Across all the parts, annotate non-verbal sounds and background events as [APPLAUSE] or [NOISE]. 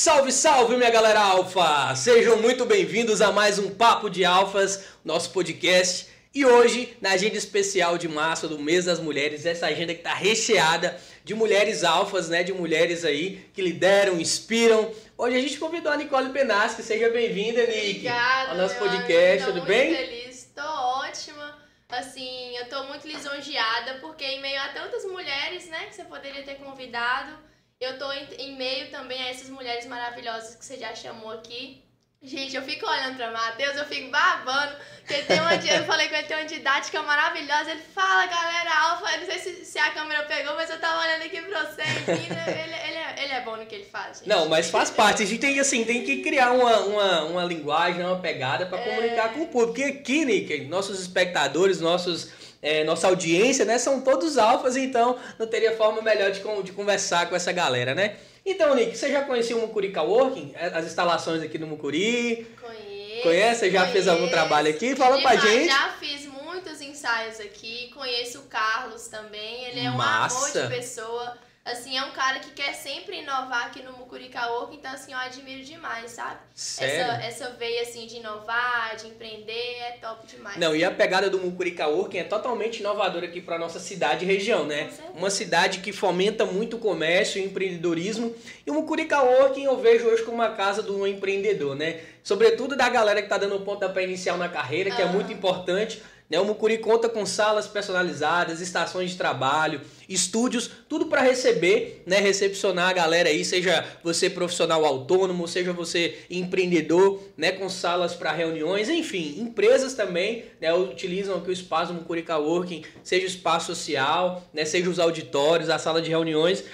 Salve, salve, minha galera alfa! Sejam muito bem-vindos a mais um Papo de Alfas, nosso podcast. E hoje, na agenda especial de março do mês das mulheres, essa agenda que está recheada de mulheres alfas, né? De mulheres aí que lideram, inspiram. Hoje a gente convidou a Nicole Penasque. Seja bem-vinda, Nick, Obrigada, ao nosso podcast. Tudo bem? muito feliz, tô ótima. Assim, eu tô muito lisonjeada porque em meio a tantas mulheres, né, que você poderia ter convidado, eu tô em, em meio também a essas mulheres maravilhosas que você já chamou aqui. Gente, eu fico olhando pra Matheus, eu fico babando, porque ele tem uma, eu falei que ele tem uma didática maravilhosa, ele fala, galera, alfa, eu não sei se, se a câmera pegou, mas eu tava olhando aqui pra você, né, ele, ele, é, ele é bom no que ele faz, gente. Não, mas faz parte. A gente tem que, assim, tem que criar uma, uma, uma linguagem, uma pegada para É. comunicar com o público. Porque aqui, Nick, nossos espectadores, nossos, é, nossa audiência, né, são todos alfas, então não teria forma melhor de, de conversar com essa galera, né? Então, Nick, você já conhecia o Mucuri Coworking? As instalações aqui no Mucuri? Conheço. Conhece? Já fez algum conheço. trabalho aqui? Fala pra Demais, gente. Já fiz muitos ensaios aqui. Conheço o Carlos também. Ele é um amor de pessoa. Assim, é um cara que quer sempre inovar aqui no Mucurica Work, então assim, eu admiro demais, sabe? Sério? Essa, essa veia assim de inovar, de empreender, é top demais. Não, e a pegada do Mucuri Coworking é totalmente inovadora aqui para nossa cidade e região, né? Uma cidade que fomenta muito o comércio e empreendedorismo. E o Mucuri Coworking eu vejo hoje como uma casa do empreendedor, né? Sobretudo da galera que está dando o pontapé inicial na carreira, que é Aham. muito importante. Né? O Mucuri conta com salas personalizadas, estações de trabalho, estúdios, tudo para receber, né? Recepcionar a galera aí, seja você profissional autônomo, seja você empreendedor, né? Com salas para reuniões, enfim, empresas também, né? Utilizam aqui o espaço do Mucuri Coworking, seja o espaço social, né? Seja os auditórios, a sala de reuniões.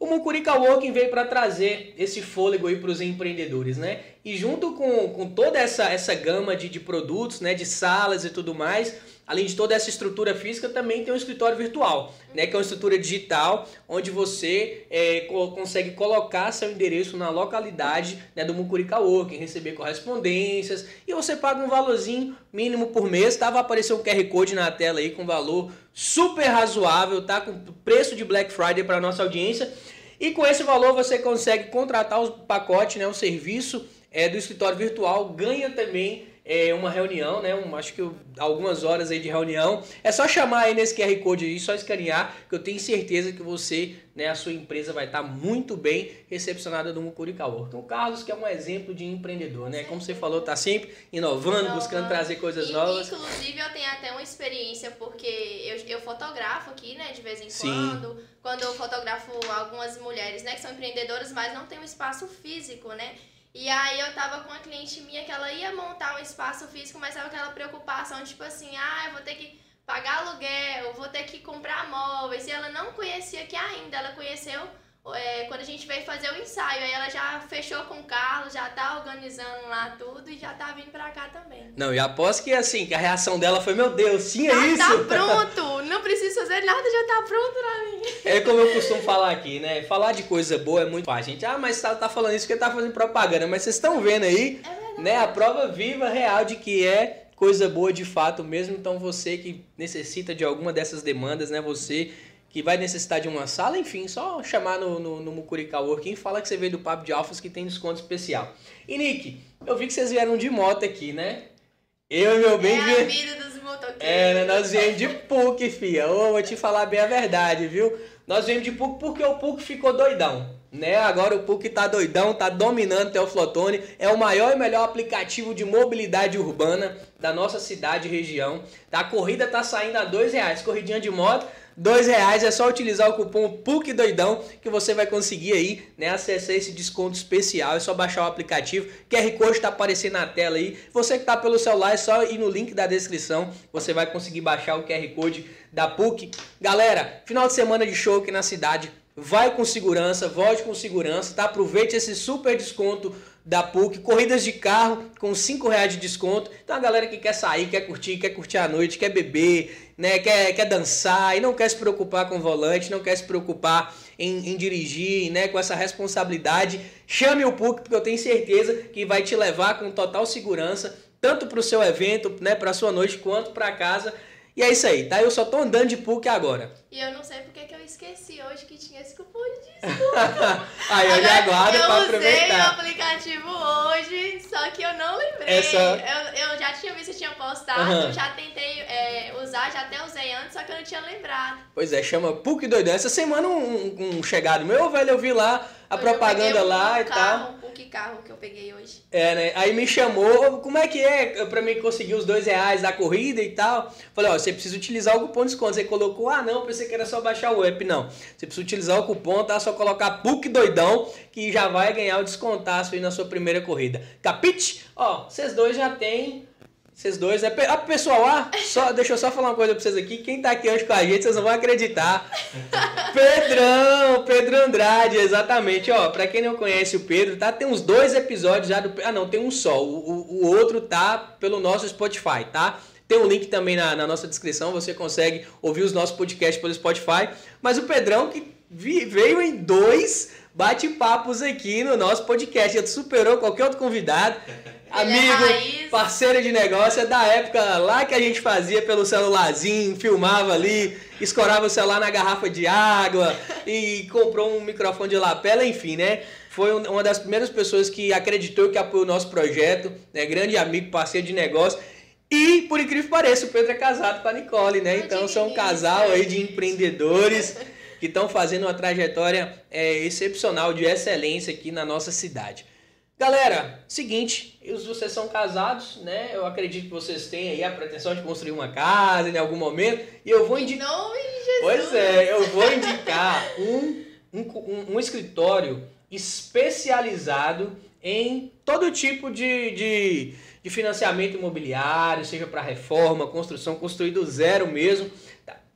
O Mucuri Coworking veio para trazer esse fôlego aí para os empreendedores, né? E junto com, com toda essa, essa gama de, de produtos, né? De salas e tudo mais, além de toda essa estrutura física, também tem um escritório virtual, né? Que é uma estrutura digital, onde você é, co- consegue colocar seu endereço na localidade né, do Mucuri Coworking, receber correspondências, e você paga um valorzinho mínimo por mês, tá? Vai aparecer um QR Code na tela aí com valor super razoável, tá? Com preço de Black Friday para nossa audiência. E com esse valor você consegue contratar o pacote, né, o serviço é, do escritório virtual, ganha também é, uma reunião, né, um, acho que eu- algumas horas aí de reunião. É só chamar aí nesse QR Code aí, só escanear, que eu tenho certeza que você, né, a sua empresa vai estar muito bem recepcionada no Mucuri Coworking. Então, o Carlos, que é um exemplo de empreendedor, né, como você falou, tá sempre inovando, buscando Inovando. trazer coisas E, novas. Inclusive, eu tenho até uma experiência, porque eu, eu fotografo aqui, né, de vez em Sim. quando. Quando eu fotografo algumas mulheres, né, que são empreendedoras, mas não tem um espaço físico, né? E aí eu tava com uma cliente minha que ela ia montar um espaço físico, mas tava aquela preocupação, tipo assim, ah, eu vou ter que pagar aluguel, vou ter que comprar móveis. E ela não conhecia aqui ainda, ela conheceu é, quando a gente veio fazer o ensaio. Aí ela já fechou com o Carlos, já tá organizando lá tudo e já tá vindo pra cá também. Não, e aposto que assim, que a reação dela foi, meu Deus, tinha Já isso! tá [LAUGHS] pronto! Não preciso fazer nada, já tá pronto pra mim. É como eu costumo falar aqui, né? Falar de coisa boa é muito fácil. Gente, ah, mas tá, tá falando isso porque tá fazendo propaganda. Mas vocês estão vendo aí, É né? A prova viva, real de que é coisa boa de fato mesmo. Então você que necessita de alguma dessas demandas, né? Você que vai necessitar de uma sala, enfim, só chamar no, no, no Mucuri Coworking e fala que você veio do Papo de Alfas que tem desconto especial. E Nick, eu vi que vocês vieram de moto aqui, né? Eu, meu bem, é a vi- vida dos motoqueiros. é, né? Nós viemos de PUC, fia. Ô, vou te falar bem a verdade, viu? Nós viemos de PUC porque o PUC ficou doidão. Né? Agora o PUC tá doidão, tá dominando o Teoflotone. É o maior e melhor aplicativo de mobilidade urbana da nossa cidade e região. Tá? A corrida tá saindo a dois reais. Corridinha de moto, dois reais. É só utilizar o cupom PUC Doidão que você vai conseguir aí, né? Acessar esse desconto especial. É só baixar o aplicativo. QR Code tá aparecendo na tela aí. Você que tá pelo celular, é só ir no link da descrição. Você vai conseguir baixar o QR Code da PUC. Galera, final de semana de show aqui na cidade. Vai com segurança, volte com segurança, tá? Aproveite esse super desconto da PUC, corridas de carro com 5 reais de desconto. Então a galera que quer sair, quer curtir, quer curtir a noite, quer beber, né? quer, quer dançar e não quer se preocupar com o volante, não quer se preocupar em, em dirigir, né? com essa responsabilidade, chame o PUC, porque eu tenho certeza que vai te levar com total segurança, tanto para o seu evento, né? para sua noite, quanto para casa. E é isso aí, tá? Eu só tô andando de PUC agora. E eu não sei porque que eu esqueci hoje que tinha esse cupom de. Aí eu já Agora, guardo eu pra usei, aproveitar. Só que eu não lembrei. Essa- Eu, eu já tinha visto que tinha postado, Aham. já tentei é, usar, já até usei antes, só que eu não tinha lembrado. Pois é, chama PUC Doidão. Essa semana um, um chegado meu, velho, eu vi lá a Hoje eu propaganda um lá e tal. PUC carro que eu peguei hoje. É, né? Aí me chamou, como é que é pra mim conseguir os dois reais da corrida e tal? Falei, ó, você precisa utilizar o cupom de desconto. Você colocou, ah não, pensei que era só baixar o app. Não, você precisa utilizar o cupom, tá? Só colocar PUC Doidão, que já vai ganhar o descontaço aí na sua primeira corrida. Capite? Ó, vocês dois já tem... Vocês dois, é, pe- ah, pessoal, ah, só, [LAUGHS] deixa eu só falar uma coisa pra vocês aqui. Quem tá aqui hoje com a gente, vocês não vão acreditar. [LAUGHS] Pedrão, Pedro Andrade, exatamente. Ó, pra quem não conhece o Pedro, tá? Tem uns dois episódios já do. Ah, não, tem um só. O, o, o outro tá pelo nosso Spotify, tá? Tem um link também na, na nossa descrição, você consegue ouvir os nossos podcasts pelo Spotify. Mas o Pedrão que veio em dois bate-papos aqui no nosso podcast. Ele superou qualquer outro convidado. É Amigo, parceiro de negócio, é da época lá que a gente fazia pelo celularzinho, filmava ali, escorava o celular na garrafa de água e comprou um microfone de lapela, enfim, né? Foi um- uma das primeiras pessoas que acreditou que apoiou o nosso projeto, né? Grande amigo, parceiro de negócio. E, por incrível que pareça, o Pedro é casado com a Nicole, né? Ai, Então são um casal aí de empreendedores [LAUGHS] que estão fazendo uma trajetória é, excepcional de excelência aqui na nossa cidade. Galera, seguinte, vocês são casados, né? Eu acredito que vocês têm aí a pretensão de construir uma casa em algum momento. E eu vou indicar. de Jesus. Pois é, eu vou indicar um, um, um- escritório especializado em todo tipo de, de, de financiamento imobiliário, seja para reforma, construção, construído do zero mesmo.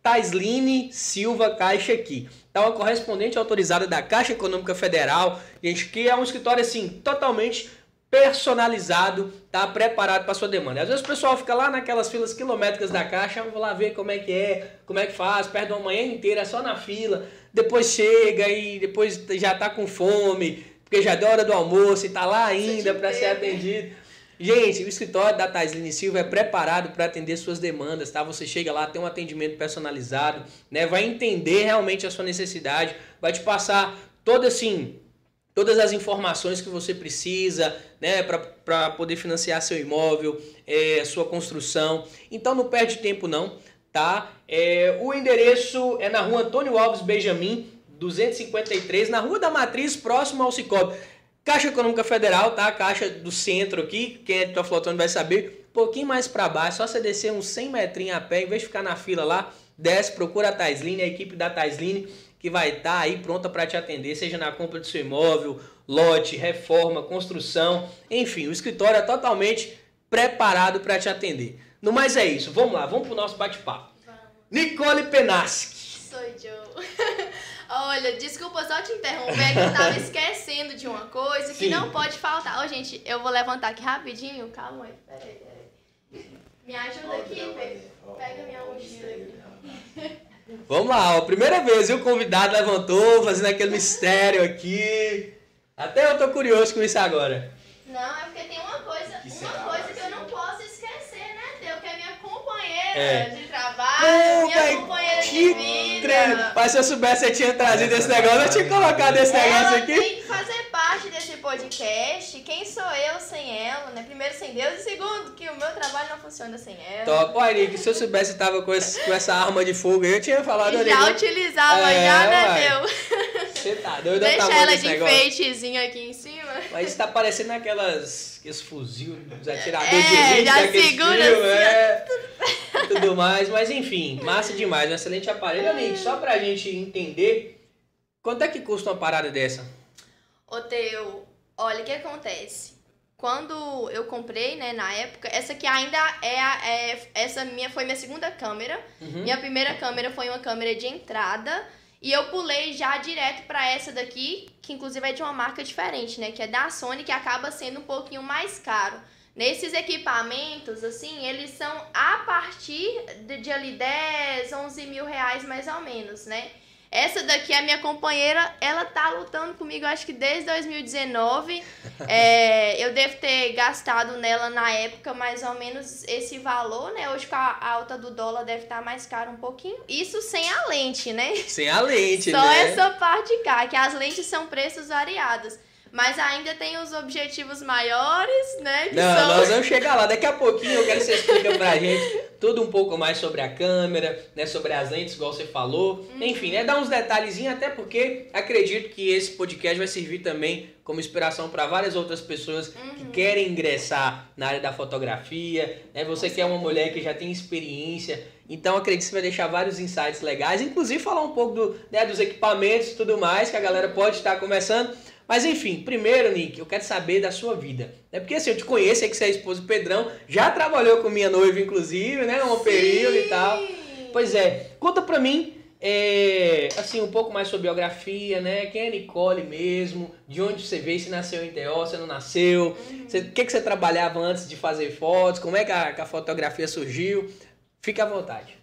Taisline Silva Caixa aqui. Tá uma correspondente autorizada da Caixa Econômica Federal, gente, que é um escritório assim totalmente personalizado, tá preparado para sua demanda. Às vezes o pessoal fica lá naquelas filas quilométricas da Caixa, "Ah, vou lá ver como é que é, como é que faz, perde uma manhã inteira só na fila, depois chega e depois já tá com fome, porque já deu hora do almoço e tá lá ainda para ser Sente atendido. Gente, o escritório da Taisline Silva é preparado para atender suas demandas, tá? Você chega lá, tem um atendimento personalizado, né? Vai entender realmente a sua necessidade, vai te passar toda assim, todas as informações que você precisa, né, para poder financiar seu imóvel, é, sua construção. Então não perde tempo não, tá? É, o endereço é na rua Antônio Alves Benjamin, 253, na Rua da Matriz, próximo ao Cicobi. Caixa Econômica Federal, tá? Caixa do centro aqui, quem é de Flotando vai saber. Um pouquinho mais para baixo, só você descer uns 100 metrinhos a pé, em vez de ficar na fila lá, desce, procura a Taisline, a equipe da Taisline que vai estar aí pronta para te atender, seja na compra do seu imóvel, lote, reforma, construção, enfim, o escritório é totalmente preparado para te atender. No mais é isso, vamos lá, vamos pro nosso bate-papo. Nicole Penaski. Sou Joe. Olha, desculpa só te interromper, que eu tava [LAUGHS] esquecendo de uma coisa que Sim. não pode faltar. Ô, gente, eu vou levantar aqui rapidinho. Calma aí, peraí, peraí. Me ajuda aqui, pega, pega minha mochila aqui. [LAUGHS] Vamos lá, ó, primeira vez, viu? O convidado levantou, fazendo aquele mistério aqui. Até eu tô curioso com isso agora. Não, é porque tem uma coisa, Que uma coisa que eu não posso esquecer, né, Teu? Que é minha companheira É. de trabalho, minha velho, companheira de que vida. Treino. Mas se eu soubesse você tinha trazido esse negócio, eu tinha colocado esse negócio aqui. Que parte desse podcast. Quem sou eu sem ela, né? Primeiro, sem Deus. E segundo, que o meu trabalho não funciona sem ela. Top. Olha, Nick, se eu soubesse que tava com, esse- com essa arma de fogo aí, eu tinha falado ali. já né? utilizava, É, já, né. Teu? Você tá doido, Deixa ela de negócio. enfeitezinho aqui em cima. Mas tá parecendo aquelas. Aqueles fuzil, os atiradores É, de elite já segura assim, é. Tudo mais, mas enfim, massa demais, um excelente aparelho. Nick, só pra gente entender, quanto é que custa uma parada dessa? Ô, Teu, olha o que acontece. Quando eu comprei, né, na época, essa aqui ainda é, a, é essa minha foi minha segunda câmera. Uhum. Minha primeira câmera foi uma câmera de entrada e eu pulei já direto pra essa daqui, que inclusive é de uma marca diferente, né, que é da Sony, que acaba sendo um pouquinho mais caro. Nesses equipamentos, assim, eles são a partir de, de ali 10, 11 mil reais mais ou menos, né? Essa daqui, a minha companheira, ela tá lutando comigo, acho que desde 2019. [LAUGHS] É, eu devo ter gastado nela na época mais ou menos esse valor, né? Hoje com a alta do dólar deve estar mais caro um pouquinho. Isso sem a lente, né? Sem a lente, Só né? essa parte cá, que as lentes são preços variados. Mas ainda tem os objetivos maiores, né? não, são... nós vamos chegar lá. Daqui a pouquinho eu quero que você explique pra gente tudo um pouco mais sobre a câmera, né? Sobre as lentes, igual você falou. Uhum. Enfim, né? Dar uns detalhezinhos, até porque acredito que esse podcast vai servir também como inspiração para várias outras pessoas uhum. que querem ingressar na área da fotografia. Né? Você que é uma mulher que já tem experiência. Então acredito que você vai deixar vários insights legais, inclusive falar um pouco do, né, dos equipamentos e tudo mais que a galera pode estar começando. Mas enfim, primeiro, Nick, eu quero saber da sua vida. É porque assim, eu te conheço, sei que você é esposo do Pedrão, já trabalhou com minha noiva, inclusive, né? Um Sim. período e tal. Pois é, conta pra mim, é, assim, um pouco mais sobre biografia, né? Quem é Nicole mesmo? De onde você veio? Se nasceu em Teó, se não nasceu? Uhum. o que, que você trabalhava antes de fazer fotos? Como é que a, que a fotografia surgiu? Fique à vontade.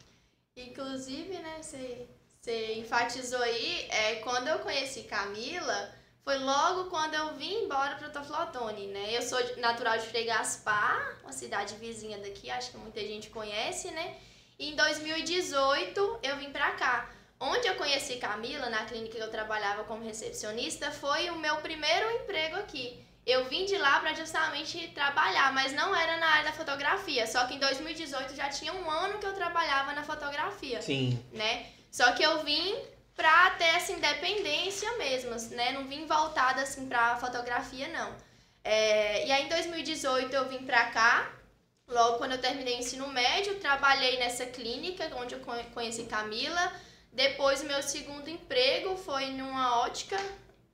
Inclusive, né, você, você enfatizou aí, é, quando eu conheci Camila foi logo quando eu vim embora para Toflotone, né? Eu sou natural de Frei Gaspar, uma cidade vizinha daqui, acho que muita gente conhece, né? E em 2018 eu vim para cá. Onde eu conheci Camila, na clínica que eu trabalhava como recepcionista, foi o meu primeiro emprego aqui. Eu vim de lá para justamente trabalhar, mas não era na área da fotografia. Só que em 2018 já tinha um ano que eu trabalhava na fotografia. Sim. Né? Só que eu vim pra ter essa independência mesmo, né? Não vim voltada assim pra fotografia, não. É, e aí em 2018 eu vim pra cá, logo quando eu terminei o ensino médio, trabalhei nessa clínica onde eu conheci Camila. Depois o meu segundo emprego foi numa ótica,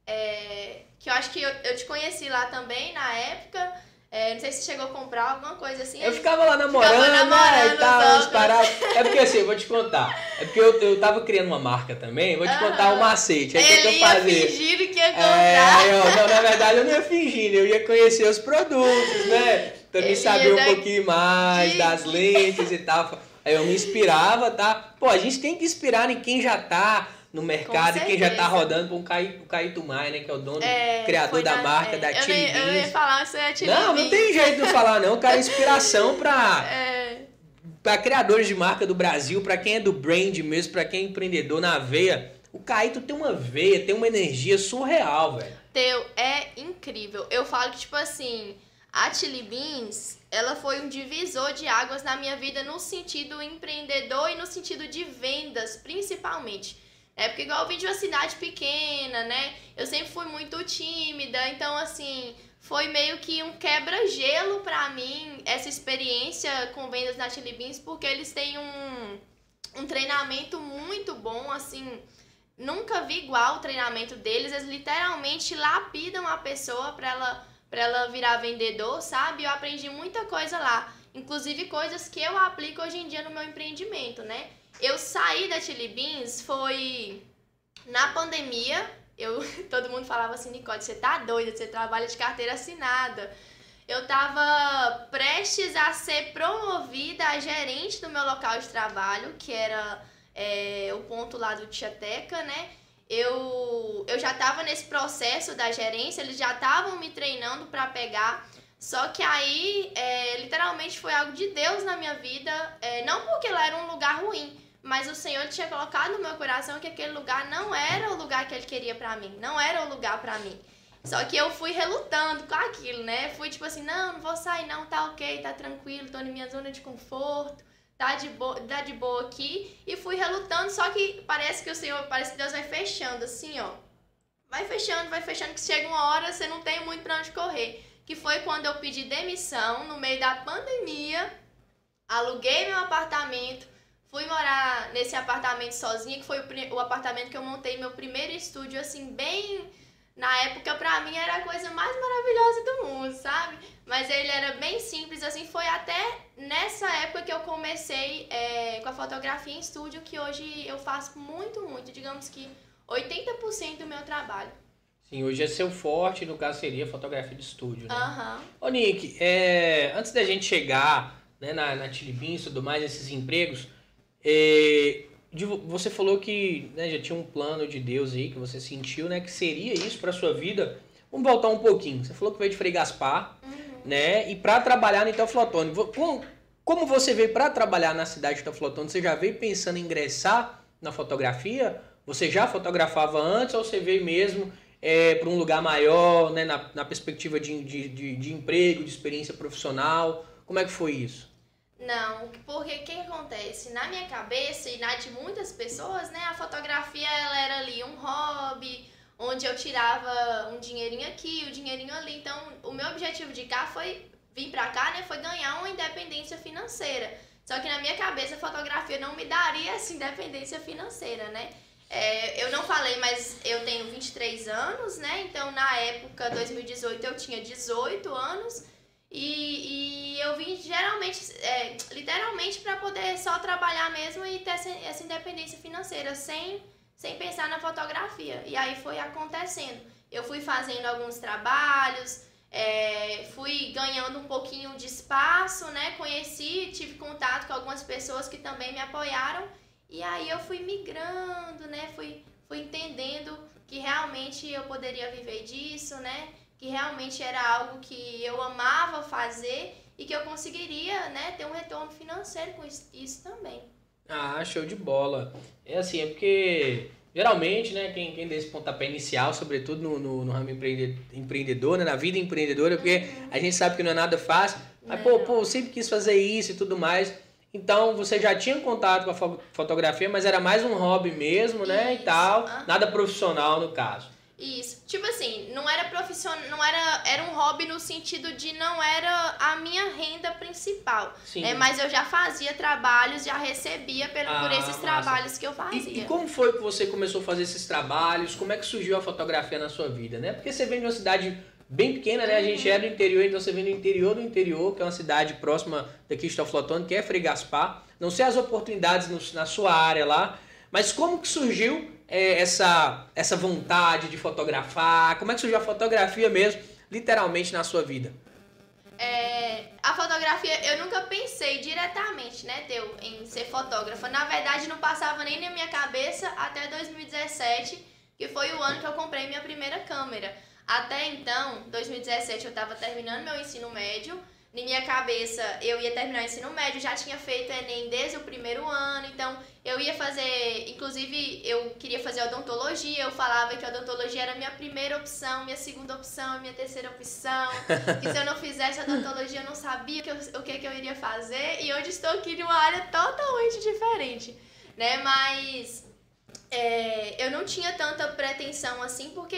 é, que eu acho que eu, eu te conheci lá também na época. É, não sei se chegou a comprar alguma coisa assim. Eu ficava lá namorando, ficava namorando né, e tal, paradas. É porque assim, eu vou te contar. É porque eu, eu tava criando uma marca também, vou te uhum. contar o um macete. Aí Ele que eu fazia. fingindo que ia comprar. É, eu, não, na verdade eu não ia fingindo, eu ia conhecer os produtos, né? Também saber um pouquinho mais das lentes e tal. Aí eu me inspirava, tá? Pô, a gente tem que inspirar em quem já tá no mercado e quem já tá rodando com o Caio, Caio né? Que é o dono, é, criador da, da, marca é, da Chili Beans. Eu ia falar, você é Chili Não, não tem jeito de falar não. O cara é [LAUGHS] inspiração pra, é. pra criadores de marca do Brasil, pra quem é do brand mesmo, pra quem é empreendedor na veia. O Caíto tem uma veia, tem uma energia surreal, velho. Teu, é incrível. Eu falo que, tipo assim, a Chili Beans, ela foi um divisor de águas na minha vida no sentido empreendedor e no sentido de vendas, principalmente. É porque igual eu vim de uma cidade pequena, né? Eu sempre fui muito tímida, então assim, foi meio que um quebra-gelo para mim essa experiência com vendas na Chili Beans, porque eles têm um, um treinamento muito bom, assim, nunca vi igual o treinamento deles, eles literalmente lapidam a pessoa para ela para ela virar vendedor, sabe? Eu aprendi muita coisa lá, inclusive coisas que eu aplico hoje em dia no meu empreendimento, né? Eu saí da Chili Beans foi na pandemia. Eu, [LAUGHS] todo mundo falava assim, Nicole, você tá doida, você trabalha de carteira assinada. Eu tava prestes a ser promovida a gerente do meu local de trabalho, que era é, o ponto lá do Tiateca, né? Eu, eu já tava nesse processo da gerência, eles já estavam me treinando para pegar. Só que aí, é, literalmente, foi algo de Deus na minha vida. É, não porque lá era um lugar ruim, mas o Senhor tinha colocado no meu coração que aquele lugar não era o lugar que ele queria para mim, não era o lugar para mim. Só que eu fui relutando com aquilo, né? Fui tipo assim, não, não vou sair não, tá ok, tá tranquilo, tô na minha zona de conforto, tá de, boa, tá de boa aqui. E fui relutando, só que parece que o Senhor, parece que Deus vai fechando assim, ó. Vai fechando, vai fechando, que chega uma hora você não tem muito pra onde correr. Que foi quando eu pedi demissão no meio da pandemia, aluguei meu apartamento, Fui morar nesse apartamento sozinha, que foi o, o apartamento que eu montei meu primeiro estúdio, assim, bem. Na época, pra mim, era a coisa mais maravilhosa do mundo, sabe? Mas ele era bem simples, assim. Foi até nessa época que eu comecei é, com a fotografia em estúdio, que hoje eu faço muito, muito. Digamos que 80% do meu trabalho. Sim, hoje é seu forte, no caso seria fotografia de estúdio, né? Aham. Uhum. Ô, Nick, é, antes da gente chegar né, na, na Chili Beans e tudo mais, esses empregos, é, de, você falou que né, já tinha um plano de Deus aí, que você sentiu, né? Que seria isso para sua vida. Vamos voltar um pouquinho. Você falou que veio de Frei Gaspar, uhum. né? E para trabalhar no Itauflotone. Como, como você veio para trabalhar na cidade de Itauflotone? Você já veio pensando em ingressar na fotografia? Você já fotografava antes ou você veio mesmo é, para um lugar maior, né, na, na perspectiva de, de, de, de emprego, de experiência profissional? Como é que foi isso? Não, porque o que acontece? Na minha cabeça e na de muitas pessoas, né, a fotografia ela era ali um hobby, onde eu tirava um dinheirinho aqui, um dinheirinho ali. Então, o meu objetivo de cá foi vir pra cá, né, foi ganhar uma independência financeira. Só que na minha cabeça a fotografia não me daria essa independência financeira, né? É, eu não falei, mas eu tenho 23 anos, né? Então, na época, 2018, eu tinha 18 anos. E, e eu vim geralmente, é, literalmente, para poder só trabalhar mesmo e ter essa, essa independência financeira, sem, sem pensar na fotografia. E aí foi acontecendo. Eu fui fazendo alguns trabalhos, é, fui ganhando um pouquinho de espaço, né? Conheci, tive contato com algumas pessoas que também me apoiaram. E aí eu fui migrando, né? Fui, fui entendendo que realmente eu poderia viver disso, né? Que realmente era algo que eu amava fazer e que eu conseguiria né, ter um retorno financeiro com isso, também. Ah, show de bola. É assim, é porque geralmente, né, quem, quem dá esse pontapé inicial, sobretudo no, no, no ramo empreendedor, né, na vida empreendedora, porque uhum. a gente sabe que não é nada fácil, mas pô, pô, eu sempre quis fazer isso e tudo mais. Então você já tinha contato com a fotografia, mas era mais um hobby mesmo, né, isso. e tal, uhum. nada profissional no caso. Isso. Tipo assim, não era profissional, não era, era um hobby no sentido de não era a minha renda principal. Sim. É, mas eu já fazia trabalhos, já recebia pelo, ah, por esses massa. trabalhos que eu fazia. E, e, como foi que você começou a fazer esses trabalhos? Como é que surgiu a fotografia na sua vida, né? Porque você vem de uma cidade bem pequena, né? Uhum. A gente uhum. é do interior, então você vem do interior do interior, que é uma cidade próxima daqui de Flotando, que é Frei Gaspar. Não sei as oportunidades no, na sua área lá, mas como que surgiu é, essa, essa vontade de fotografar? Como é que surgiu a fotografia mesmo, literalmente, na sua vida? É, a fotografia, eu nunca pensei diretamente, né, Teu, em ser fotógrafa. Na verdade, não passava nem na minha cabeça até 2017, que foi o ano que eu comprei minha primeira câmera. Até então, 2017, eu estava terminando meu ensino médio na minha cabeça, eu ia terminar o ensino médio, já tinha feito Enem desde o primeiro ano, então eu ia fazer, inclusive eu queria fazer odontologia, eu falava que a odontologia era minha primeira opção, minha segunda opção, minha terceira opção, que se eu não fizesse odontologia eu não sabia que eu, o que, que eu iria fazer, e hoje estou aqui numa área totalmente diferente, né, mas é, eu não tinha tanta pretensão assim, porque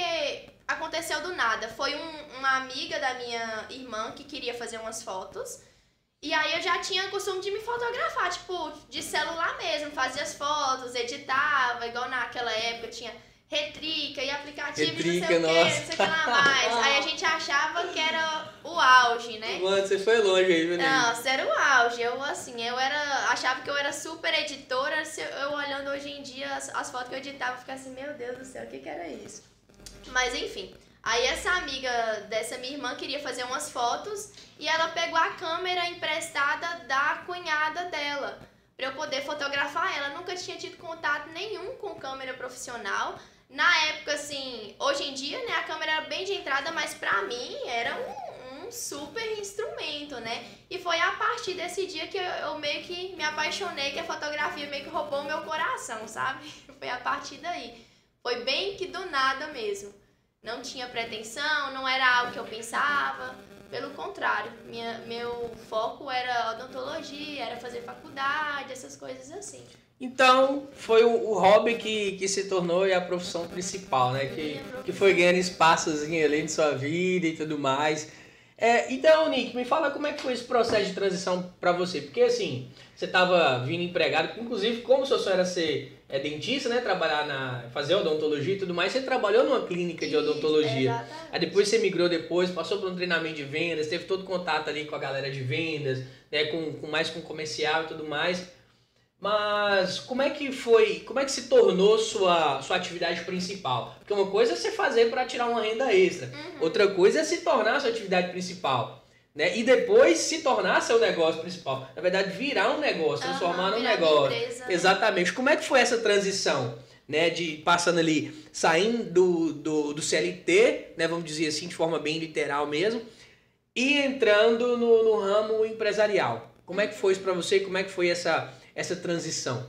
aconteceu do nada. Foi um, uma amiga da minha irmã que queria fazer umas fotos. E aí eu já tinha costume de me fotografar, tipo, de celular mesmo, fazia as fotos, editava, igual naquela época tinha retrica e aplicativo retrica, não sei o que, não sei o que lá mais. aí a gente achava que era o auge, né? Mano, você foi longe aí, menino. Não, você era o auge. Eu, assim, eu era. Achava que eu era super editora. Eu olhando hoje em dia as, as fotos que eu editava, ficava assim, meu Deus do céu, o que, que era isso? Mas enfim. Aí essa amiga dessa minha irmã queria fazer umas fotos e ela pegou a câmera emprestada da cunhada dela para eu poder fotografar ela. Nunca tinha tido contato nenhum com câmera profissional. Na época, assim, hoje em dia, né, a câmera era bem de entrada, mas pra mim era um, um super instrumento, né? E foi a partir desse dia que eu, eu meio que me apaixonei, que a fotografia meio que roubou o meu coração, sabe? [LAUGHS] Foi a partir daí. Foi bem que do nada mesmo. Não tinha pretensão, não era algo que eu pensava. Pelo contrário, minha, meu foco era odontologia, era fazer faculdade, essas coisas assim. Então, foi o, o hobby que, que se tornou a profissão principal, né? Que, que foi ganhando espaçozinho ali em sua vida e tudo mais. É, então, Nick, me fala como é que foi esse processo de transição para você. Porque, assim, você estava vindo empregado, inclusive, como seu sonho era ser é, dentista, né? Trabalhar na... fazer odontologia e tudo mais, você trabalhou numa clínica de odontologia. Exatamente. Aí depois você migrou depois, passou por um treinamento de vendas, teve todo contato ali com a galera de vendas, né? Com, com mais com comercial e tudo mais. Mas como é que foi, como é que se tornou sua, sua atividade principal? Porque uma coisa é você fazer para tirar uma renda extra, uhum. outra coisa é se tornar sua atividade principal. Né? E depois se tornar seu negócio principal. Na verdade, virar um negócio, transformar uhum, num negócio. Empresa, Exatamente. Como é que foi essa transição? Né, de passando ali, saindo do, do, do CLT, né, vamos dizer assim, de forma bem literal mesmo, e entrando no, no ramo empresarial. Como é que foi isso para você? Como é que foi essa, essa transição?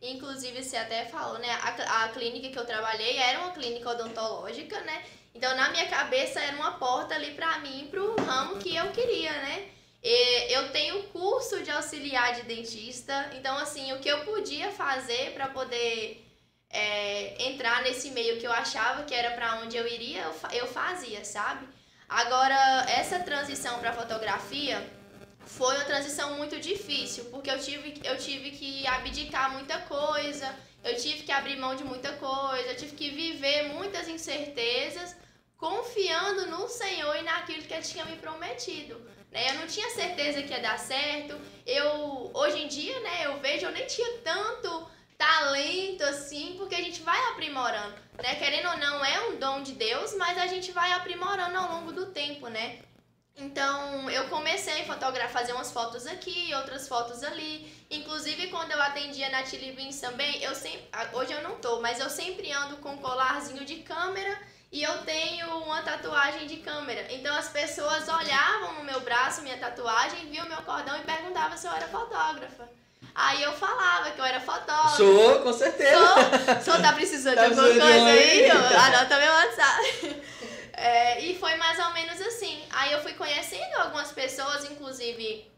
Inclusive, você até falou, né? A, a clínica que eu trabalhei era uma clínica odontológica, né? Então, na minha cabeça, era uma porta ali para mim, pro ramo que eu queria, né? E eu tenho curso de auxiliar de dentista, então, assim, o que eu podia fazer para poder é, entrar nesse meio que eu achava que era para onde eu iria, eu, eu fazia, sabe? Agora, essa transição para fotografia foi uma transição muito difícil, porque eu tive, eu tive que abdicar muita coisa, eu tive que abrir mão de muita coisa, eu tive que viver muitas incertezas, confiando no Senhor e naquilo que Ele tinha me prometido. Né? Eu não tinha certeza que ia dar certo. Eu, hoje em dia, né, eu vejo, eu nem tinha tanto talento assim, porque a gente vai aprimorando, né? Querendo ou não, é um dom de Deus, mas a gente vai aprimorando ao longo do tempo, né? Então, eu comecei a fotografar, fazer umas fotos aqui, outras fotos ali. Inclusive, quando eu atendia na Chili Beans também, eu sempre, hoje eu não tô, mas eu sempre ando com um colarzinho de câmera e eu tenho uma tatuagem de câmera. Então, as pessoas olhavam no meu braço minha tatuagem, viam meu cordão e perguntavam se eu era fotógrafa. Aí eu falava que eu era fotógrafa. Sou, com certeza. Sou, sou tá precisando tá de alguma coisa aí? Anota meu WhatsApp. [LAUGHS] É, e foi mais ou menos assim. Aí eu fui conhecendo algumas pessoas, inclusive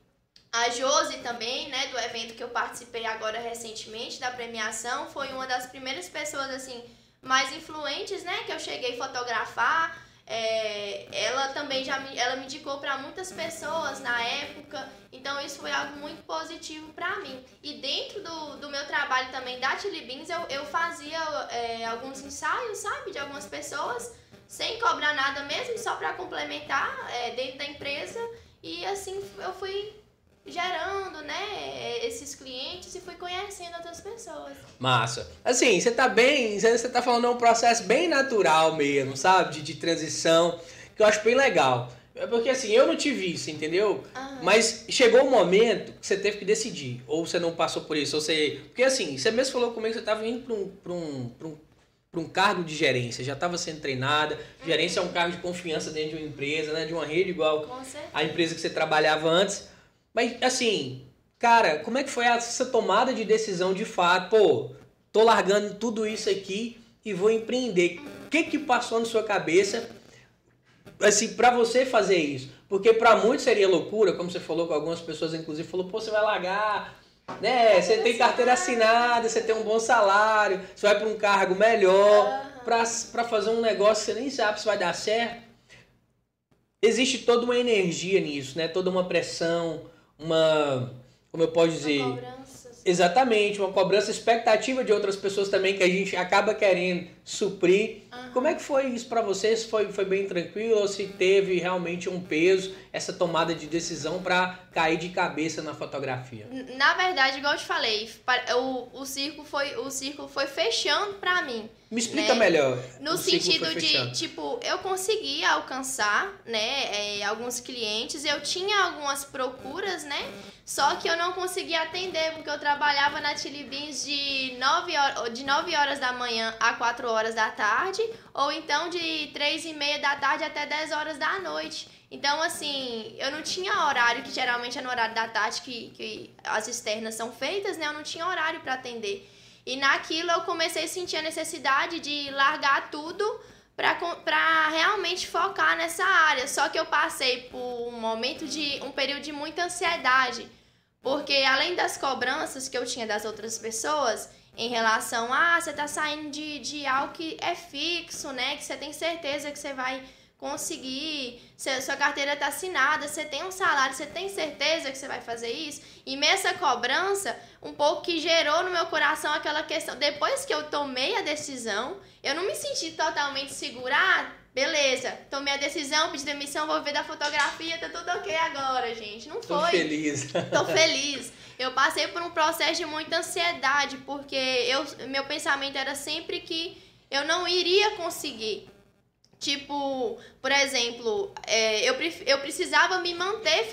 a Josi também, né, do evento que eu participei agora recentemente, da premiação, foi uma das primeiras pessoas, assim, mais influentes, né, que eu cheguei a fotografar. É, ela também já me, ela me indicou para muitas pessoas na época, então isso foi algo muito positivo para mim. E dentro do, do meu trabalho também da Chili Beans, eu, eu fazia é, alguns ensaios, sabe, de algumas pessoas, sem cobrar nada mesmo, só para complementar é, dentro da empresa. E assim eu fui gerando, né, esses clientes e fui conhecendo outras pessoas. Massa. Assim, você tá bem, você tá falando de um processo bem natural mesmo, sabe? De, de transição, que eu acho bem legal. É porque assim, eu não tive isso, entendeu? Uhum. Mas chegou um momento que você teve que decidir. Ou você não passou por isso, ou você. Porque assim, você mesmo falou comigo que você estava indo para um, pra um, pra um, pra um cargo de gerência, já estava sendo treinada. Uhum. Gerência é um cargo de confiança dentro de uma empresa, né? De uma rede igual a empresa que você trabalhava antes. Mas, assim, cara, como é que foi essa tomada de decisão de fato? Pô, tô largando tudo isso aqui e vou empreender. O que que passou na sua cabeça, assim, para você fazer isso? Porque para muitos seria loucura, como você falou com algumas pessoas, inclusive, falou, pô, você vai largar, né? Você tem carteira assinada, você tem um bom salário, você vai para um cargo melhor, para fazer um negócio que você nem sabe se vai dar certo. Existe toda uma energia nisso, né? Toda uma pressão, uma. Como eu posso dizer? Uma cobrança. Exatamente, uma cobrança expectativa de outras pessoas também que a gente acaba querendo suprir. Uhum. Como é que foi isso para vocês? Foi, foi bem tranquilo ou se teve realmente um peso, essa tomada de decisão para cair de cabeça na fotografia? Na verdade, igual eu te falei, o, o, círculo, foi, o círculo foi fechando para mim. Me explica né? melhor. No sentido de, tipo, eu consegui alcançar, né, é, alguns clientes, eu tinha algumas procuras, né, só que eu não conseguia atender, porque eu trabalhava na Chili Beans de 9 horas, de 9 horas da manhã a 4 horas da tarde, ou então de 3 e meia da tarde até 10 horas da noite. Então, assim, eu não tinha horário, que geralmente é no horário da tarde que, que as externas são feitas, né, eu não tinha horário para atender. E naquilo eu comecei a sentir a necessidade de largar tudo para realmente focar nessa área. Só que eu passei por um momento de um período de muita ansiedade, porque além das cobranças que eu tinha das outras pessoas em relação a ah, você tá saindo de, de algo que é fixo, né? Que você tem certeza que você vai conseguir, se sua carteira está assinada, você tem um salário, você tem certeza que você vai fazer isso? E mesmo essa cobrança, um pouco que gerou no meu coração aquela questão, depois que eu tomei a decisão, eu não me senti totalmente segura, ah, beleza, tomei a decisão, pedi demissão, vou ver da fotografia, tá tudo ok agora, gente. Não foi. Tô feliz. [LAUGHS] Tô feliz. Eu passei por um processo de muita ansiedade, porque eu, meu pensamento era sempre que eu não iria conseguir Tipo, por exemplo, é, eu, eu precisava me manter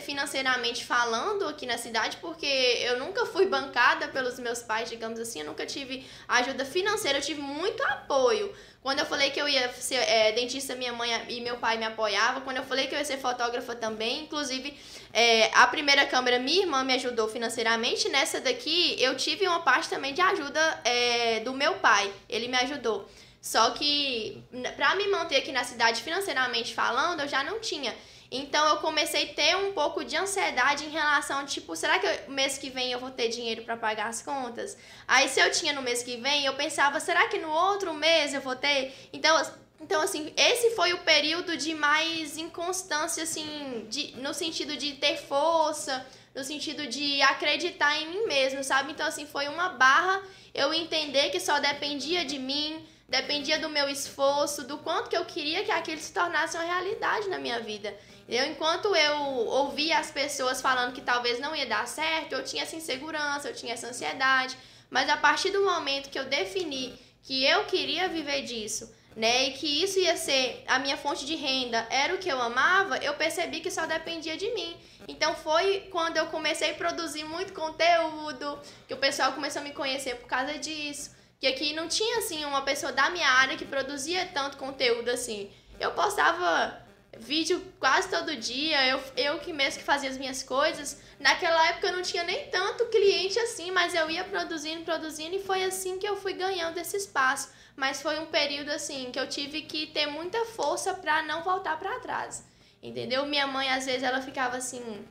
financeiramente falando aqui na cidade, porque eu nunca fui bancada pelos meus pais, digamos assim, eu nunca tive ajuda financeira, eu tive muito apoio. Quando eu falei que eu ia ser é, dentista, minha mãe e meu pai me apoyavam. Quando eu falei que eu ia ser fotógrafa também, inclusive é, a primeira câmera, minha irmã me ajudou financeiramente. Nessa daqui, eu tive uma parte também de ajuda é, do meu pai. Ele me ajudou. Só que para me manter aqui na cidade financeiramente falando, eu já não tinha. Então eu comecei a ter um pouco de ansiedade em relação, tipo, será que mês que vem eu vou ter dinheiro para pagar as contas? Aí se eu tinha no mês que vem, eu pensava, será que no outro mês eu vou ter? Então, então assim, esse foi o período de mais inconstância, assim, de, no sentido de ter força, no sentido de acreditar em mim mesmo, sabe? Então, assim, foi uma barra eu entender que só dependia de mim, dependia do meu esforço, do quanto que eu queria que aquilo se tornasse uma realidade na minha vida. Eu, enquanto eu ouvia as pessoas falando que talvez não ia dar certo, eu tinha essa insegurança, eu tinha essa ansiedade. Mas a partir do momento que eu defini que eu queria viver disso, né, e que isso ia ser a minha fonte de renda, era o que eu amava, eu percebi que só dependia de mim. Então foi quando eu comecei a produzir muito conteúdo, que o pessoal começou a me conhecer por causa disso, que aqui não tinha assim uma pessoa da minha área que produzia tanto conteúdo assim. Eu postava vídeo quase todo dia, eu, eu que mesmo que fazia as minhas coisas. Naquela época eu não tinha nem tanto cliente assim, mas eu ia produzindo, produzindo e foi assim que eu fui ganhando esse espaço. Mas foi um período assim que eu tive que ter muita força para não voltar para trás. Entendeu? Minha mãe às vezes ela ficava assim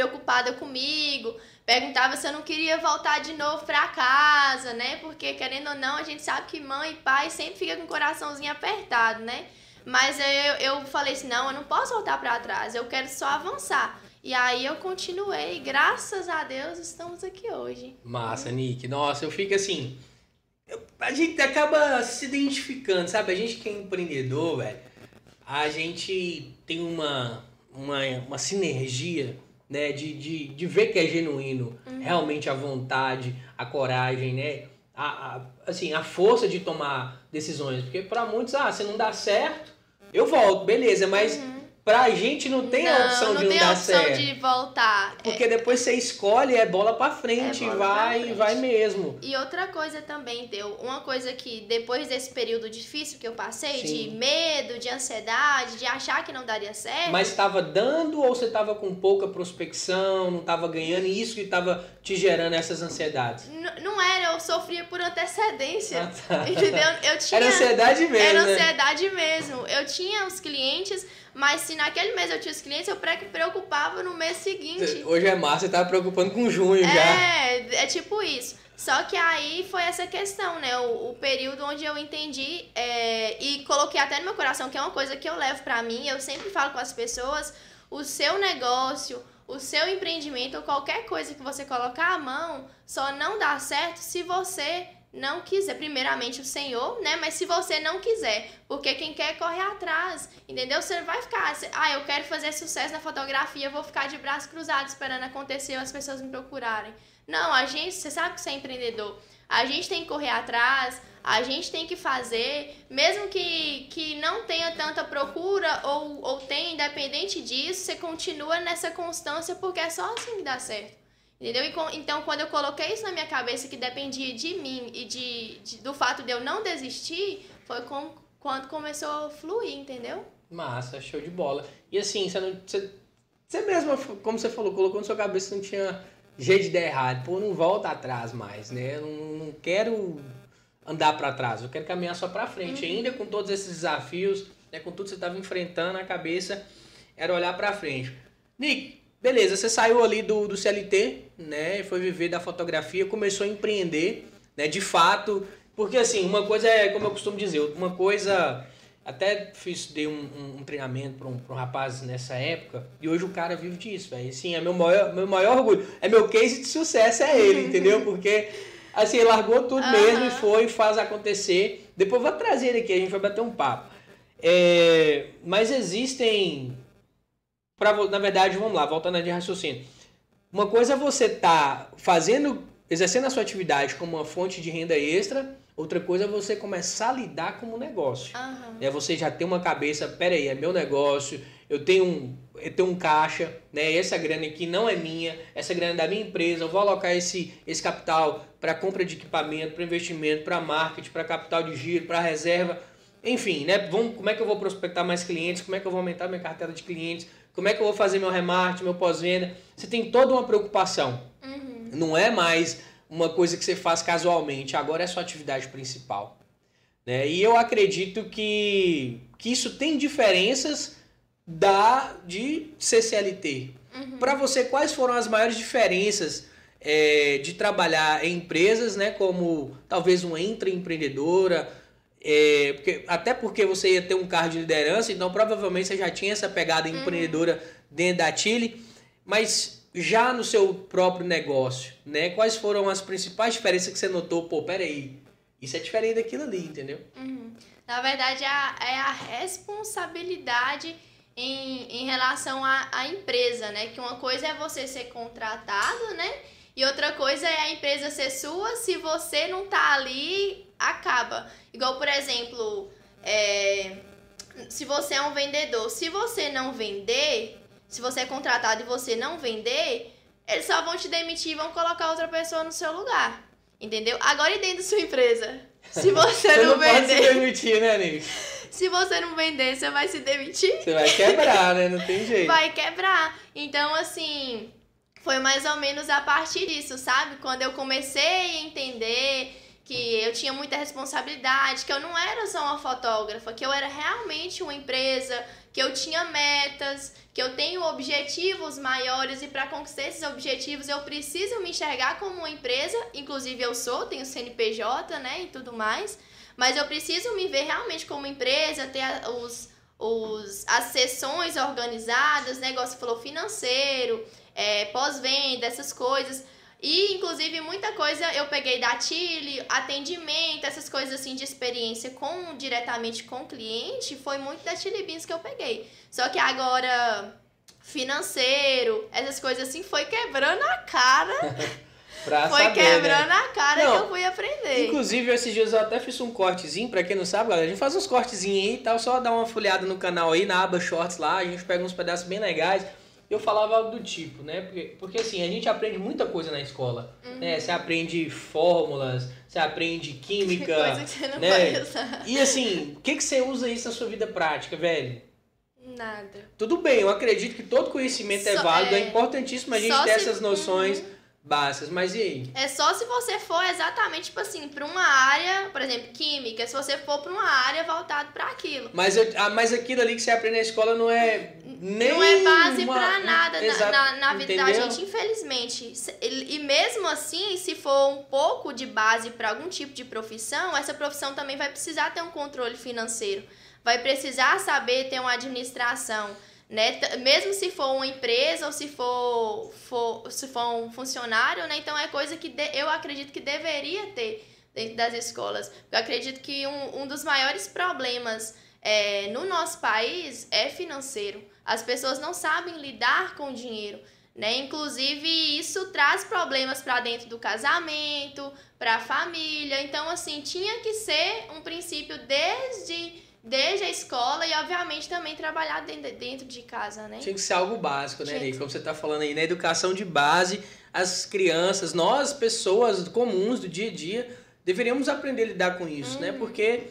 preocupada comigo, perguntava se eu não queria voltar de novo para casa, né? Porque querendo ou não, a gente sabe que mãe e pai sempre fica com o coraçãozinho apertado, né? Mas eu, eu falei assim, não, eu não posso voltar para trás, eu quero só avançar. E aí eu continuei, graças a Deus estamos aqui hoje. Massa, Nick. Nossa, eu fico assim. Eu, a gente acaba se identificando, sabe? A gente que é empreendedor, velho, a gente tem uma, uma, uma sinergia, né? De, de, de ver que é genuíno, uhum. realmente a vontade, a coragem, né? A, a, assim, a força de tomar decisões. Porque para muitos, ah, se não dá certo, eu volto, beleza, mas uhum. Pra gente não tem não, a opção de não dar certo. Não tem a opção de voltar. Porque é. depois você escolhe, é bola pra frente, é bola vai, pra frente. vai mesmo. E outra coisa também, deu uma coisa que depois desse período difícil que eu passei, Sim. de medo, de ansiedade, de achar que não daria certo. Mas estava dando ou você estava com pouca prospecção, não estava ganhando e isso que estava te gerando essas ansiedades? N não era, eu sofria por antecedência. Ah, tá. Entendeu? Eu tinha, era ansiedade mesmo. Era né? ansiedade né? mesmo. Eu tinha os clientes mas se naquele mês eu tinha os clientes, eu preocupava no mês seguinte. Hoje é março, você tava preocupando com junho é, já. É, é tipo isso. Só que aí foi essa questão, né? O, o período onde eu entendi é, e coloquei até no meu coração, que é uma coisa que eu levo pra mim, eu sempre falo com as pessoas, o seu negócio, o seu empreendimento ou qualquer coisa que você colocar a mão só não dá certo se você não quiser, primeiramente o Senhor, né? Mas se você não quiser, porque quem quer corre atrás, entendeu? Você vai ficar, ah, eu quero fazer sucesso na fotografia, vou ficar de braços cruzados esperando acontecer as pessoas me procurarem. Não, a gente, você sabe que você é empreendedor. A gente tem que correr atrás, a gente tem que fazer, mesmo que, que não tenha tanta procura ou, ou tenha, independente disso, você continua nessa constância porque é só assim que dá certo. Entendeu? Então, quando eu coloquei isso na minha cabeça, que dependia de mim e de, de do fato de eu não desistir, foi com, quando começou a fluir, entendeu? Massa, show de bola. E assim, você, não, você, você mesma, como você falou, colocou na sua cabeça que não tinha jeito de dar errado. Pô, não volta atrás mais, né? Eu não, não quero andar para trás, eu quero caminhar só para frente. Uhum. Ainda com todos esses desafios, né, com tudo que você estava enfrentando, a cabeça era olhar para frente. Nick, Beleza, você saiu ali do, do CLT, né? Foi viver da fotografia, começou a empreender, né? De fato, porque assim, uma coisa é, como eu costumo dizer, uma coisa. Até fiz, dei um, um, um treinamento para um, um rapaz nessa época, e hoje o cara vive disso, velho. Assim, é meu maior, meu maior orgulho. É meu case de sucesso, é ele, entendeu? [LAUGHS] Porque, assim, largou tudo uhum. mesmo e foi, faz acontecer. Depois vou trazer ele aqui, a gente vai bater um papo. É, mas existem para na verdade, vamos lá, voltando a de raciocínio. Uma coisa é você tá fazendo, exercendo a sua atividade como uma fonte de renda extra, Outra coisa é você começar a lidar como negócio. Aham. É você já ter uma cabeça, peraí, é meu negócio, eu tenho um, eu tenho um caixa, né? Essa grana aqui não é minha, essa grana é da minha empresa, eu vou alocar esse, esse capital para compra de equipamento, para investimento, para marketing, para capital de giro, para reserva, enfim, né? Vamos, como é que eu vou prospectar mais clientes? Como é que eu vou aumentar minha cartela de clientes? Como é que eu vou fazer meu remarketing, meu pós-venda? Você tem toda uma preocupação. Uhum. Não é mais uma coisa que você faz casualmente, agora é sua atividade principal. Né? E eu acredito que, que isso tem diferenças da de CCLT. Uhum. Para você, quais foram as maiores diferenças é, de trabalhar em empresas, né, como talvez uma intraempreendedora, é, porque, até porque você ia ter um cargo de liderança, então provavelmente você já tinha essa pegada empreendedora dentro da Chile, mas já no seu próprio negócio, né, quais foram as principais diferenças que você notou? Pô, peraí, isso é diferente daquilo ali, entendeu? Uhum. Na verdade, é a, é a responsabilidade em, em relação à, à empresa, né? Que uma coisa é você ser contratado, né? E outra coisa é a empresa ser sua, se você não tá ali, acaba. Igual, por exemplo, é, se você é um vendedor, se você não vender, se você é contratado e você não vender, eles só vão te demitir e vão colocar outra pessoa no seu lugar. Entendeu? Agora e dentro da sua empresa? Se [LAUGHS] você, Você não, não pode se vender, demitir, né, Nick? se você não vender, você vai se demitir? Você vai quebrar, né? Não tem jeito. vai quebrar. Então, assim, foi mais ou menos a partir disso, sabe? Quando eu comecei a entender que eu tinha muita responsabilidade, que eu não era só uma fotógrafa, que eu era realmente uma empresa, que eu tinha metas, que eu tenho objetivos maiores e para conquistar esses objetivos eu preciso me enxergar como uma empresa, inclusive eu sou, tenho CNPJ, né, e tudo mais, mas eu preciso me ver realmente como empresa, ter os, os, as sessões organizadas, negócio falou financeiro, é, pós-venda, essas coisas. E, inclusive, muita coisa eu peguei da Chile, atendimento, essas coisas assim de experiência com diretamente com o cliente, foi muito da Chile Beans que eu peguei. Só que agora, financeiro, essas coisas assim, foi quebrando a cara, [LAUGHS] Pra foi saber, né? quebrando a cara Não, que eu fui aprender. Inclusive, esses dias eu até fiz um cortezinho, pra quem não sabe, galera, a gente faz uns cortezinhos aí e tal, só dá uma folhada no canal aí, na aba Shorts lá, a gente pega uns pedaços bem legais. Eu falava algo do tipo, né? Porque, porque assim, a gente aprende muita coisa na escola, Uhum. né? Você aprende fórmulas, você aprende química, [LAUGHS] Coisa que você não né? vai usar. E assim, o que, que você usa isso na sua vida prática, velho? Nada. Tudo bem, eu acredito que todo conhecimento é válido, é, é, importantíssimo a gente só ter se- essas noções Uhum. Básicas, mas e aí? É só se você for exatamente, tipo assim, pra uma área, por exemplo, química, se você for pra uma área voltada pra aquilo. Mas, eu, ah, mas aquilo ali que você aprende na escola não é nem não é base uma- pra nada na- Exato, na, na vida da gente, infelizmente. E mesmo assim, se for um pouco de base pra algum tipo de profissão, essa profissão também vai precisar ter um controle financeiro. Vai precisar saber ter uma administração. Né? Mesmo se for uma empresa ou se for, for, se for um funcionário, né? Então é coisa que de- eu acredito que deveria ter dentro das escolas. Eu acredito que um, um dos maiores problemas é, no nosso país é financeiro. As pessoas não sabem lidar com o dinheiro. Né? Inclusive, isso traz problemas para dentro do casamento, para a família. Então, assim, tinha que ser um princípio desde, desde a escola e, obviamente, também trabalhar dentro, dentro de casa, né? Tinha que ser algo básico, né, que- Como você tá falando aí, na educação de base, as crianças, nós, pessoas comuns do dia a dia, deveríamos aprender a lidar com isso, Uhum. né? Porque,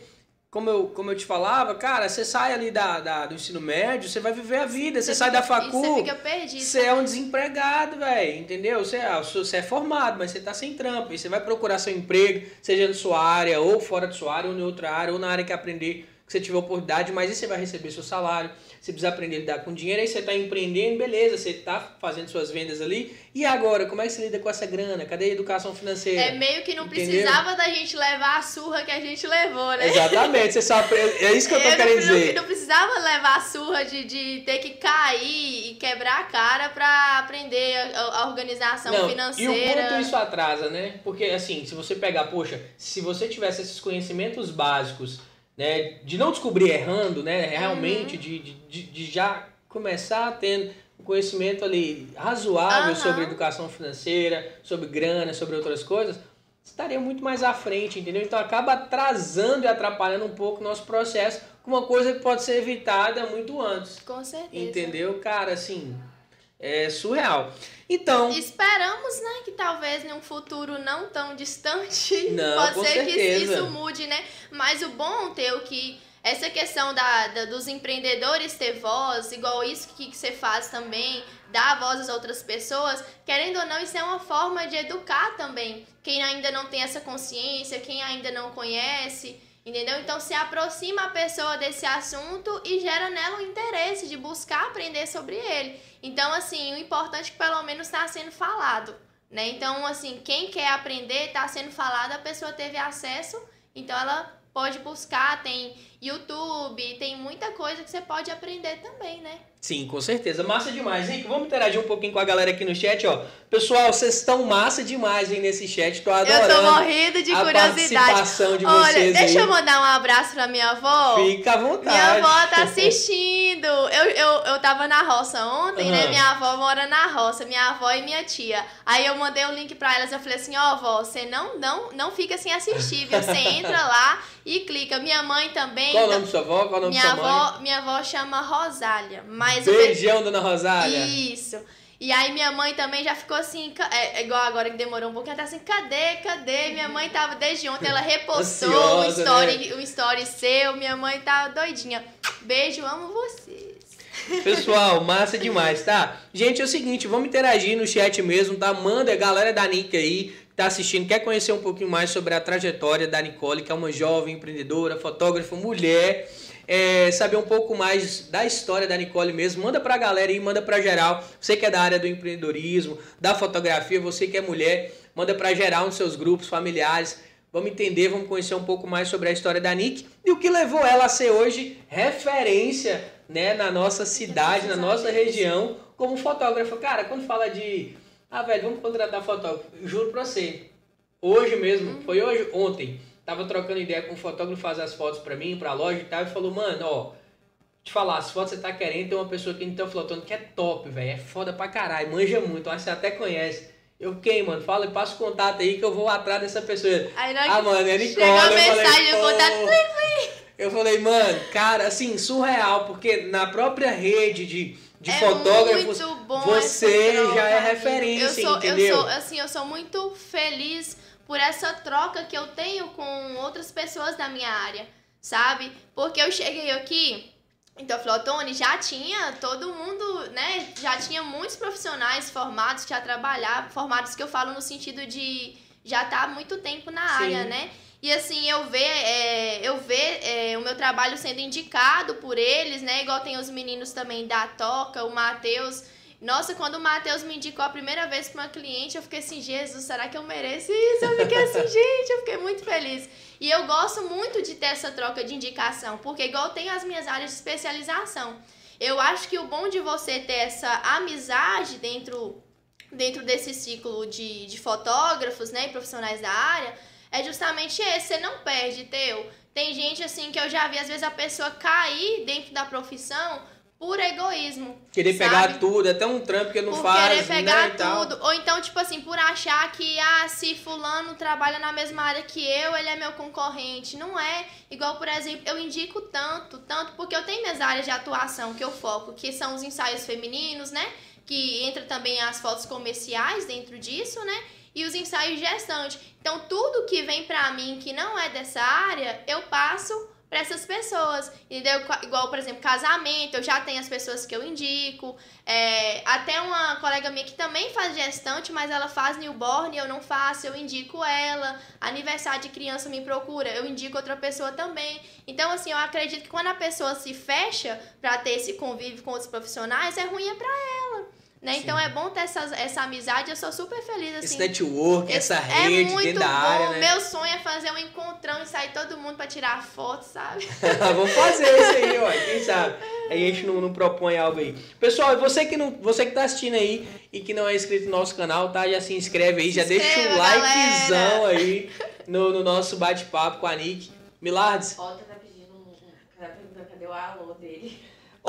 como eu, como eu te falava, cara, você sai ali da, da- do ensino médio, você vai viver a vida, você, sai fica- da facu, e Você fica perdido. Você é um desempregado, velho, entendeu? Você, ah, você é formado, mas você tá sem trampo. E você vai procurar seu emprego, seja na sua área, ou fora da sua área, ou em outra área, ou na área que aprender, que você tiver oportunidade, mas aí você vai receber seu salário. Você precisa aprender a lidar com dinheiro, aí você tá empreendendo, beleza, você tá fazendo suas vendas ali. E agora, como é que você lida com essa grana? Cadê a educação financeira? É meio que não Entendeu? precisava da gente levar a surra que a gente levou, né? Exatamente, você só aprende. É isso que eu tô não, querendo não- dizer. não precisava levar a surra de, de ter que cair e quebrar a cara pra aprender a, a organização Não, financeira. E o quanto isso atrasa, né? Porque, assim, se você pegar, poxa, se você tivesse esses conhecimentos básicos, né, de não descobrir errando, né, realmente, Uhum. de, de, de, já começar tendo um conhecimento ali razoável Aham. sobre educação financeira, sobre grana, sobre outras coisas, estaria muito mais à frente, entendeu? Então acaba atrasando e atrapalhando um pouco o nosso processo com uma coisa que pode ser evitada muito antes. Com certeza. Entendeu? Cara, assim, é surreal. Então. Esperamos, né, que talvez em um futuro não tão distante. [LAUGHS] Não, pode com ser certeza. que isso mude, né? Mas o bom, Teu, que essa questão da, da, dos empreendedores ter voz, igual isso que, que você faz também, dar voz às outras pessoas, querendo ou não, isso é uma forma de educar também. Quem ainda não tem essa consciência, quem ainda não conhece. Entendeu? Então se aproxima a pessoa desse assunto e gera nela o interesse de buscar aprender sobre ele. Então, assim, o importante é que pelo menos está sendo falado. Né? Então, assim, quem quer aprender, está sendo falado, a pessoa teve acesso, então ela pode buscar, tem YouTube, tem muita coisa que você pode aprender também, né? Sim, com certeza. Massa demais. Rico, vamos interagir um pouquinho com a galera aqui no chat, ó. Pessoal, vocês estão massa demais aí nesse chat. Tô adorando. Eu tô morrendo de a curiosidade. participação de Olha, vocês deixa aí. eu mandar um abraço pra minha avó. Fica à vontade. Minha avó tá [LAUGHS] assistindo. Eu, eu, eu tava na roça ontem, né? Aham. Minha avó mora na roça, minha avó e minha tia. Aí eu mandei o link pra elas, eu falei assim, ó, vó, você não, não, não fica sem assistir, viu? Você [LAUGHS] entra lá e clica. Minha mãe também. Qual o então- nome da sua avó? Qual o nome minha da sua mãe? avó, minha avó chama Rosália, mas pe- Beijão, dona Rosália. isso. E aí minha mãe também já ficou assim, é, é igual agora que demorou um pouquinho, ela tá assim, cadê, cadê? Minha mãe tava desde ontem, ela repostou o Ansiosa, story, o story seu, minha mãe tá doidinha. Beijo, amo vocês. Pessoal, [LAUGHS] massa demais, tá? Gente, é o seguinte, vamos interagir no chat mesmo, tá? Manda a galera da Nick aí, que tá assistindo, quer conhecer um pouquinho mais sobre a trajetória da Nicole, que é uma jovem empreendedora, fotógrafa, mulher. É, saber um pouco mais da história da Nicole mesmo, manda pra galera aí, manda pra geral. Você que é da área do empreendedorismo, da fotografia, você que é mulher, manda pra geral nos seus grupos familiares. Vamos entender, vamos conhecer um pouco mais sobre a história da Nick e o que levou ela a ser hoje referência né, na nossa cidade, na nossa região, como fotógrafa. Cara, quando fala de. Ah, velho, vamos contratar fotógrafo. Juro pra você. Hoje mesmo, foi hoje, ontem. Tava trocando ideia com um fotógrafo fazer as fotos pra mim, pra loja e tal, e falou, mano, ó. Te falar, as fotos você tá querendo, tem uma pessoa aqui no teu flotando que é top, velho. É foda pra caralho, manja muito, acho que você até conhece. Eu, quem, mano? Fala, passa o contato aí que eu vou atrás dessa pessoa. Aí hora Ah, mano, é Nicole. chegou a eu falei, mensagem, eu dar "Pô". Eu falei, mano, cara, assim, surreal, porque na própria rede de, de é fotógrafos, você já é referência, eu sou, entendeu? Eu sou, assim, eu sou muito feliz por essa troca que eu tenho com outras pessoas da minha área, sabe? Porque eu cheguei aqui, então Flotone já tinha todo mundo, né? Já tinha muitos profissionais formados que já trabalhavam, formados que eu falo no sentido de já tá há muito tempo na Sim. área, né? E assim, eu ver, é, eu ver é, o meu trabalho sendo indicado por eles, né? Igual tem os meninos também da Toca, o Matheus. Nossa, quando o Matheus me indicou a primeira vez para uma cliente, eu fiquei assim, Jesus, será que eu mereço isso? Eu fiquei assim, [LAUGHS] gente, eu fiquei muito feliz. E eu gosto muito de ter essa troca de indicação, porque igual eu tenho as minhas áreas de especialização. Eu acho que o bom de você ter essa amizade dentro, dentro desse ciclo de, de fotógrafos, né, e profissionais da área, é justamente esse, você não perde teu. Tem gente assim que eu já vi, às vezes, a pessoa cair dentro da profissão por egoísmo. Querer sabe? pegar tudo, até um trampo que não por faz, querer pegar né, tudo. Ou então, tipo assim, por achar que, ah, se fulano trabalha na mesma área que eu, ele é meu concorrente. Não é. Igual, por exemplo, eu indico tanto, tanto, porque eu tenho minhas áreas de atuação que eu foco, que são os ensaios femininos, né? Que entra também as fotos comerciais dentro disso, né? E os ensaios gestantes. Então, tudo que vem pra mim que não é dessa área, eu passo para essas pessoas, entendeu? Igual, por exemplo, casamento, eu já tenho as pessoas que eu indico, é, até uma colega minha que também faz gestante, mas ela faz newborn, eu não faço, eu indico ela, aniversário de criança me procura, eu indico outra pessoa também. Então, assim, eu acredito que quando a pessoa se fecha para ter esse convívio com outros profissionais, é ruim é para ela. Né? Então é bom ter essa, essa amizade, eu sou super feliz assim. Esse network, essa é rede muito dentro da bom. área, né? Meu sonho é fazer um encontrão e sair todo mundo pra tirar foto, sabe? [LAUGHS] Vamos fazer isso aí, ó. Quem sabe? Aí a gente não, não propõe algo aí. Pessoal, você que, não, você que tá assistindo aí e que não é inscrito no nosso canal, tá? Já se inscreve aí, já Se deixa o inscreva, likezão galera. aí no, no nosso bate-papo com a Nick. Milardes? Otto tá pedindo um. Tá cadê o alô dele.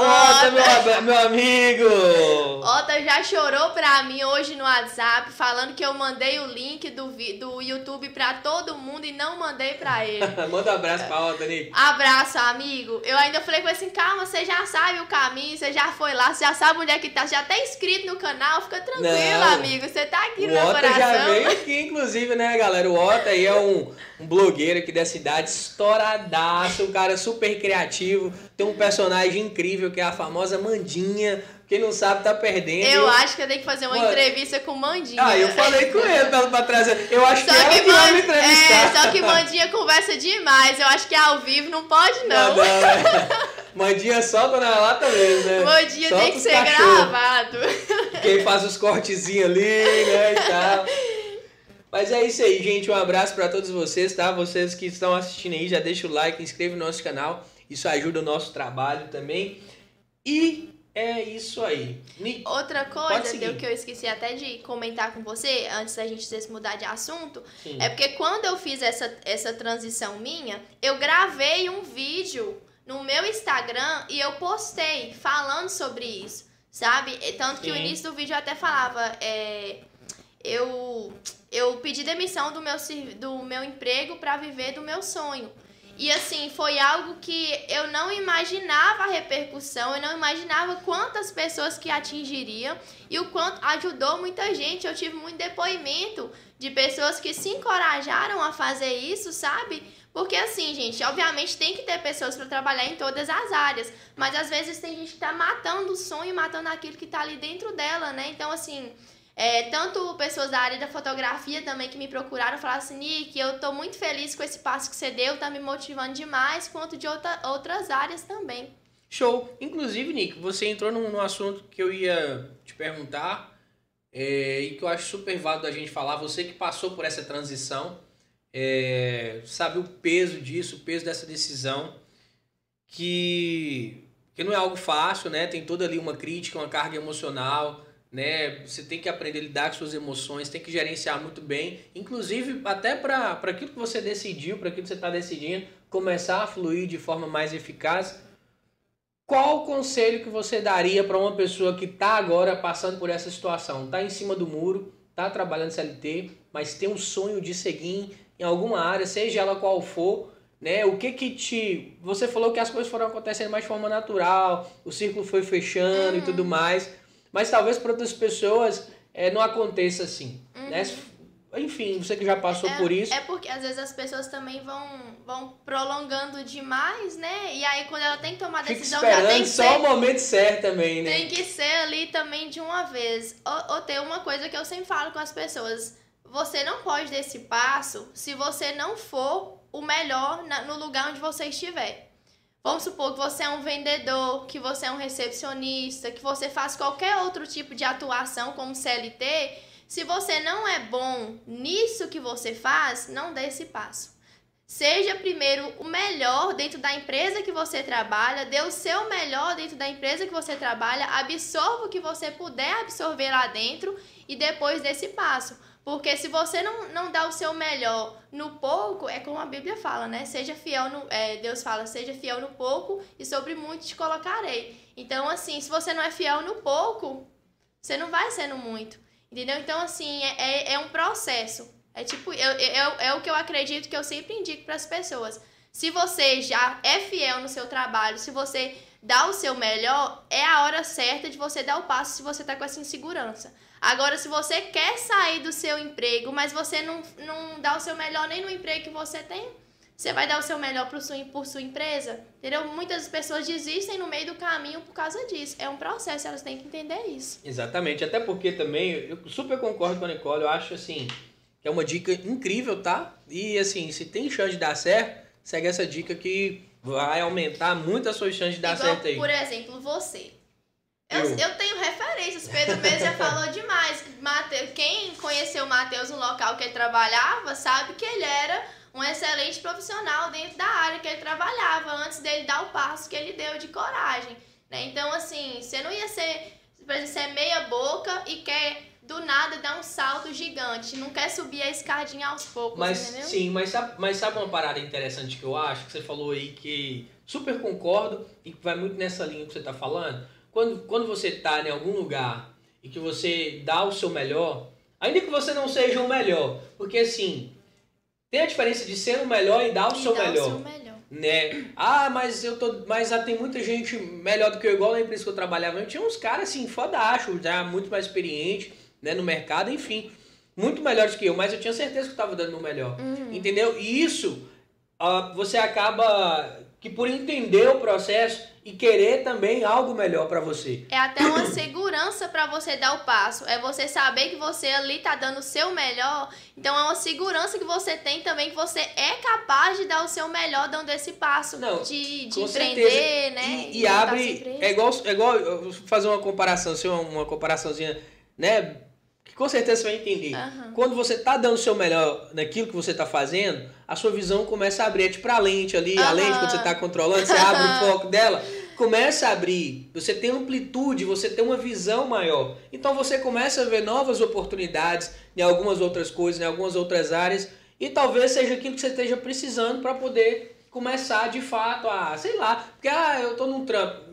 Tá meu, meu amigo! Ota já chorou pra mim hoje no WhatsApp, falando que eu mandei o link do, do YouTube pra todo mundo e não mandei pra ele. [LAUGHS] Manda um abraço pra Ota, Nick. Abraço, amigo. Eu ainda falei com ele assim, calma, você já sabe o caminho, você já foi lá, você já sabe onde é que tá, você já tá inscrito no canal, fica tranquilo, não. amigo. Você tá aqui no meu Ota coração. já veio aqui, inclusive, né, galera? O Ota aí é um, um blogueiro aqui da cidade, estouradaço, um cara super criativo, tem um personagem incrível que é a famosa Mandinha quem não sabe tá perdendo. Eu, acho que eu tenho que fazer uma Mano, entrevista com o Mandinha. Ah, eu falei com ele pra, pra trazer. Eu acho só que, que, que vai me entrevistar. É, só que Mandinha conversa demais. Eu acho que ao vivo não pode, não. não, não é. [LAUGHS] Mandinha solta na lata mesmo, né? Mandinha solta tem que ser cachorro. gravado. Quem faz os cortezinhos ali, né, e tal. Mas é isso aí, gente. Um abraço para todos vocês, tá? Vocês que estão assistindo aí, já deixa o like, inscreve no nosso canal. Isso ajuda o nosso trabalho também. E é isso aí. Outra coisa Deu, que eu esqueci até de comentar com você, antes da gente se mudar de assunto, Sim. é porque quando eu fiz essa, essa transição minha, eu gravei um vídeo no meu Instagram e eu postei falando sobre isso, sabe? Tanto que Sim. o início do vídeo eu até falava, é, eu, eu pedi demissão do meu, do meu emprego para viver do meu sonho. E assim, foi algo que eu não imaginava a repercussão, eu não imaginava quantas pessoas que atingiriam e o quanto ajudou muita gente. Eu tive muito depoimento de pessoas que se encorajaram a fazer isso, sabe? Porque assim, gente, obviamente tem que ter pessoas para trabalhar em todas as áreas, mas às vezes tem gente que tá matando o sonho, matando aquilo que tá ali dentro dela, né? Então, assim, é, tanto pessoas da área da fotografia também que me procuraram falaram assim, Nick, eu tô muito feliz com esse passo que você deu, tá me motivando demais, quanto de outra, outras áreas também. Show! Inclusive, Nick, você entrou num, num assunto que eu ia te perguntar é, e que eu acho super válido a gente falar. Você que passou por essa transição, é, sabe o peso disso, o peso dessa decisão, que, que não é algo fácil, né? Tem toda ali uma crítica, uma carga emocional, né? Você tem que aprender a lidar com suas emoções, tem que gerenciar muito bem, inclusive até para aquilo que você decidiu, para aquilo que você está decidindo, começar a fluir de forma mais eficaz. Qual o conselho que você daria para uma pessoa que está agora passando por essa situação? Está em cima do muro, está trabalhando CLT, mas tem um sonho de seguir em alguma área, seja ela qual for, né? O que que te... Você falou que as coisas foram acontecendo mais de forma natural, o círculo foi fechando uhum. e tudo mais. Mas talvez para outras pessoas é, não aconteça assim. Uhum. Né? Enfim, você que já passou é, por isso. É porque às vezes as pessoas também vão, vão prolongando demais, né? E aí quando ela tem que tomar decisão, já tem que só ser, o momento certo também, né? Tem que ser ali também de uma vez. Ou, ou ter uma coisa que eu sempre falo com as pessoas. Você não pode dar esse passo se você não for o melhor na, no lugar onde você estiver. Vamos supor que você é um vendedor, que você é um recepcionista, que você faz qualquer outro tipo de atuação como CLT. Se você não é bom nisso que você faz, não dê esse passo. Seja primeiro o melhor dentro da empresa que você trabalha, dê o seu melhor dentro da empresa que você trabalha, absorva o que você puder absorver lá dentro e depois desse passo. Porque se você não, não dá o seu melhor no pouco, é como a Bíblia fala, né? Seja fiel no. É, Deus fala, seja fiel no pouco e sobre muito te colocarei. Então, assim, se você não é fiel no pouco, você não vai ser no muito. Entendeu? Então, assim, é, é, é um processo. É tipo, eu, eu, é o que eu acredito que eu sempre indico para as pessoas. Se você já é fiel no seu trabalho, se você dá o seu melhor, é a hora certa de você dar o passo se você está com essa insegurança. Agora, se você quer sair do seu emprego, mas você não, não dá o seu melhor nem no emprego que você tem, você vai dar o seu melhor por sua, por sua empresa? Entendeu? Muitas pessoas desistem no meio do caminho por causa disso. É um processo, elas têm que entender isso. Exatamente. Até porque também, eu super concordo com a Nicole, eu acho assim, que é uma dica incrível, tá? E assim, se tem chance de dar certo, segue essa dica que vai aumentar muito as suas chances de dar Igual, certo aí. Por exemplo, você. Eu, eu tenho referências. Pedro mesmo já falou demais. Quem conheceu o Matheus no local que ele trabalhava sabe que ele era um excelente profissional dentro da área que ele trabalhava antes dele dar o passo que ele deu de coragem. Né? Então, assim, você não ia ser, por exemplo, ser meia boca e quer do nada dar um salto gigante. Não quer subir a escadinha aos poucos, mas, entendeu? Sim, mas sabe, mas sabe uma parada interessante que eu acho? Que você falou aí que super concordo e que vai muito nessa linha que você está falando quando, quando você está em algum lugar e que você dá o seu melhor, ainda que você não seja o melhor, porque assim, tem a diferença de ser o melhor e dar o, E seu, dá melhor, o seu melhor. né? Ah, mas eu tô, mas já tem muita gente melhor do que eu, igual na empresa que eu trabalhava, eu tinha uns caras assim, fodachos, já muito mais experientes, né, no mercado, enfim, muito melhores que eu, mas eu tinha certeza que eu tava dando o melhor. Uhum. Entendeu? E isso, ah, você acaba que por entender o processo e querer também algo melhor para você. É até uma segurança pra você dar o passo. É você saber que você ali tá dando o seu melhor. Então é uma segurança que você tem também que você é capaz de dar o seu melhor dando esse passo Não, de, de empreender, certeza. né? E, e abre. É igual, é igual fazer uma comparação, assim, uma, uma comparaçãozinha, né? Que com certeza você vai entender. Aham. Quando você tá dando o seu melhor naquilo que você tá fazendo, a sua visão começa a abrir. É tipo a lente ali, a Aham. lente quando você tá controlando, você abre o [LAUGHS] foco dela, começa a abrir. Você tem amplitude, você tem uma visão maior. Então você começa a ver novas oportunidades em algumas outras coisas, em algumas outras áreas. E talvez seja aquilo que você esteja precisando para poder começar de fato a, sei lá, porque ah, eu tô num trampo.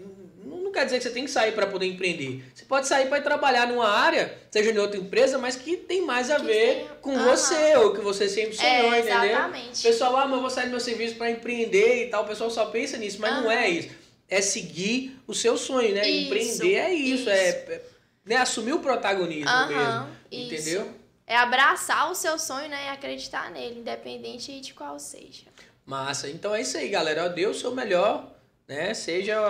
Quer dizer que você tem que sair para poder empreender. Você pode sair para trabalhar numa área, seja em outra empresa, mas que tem mais a Que ver tenha- com você, ou que você sempre sonhou, É, entendeu? exatamente. Pessoal, ah, mas eu vou sair do meu serviço para empreender e tal. O pessoal só pensa nisso, mas não é isso. É seguir o seu sonho, né? Isso, empreender é isso, isso. é, é, né? assumir o protagonismo Aham, mesmo. isso. Entendeu? É abraçar o seu sonho, né? E acreditar nele, independente de qual seja. Massa. Então é isso aí, galera. Dê o seu melhor, né? Seja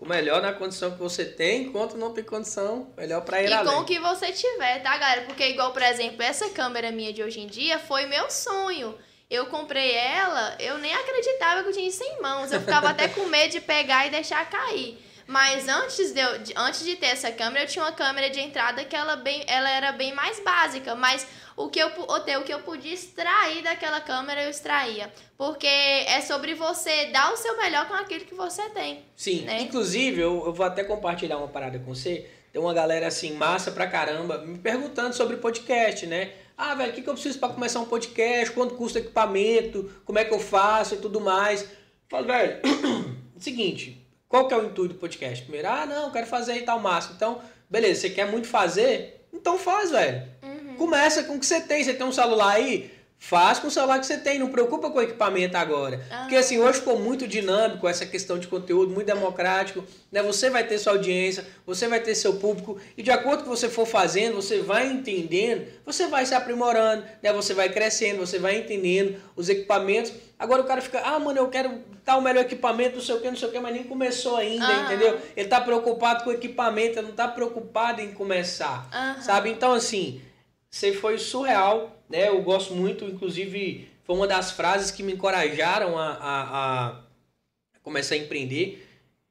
o melhor na condição que você tem, enquanto não tem condição, melhor para ir E além. com o que você tiver, tá, galera? Porque, igual, por exemplo, essa câmera minha de hoje em dia foi meu sonho. Eu comprei ela, eu nem acreditava que eu tinha isso em mãos. Eu ficava até com medo de pegar e deixar cair. Mas antes de, eu- antes de ter essa câmera, eu tinha uma câmera de entrada que ela, bem, ela era bem mais básica. Mas o que, eu, o que eu podia extrair daquela câmera, eu extraía. Porque é sobre você dar o seu melhor com aquilo que você tem. Sim, né? inclusive eu, eu vou até compartilhar uma parada com você. Tem uma galera assim, massa pra caramba, me perguntando sobre podcast, né? Ah, velho, o que, que eu preciso pra começar um podcast? Quanto custa o equipamento? Como é que eu faço e tudo mais? Eu Falo, velho, [CLEARS THROAT] seguinte, qual que é o intuito do podcast? Primeiro, ah, não, quero fazer e tal, massa. Então, beleza, você quer muito fazer? Então faz, velho. Começa com o que você tem. Você tem um celular aí? Faz com o celular que você tem, não preocupa com o equipamento agora. Porque assim, hoje ficou muito dinâmico essa questão de conteúdo, muito democrático. Né? Você vai ter sua audiência, você vai ter seu público, e de acordo com o que você for fazendo, você vai entendendo, você vai se aprimorando, né? você vai crescendo, você vai entendendo os equipamentos. Agora o cara fica, ah, mano, eu quero tal melhor equipamento, não sei o que, não sei o que, mas nem começou ainda, Aham. entendeu? Ele tá preocupado com o equipamento, ele não tá preocupado em começar. Aham. Sabe? Então, assim, você foi surreal, né? Eu gosto muito, inclusive, foi uma das frases que me encorajaram a, a, a começar a empreender.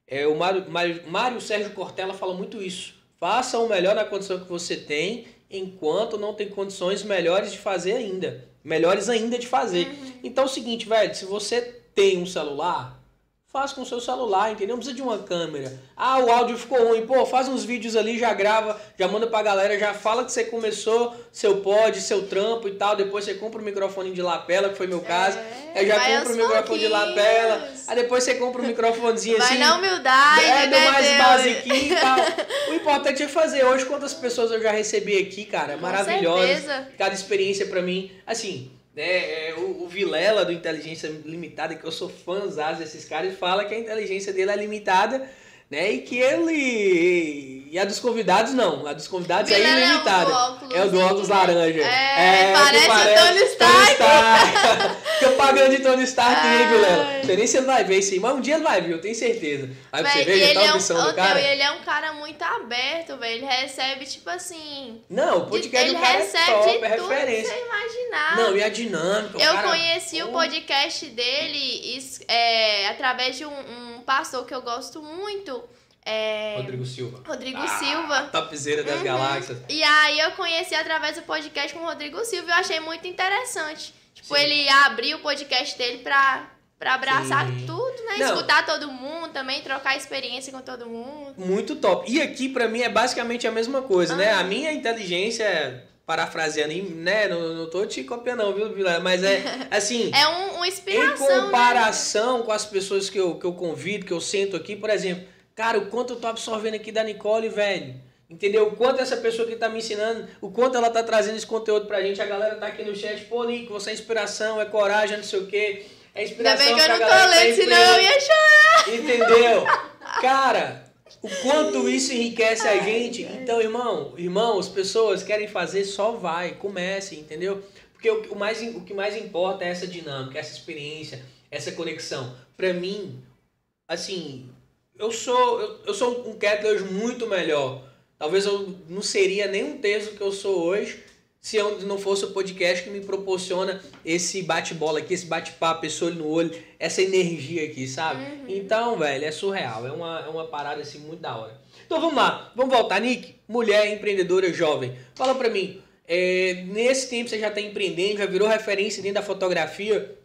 É, o Mário, Mário, Mário Sérgio Cortella fala muito isso. Faça o melhor na condição que você tem, enquanto não tem condições melhores de fazer ainda. Melhores ainda de fazer. Então é o seguinte, velho, se você tem um celular, faz com o seu celular, entendeu? Não precisa de uma câmera. Ah, o áudio ficou ruim. Pô, faz uns vídeos ali, já grava, já manda pra galera, já fala que você começou seu pod, seu trampo e tal. Depois você compra o microfone de lapela, que foi meu caso. É, aí já vai compra o microfone de lapela. Aí depois você compra um microfonezinho Vai assim. na humildade, É, do né, mais Deus? basiquinho e tal. O importante é fazer. Hoje, quantas pessoas eu já recebi aqui, cara, Com maravilhosas. certeza. Cada experiência pra mim, assim, né, o, o Vilela do Inteligência Limitada, que eu sou fãzão desses caras, fala que a inteligência dele é limitada, né, e que ele... E a dos convidados, não. A dos convidados Vilela é é o do ilimitada. óculos, É o do óculos laranja. É, que parece o Tony Stark. Stark. [LAUGHS] Fica pagando de Tony Stark, hein, Vilela? Sei nem se ele vai ver isso aí, mas um dia ele vai ver, eu tenho certeza. Aí você e já tá a é um, do cara. ele é um cara muito aberto, velho. Ele recebe, tipo assim. Não, o de- podcast ele do cara é recebe top, de é tudo referência. que você imaginar. Não, e a dinâmica. o Eu cara- conheci o podcast dele é, através de um, um pastor que eu gosto muito. É, Rodrigo Silva. Rodrigo Ah, Silva. Topzera das Uhum. galáxias. E aí eu conheci através do podcast com o Rodrigo Silva e eu achei muito interessante. Tipo, Sim. ele abriu o podcast dele pra, pra abraçar Sim. tudo, né? Não. Escutar todo mundo também, trocar experiência com todo mundo. Muito top. E aqui, pra mim, é basicamente a mesma coisa, né? Ah. A minha inteligência, parafraseando, em- né? Não, não tô te copiando, não, viu, Vila? Mas é [LAUGHS] assim. É um, uma Em inspiração, né? comparação com as pessoas que eu, que eu convido, que eu sento aqui, por exemplo, cara, o quanto eu tô absorvendo aqui da Nicole, velho. Entendeu? O quanto essa pessoa que está me ensinando, o quanto ela está trazendo esse conteúdo pra gente. A galera tá aqui no chat, pô, você é inspiração, é coragem, não sei o quê. É inspiração Ainda bem que eu não tô lendo, senão eu ia chorar. Entendeu? [LAUGHS] Cara, o quanto isso enriquece a gente. Então, irmão, irmãos, pessoas querem fazer, só vai, comece, entendeu? Porque o, o, mais, o que mais importa é essa dinâmica, essa experiência, essa conexão. Pra mim, assim, eu sou, eu, eu sou um Catlers muito melhor Talvez eu não seria nem um terço que eu sou hoje se eu não fosse o podcast que me proporciona esse bate-bola aqui, esse bate-papo, esse olho no olho, essa energia aqui, sabe? Uhum. Então, velho, é surreal. É uma, é uma parada assim muito da hora. Então vamos lá, vamos voltar, Nick. Mulher empreendedora jovem. Fala pra mim, é, nesse tempo você já está empreendendo, já virou referência dentro da fotografia.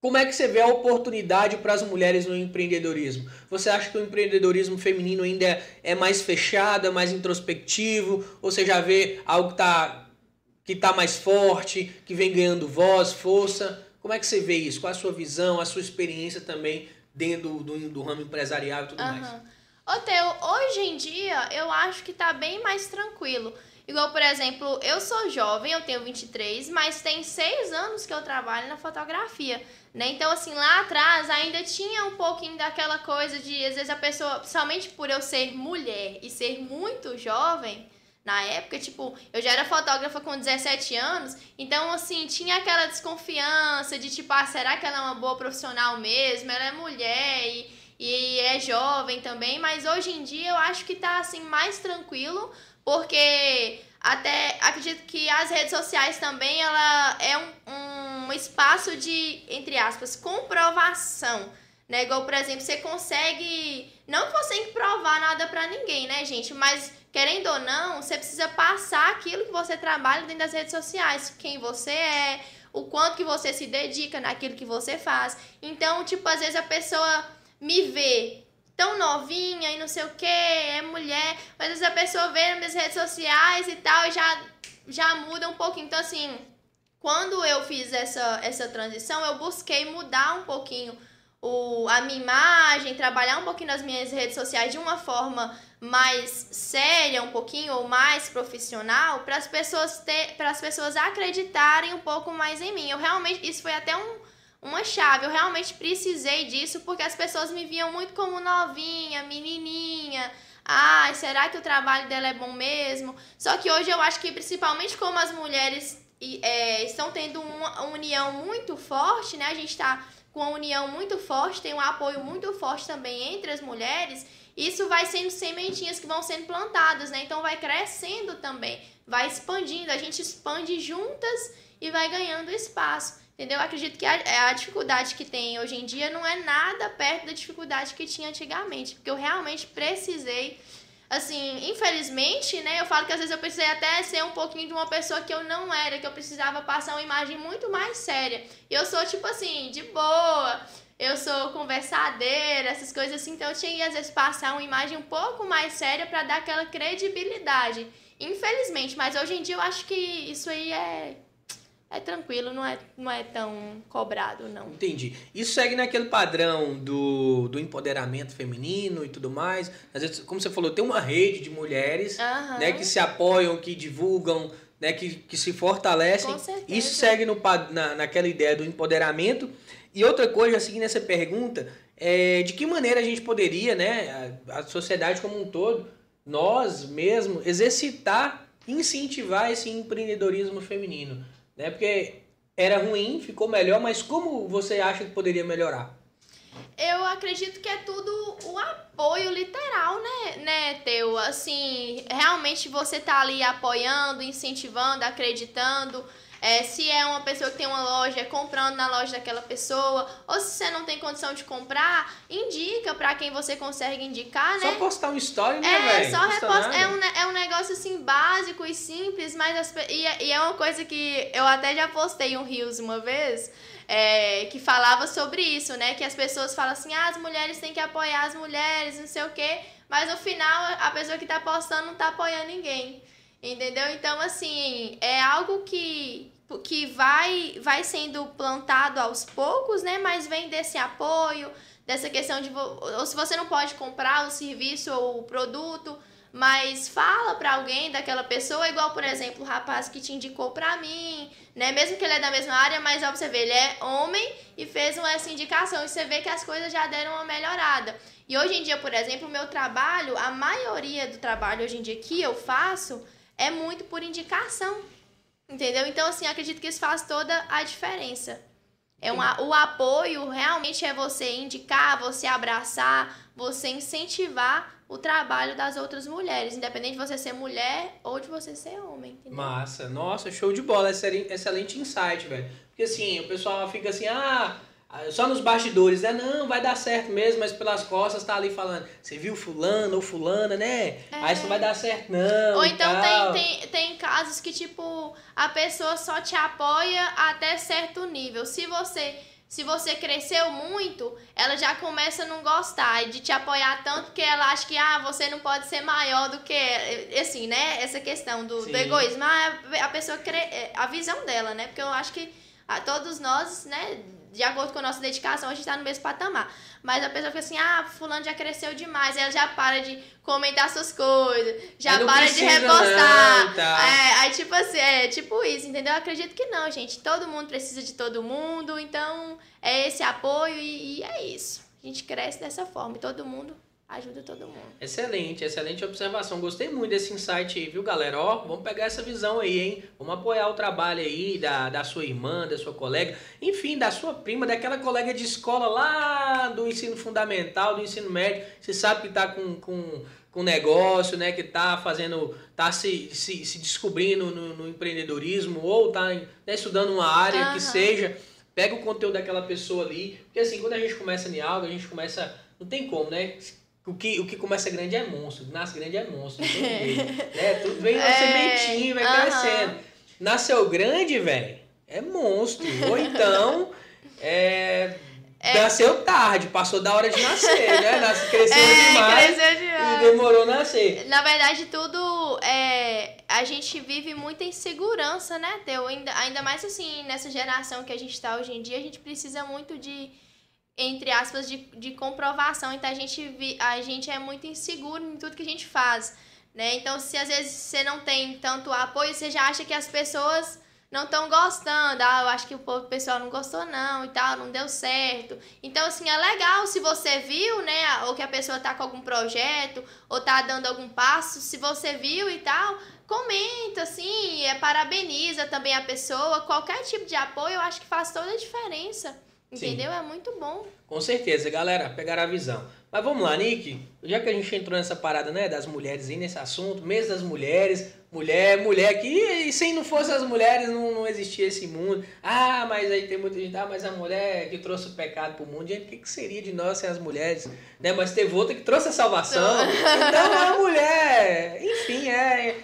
Como é que você vê a oportunidade para as mulheres no empreendedorismo? Você acha que o empreendedorismo feminino ainda é mais fechado, é mais introspectivo? Ou você já vê algo que está que tá mais forte, que vem ganhando voz, força? Como é que você vê isso? Qual a sua visão, a sua experiência também dentro do, do, do ramo empresarial e tudo uhum. mais? Ô, Teu, hoje em dia eu acho que está bem mais tranquilo. Igual, por exemplo, eu sou jovem, eu tenho 23, mas tem seis anos que eu trabalho na fotografia. Né? Então, assim, lá atrás ainda tinha um pouquinho daquela coisa de, às vezes, a pessoa, principalmente por eu ser mulher e ser muito jovem, na época, tipo, eu já era fotógrafa com 17 anos, então, assim, tinha aquela desconfiança de, tipo, ah, será que ela é uma boa profissional mesmo? Ela é mulher e, e é jovem também, mas hoje em dia eu acho que tá, assim, mais tranquilo, porque até acredito que as redes sociais também ela é um, um espaço de, entre aspas, comprovação. Né? Igual, por exemplo, você consegue. Não que você tem que provar nada para ninguém, né, gente? Mas, querendo ou não, você precisa passar aquilo que você trabalha dentro das redes sociais. Quem você é, o quanto que você se dedica naquilo que você faz. Então, tipo, às vezes a pessoa me vê tão novinha e não sei o que, é mulher, mas às vezes a pessoa vê nas minhas redes sociais e tal e já, já muda um pouquinho. Então, assim, quando eu fiz essa, essa transição, eu busquei mudar um pouquinho o, a minha imagem, trabalhar um pouquinho nas minhas redes sociais de uma forma mais séria, um pouquinho ou mais profissional, para as pessoas ter, para as pessoas acreditarem um pouco mais em mim. Eu realmente, isso foi até um uma chave. Eu realmente precisei disso porque as pessoas me viam muito como novinha, menininha. Ai, será que o trabalho dela é bom mesmo? Só que hoje eu acho que principalmente como as mulheres é, estão tendo uma união muito forte, né? A gente está com uma união muito forte, tem um apoio muito forte também entre as mulheres. Isso vai sendo sementinhas que vão sendo plantadas, né? Então vai crescendo também, vai expandindo. A gente expande juntas e vai ganhando espaço. Entendeu? Acredito que a, é, a, dificuldade que tem hoje em dia não é nada perto da dificuldade que tinha antigamente. Porque eu realmente precisei. Assim, infelizmente, né? Eu falo que às vezes eu precisei até ser um pouquinho de uma pessoa que eu não era, que eu precisava passar uma imagem muito mais séria. E eu sou, tipo assim, de boa, eu sou conversadeira, essas coisas assim. Então eu tinha que, às vezes, passar uma imagem um pouco mais séria para dar aquela credibilidade. Infelizmente, mas hoje em dia eu acho que isso aí é é tranquilo, não é, não é tão cobrado, não. Entendi. Isso segue naquele padrão do, do empoderamento feminino e tudo mais. Às vezes, como você falou, tem uma rede de mulheres uhum. né, que se apoiam, que divulgam, né, que, que se fortalecem. Com certeza. Isso segue no, na, naquela ideia do empoderamento. E outra coisa, seguindo essa pergunta, é de que maneira a gente poderia, né, a, a sociedade como um todo, nós mesmos, exercitar, incentivar esse empreendedorismo feminino? Né? Porque era ruim, ficou melhor, mas como você acha que poderia melhorar? Eu acredito que é tudo o apoio literal, né, né, Teu? Assim, realmente você tá ali apoiando, incentivando, acreditando, é, se é uma pessoa que tem uma loja, comprando na loja daquela pessoa, ou se você não tem condição de comprar, indica para quem você consegue indicar, né? Só postar um story, né, É, véio? só reposta, é um, é um negócio assim básico e simples, mas as, e, é, e é uma coisa que eu até já postei um Rios uma vez, é, que falava sobre isso, né? Que as pessoas falam assim, ah, as mulheres têm que apoiar as mulheres, não sei o quê, mas no final a pessoa que tá postando não tá apoiando ninguém. Entendeu? Então, assim, é algo que, que vai, vai sendo plantado aos poucos, né? Mas vem desse apoio, dessa questão de. Ou se você não pode comprar o serviço ou o produto, mas fala pra alguém daquela pessoa, igual, por exemplo, o rapaz que te indicou pra mim, né? Mesmo que ele é da mesma área, mas ó, você vê, ele é homem e fez essa indicação. E você vê que as coisas já deram uma melhorada. E hoje em dia, por exemplo, o meu trabalho, a maioria do trabalho hoje em dia que eu faço é muito por indicação. Entendeu? Então, assim, acredito que isso faz toda a diferença. É uma, o apoio realmente é você indicar, você abraçar, você incentivar o trabalho das outras mulheres, independente de você ser mulher ou de você ser homem. Entendeu? Massa, nossa, show de bola, excelente insight, velho. Porque assim, o pessoal fica assim, ah, só nos bastidores, né? Não, vai dar certo mesmo, mas pelas costas tá ali falando, você viu fulano ou fulana, né? É. Aí isso não vai dar certo, não. Ou então tem, tem, tem casos que, tipo, a pessoa só te apoia até certo nível. Se você. Se você cresceu muito, ela já começa a não gostar de te apoiar tanto que ela acha que ah, você não pode ser maior do que assim, né? Essa questão do, do egoísmo, ah, a pessoa a visão dela, né? Porque eu acho que a ah, todos nós, né, de acordo com a nossa dedicação, a gente está no mesmo patamar. Mas a pessoa fica assim, ah, fulano já cresceu demais. Aí ela já para de comentar suas coisas, já para de repostar. Não, tá. é, aí tipo assim, é tipo isso, entendeu? Eu acredito que não, gente. Todo mundo precisa de todo mundo, então é esse apoio e, e é isso. A gente cresce dessa forma e todo mundo ajuda todo mundo. Excelente, excelente observação. Gostei muito desse insight aí, viu, galera? Ó, vamos pegar essa visão aí, hein? Vamos apoiar o trabalho aí da, da sua irmã, da sua colega, enfim, da sua prima, daquela colega de escola lá do ensino fundamental, do ensino médio. Você sabe que tá com, com, com negócio, né? Que tá fazendo, tá se, se, se descobrindo no, no empreendedorismo ou tá né, estudando uma área uhum. que seja. Pega o conteúdo daquela pessoa ali. Porque assim, quando a gente começa em algo, a gente começa. Não tem como, né? O que, o que começa grande é monstro, nasce grande é monstro. Tudo [LAUGHS] né? Tudo vem uma é, sementinha, vai uh -huh. crescendo. Nasceu grande, velho, é monstro. Ou então, [LAUGHS] é, é, Nasceu tarde, passou da hora de nascer, né? Nasce, cresceu é, demais cresceu demais. e demorou a nascer. Na verdade, tudo é. A gente vive muita insegurança, né, Teu? Ainda, ainda mais assim, nessa geração que a gente está hoje em dia, a gente precisa muito de entre aspas, de, de comprovação. Então a gente, vi, a gente é muito inseguro em tudo que a gente faz. Né? Então, se às vezes você não tem tanto apoio, você já acha que as pessoas não estão gostando. Ah, eu acho que o pessoal não gostou, não, e tal, não deu certo. Então, assim, é legal se você viu, né? Ou que a pessoa tá com algum projeto, ou tá dando algum passo. Se você viu e tal, comenta, assim, é, parabeniza também a pessoa. Qualquer tipo de apoio, eu acho que faz toda a diferença. Entendeu? Sim. É muito bom. Com certeza, galera, pegaram a visão. Mas vamos lá, Nick. Já que a gente entrou nessa parada, né, das mulheres aí nesse assunto, mês das mulheres, mulher, mulher que e se não fosse as mulheres não, não existia esse mundo. Ah, mas aí tem muita gente, ah, mas a mulher que trouxe o pecado pro mundo, gente, o que, que seria de nós sem as mulheres? Né? Mas teve outra que trouxe a salvação. Então a mulher, enfim, é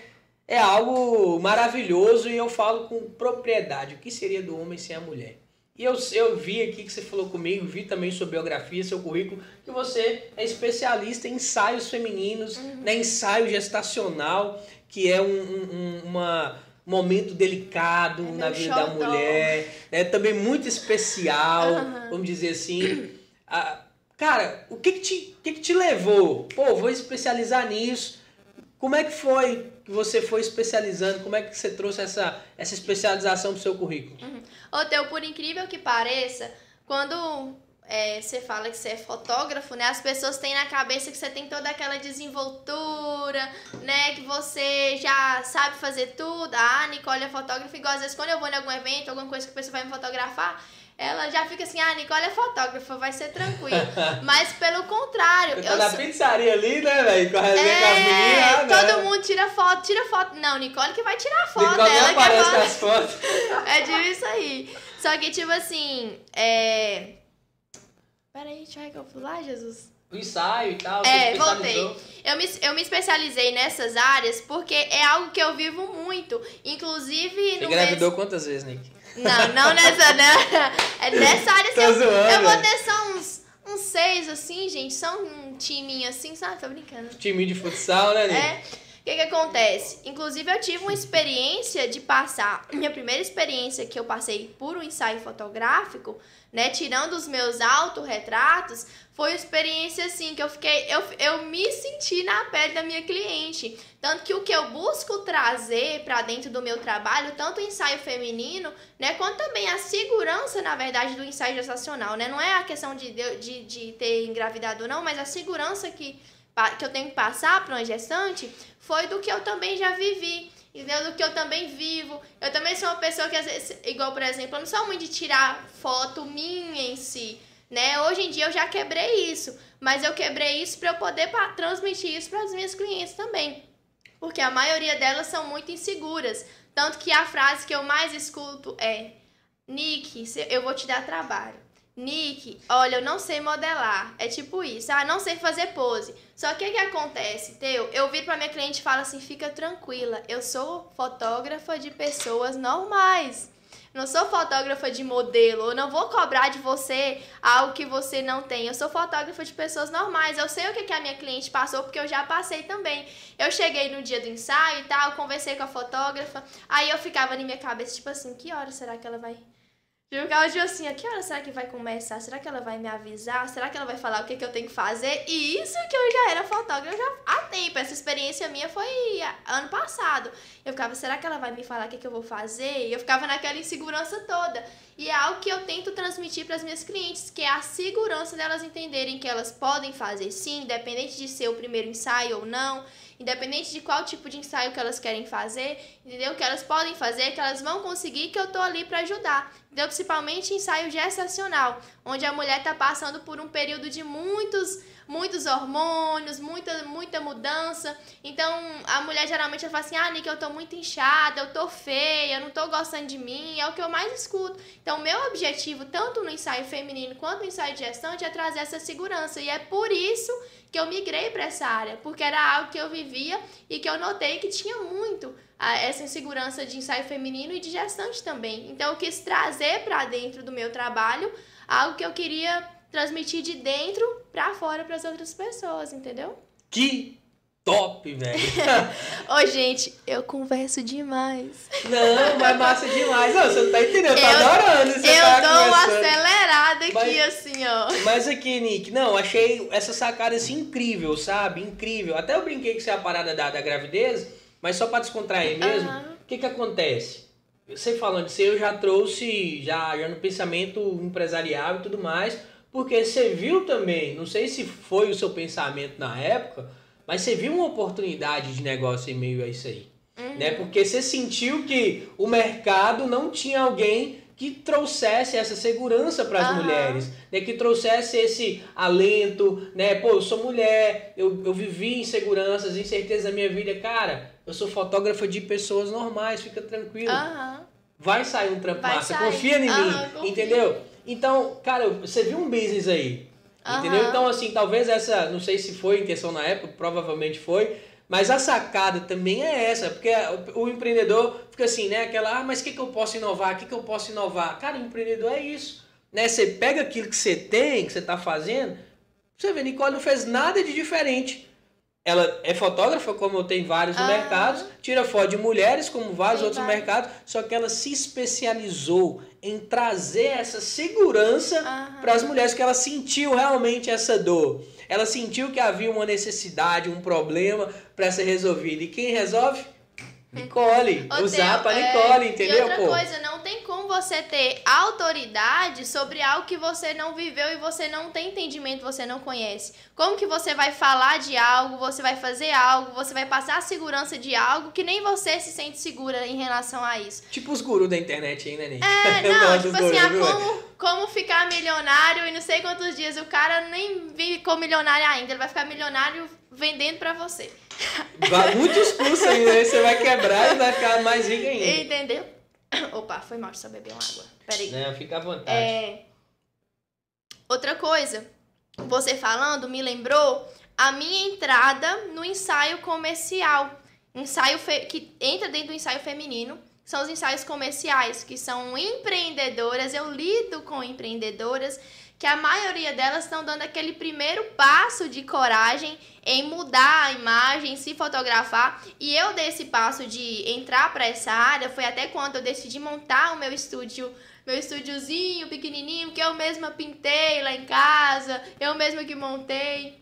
é algo maravilhoso e eu falo com propriedade. O que seria do homem sem a mulher? E eu, eu vi aqui que você falou comigo, vi também sua biografia, seu currículo, que você é especialista em ensaios femininos, uhum. né, ensaio gestacional, que é um, um uma momento delicado é na vida da mulher, né, também muito especial, uhum. vamos dizer assim. Ah, cara, o que que, te, que que te levou? Pô, vou especializar nisso. Como é que foi que você foi especializando? Como é que você trouxe essa, essa especialização para o seu currículo? Uhum. Ô, Teu, por incrível que pareça, quando é, você fala que você é fotógrafo, né? As pessoas têm na cabeça que você tem toda aquela desenvoltura, né? Que você já sabe fazer tudo. Ah, Nicole é fotógrafa, igual às vezes quando eu vou em algum evento, alguma coisa que a pessoa vai me fotografar, ela já fica assim, ah, Nicole é fotógrafa, vai ser tranquilo. [LAUGHS] Mas pelo contrário. Você tá na pizzaria ali, né, velho? Com a resenha é, com as meninas. Né? Todo mundo tira foto, tira foto. Não, Nicole que vai tirar foto. Nicole ela que aparece com as fotos. [LAUGHS] É tipo isso aí. Só que, tipo assim, é. Peraí, deixa eu lá, Jesus. O ensaio e tal. É, voltei. Eu me, eu me especializei nessas áreas porque é algo que eu vivo muito. Inclusive. Você engravidou mês... quantas vezes, Nick? Não, não nessa, né? É nessa área assim, eu, eu vou ter só uns, uns seis, assim, gente. Só um timinho assim, sabe? Tô brincando. Timinho de futsal, né, Nick? É. que, que acontece? Inclusive, eu tive uma experiência de passar. Minha primeira experiência que eu passei por um ensaio fotográfico, né? Tirando os meus autorretratos, foi uma experiência assim que eu fiquei. Eu, eu me senti na pele da minha cliente. Tanto que o que eu busco trazer para dentro do meu trabalho, tanto o ensaio feminino, né? Quanto também a segurança, na verdade, do ensaio gestacional, né? Não é a questão de, de, de ter engravidado, não, mas a segurança que que eu tenho que passar para uma gestante foi do que eu também já vivi, entendeu? Do que eu também vivo. Eu também sou uma pessoa que, às vezes, igual, por exemplo, eu não sou muito de tirar foto minha em si, né? Hoje em dia eu já quebrei isso, mas eu quebrei isso para eu poder transmitir isso para as minhas clientes também. Porque a maioria delas são muito inseguras. Tanto que a frase que eu mais escuto é: Nick, eu vou te dar trabalho. Nick, olha, eu não sei modelar. É tipo isso. Ah, não sei fazer pose. Só que o que acontece, Teu? Eu viro pra minha cliente e falo assim: fica tranquila, eu sou fotógrafa de pessoas normais. Não sou fotógrafa de modelo, eu não vou cobrar de você algo que você não tem. Eu sou fotógrafa de pessoas normais. Eu sei o que, que a minha cliente passou, porque eu já passei também. Eu cheguei no dia do ensaio e tal, conversei com a fotógrafa, aí eu ficava na minha cabeça, tipo assim, que hora será que ela vai eu ficava tipo assim, a que hora será que vai começar? Será que ela vai me avisar? Será que ela vai falar o que, que eu tenho que fazer? E isso que eu já era fotógrafa já há tempo. Essa experiência minha foi ano passado. Eu ficava, será que ela vai me falar o que, que eu vou fazer? E eu ficava naquela insegurança toda. E é algo que eu tento transmitir para as minhas clientes, que é a segurança delas entenderem que elas podem fazer sim, independente de ser o primeiro ensaio ou não independente de qual tipo de ensaio que elas querem fazer, entendeu? Que elas podem fazer, que elas vão conseguir, que eu tô ali para ajudar. Entendeu? Principalmente ensaio gestacional, onde a mulher tá passando por um período de muitos muitos hormônios, muita, muita mudança. Então, a mulher geralmente fala assim: ah, Nick, eu tô muito inchada, eu tô feia, eu não tô gostando de mim. É o que eu mais escuto. Então, meu objetivo, tanto no ensaio feminino quanto no ensaio de gestante, é trazer essa segurança. E é por isso que eu migrei para essa área, porque era algo que eu vivia e que eu notei que tinha muito essa insegurança de ensaio feminino e de gestante também. Então, eu quis trazer para dentro do meu trabalho algo que eu queria transmitir de dentro para fora para as outras pessoas, entendeu? Que top, velho. [LAUGHS] Ô, gente, eu converso demais. Não, mas massa demais. Não, você não tá entendendo, tá eu, adorando. Você eu tá dou uma acelerada aqui, mas, assim, ó. Mas aqui, Nick, não, achei essa sacada assim incrível, sabe? Incrível. Até eu brinquei que você é a parada da, da gravidez, mas só pra descontrair mesmo. O uhum. que que acontece? Você falando isso, eu já trouxe, já, já no pensamento empresarial e tudo mais, porque você viu também, não sei se foi o seu pensamento na época, mas você viu uma oportunidade de negócio em meio a isso aí. Uhum. Né? Porque você sentiu que o mercado não tinha alguém que trouxesse essa segurança para as uhum. mulheres, né? que trouxesse esse alento, né? Pô, eu sou mulher, eu, eu vivi inseguranças, incertezas na minha vida. Cara, eu sou fotógrafa de pessoas normais, fica tranquilo. Uhum. Vai sair um trampo massa, confia em mim, entendeu? Então, cara, você viu um business aí. Entendeu? Então, assim, talvez essa, não sei se foi a intenção na época, provavelmente foi, mas a sacada também é essa, porque o empreendedor fica assim, né? Aquela, ah, mas o que, que eu posso inovar? O que, que eu posso inovar? Cara, o empreendedor é isso. Né? Você pega aquilo que você tem, que você está fazendo, você vê, Nicole não fez nada de diferente. Ela é fotógrafa, como eu tenho vários no mercado, tira foto de mulheres, como vários Sim, outros vários. mercados, só que ela se especializou em trazer essa segurança para as mulheres, que ela sentiu realmente essa dor. Ela sentiu que havia uma necessidade, um problema para ser resolvido. E quem resolve? Nicole. Usar para Nicole, é, entendeu? E outra pô? coisa, não tem como você ter autoridade sobre algo que você não viveu e você não tem entendimento, você não conhece. Como que você vai falar de algo, você vai fazer algo, você vai passar a segurança de algo que nem você se sente segura em relação a isso. Tipo os gurus da internet aí, né, Nick? É, [LAUGHS] não, tipo assim, ah, como, como ficar milionário e não sei quantos dias. O cara nem ficou milionário ainda, ele vai ficar milionário vendendo para você. Muitos cursos ainda, aí você vai quebrar e vai ficar mais rico ainda. Entendeu? [COUGHS] Opa, foi mal, só beber uma água. Peraí. Não, fica à vontade. É... Outra coisa, você falando me lembrou a minha entrada no ensaio comercial. Ensaio fe... que entra dentro do ensaio feminino. São os ensaios comerciais, que são empreendedoras. Eu lido com empreendedoras que a maioria delas estão dando aquele primeiro passo de coragem em mudar a imagem, se fotografar. E eu dei esse passo de entrar para essa área foi até quando eu decidi montar o meu estúdio meu estúdiozinho pequenininho que eu mesma pintei lá em casa, eu mesma que montei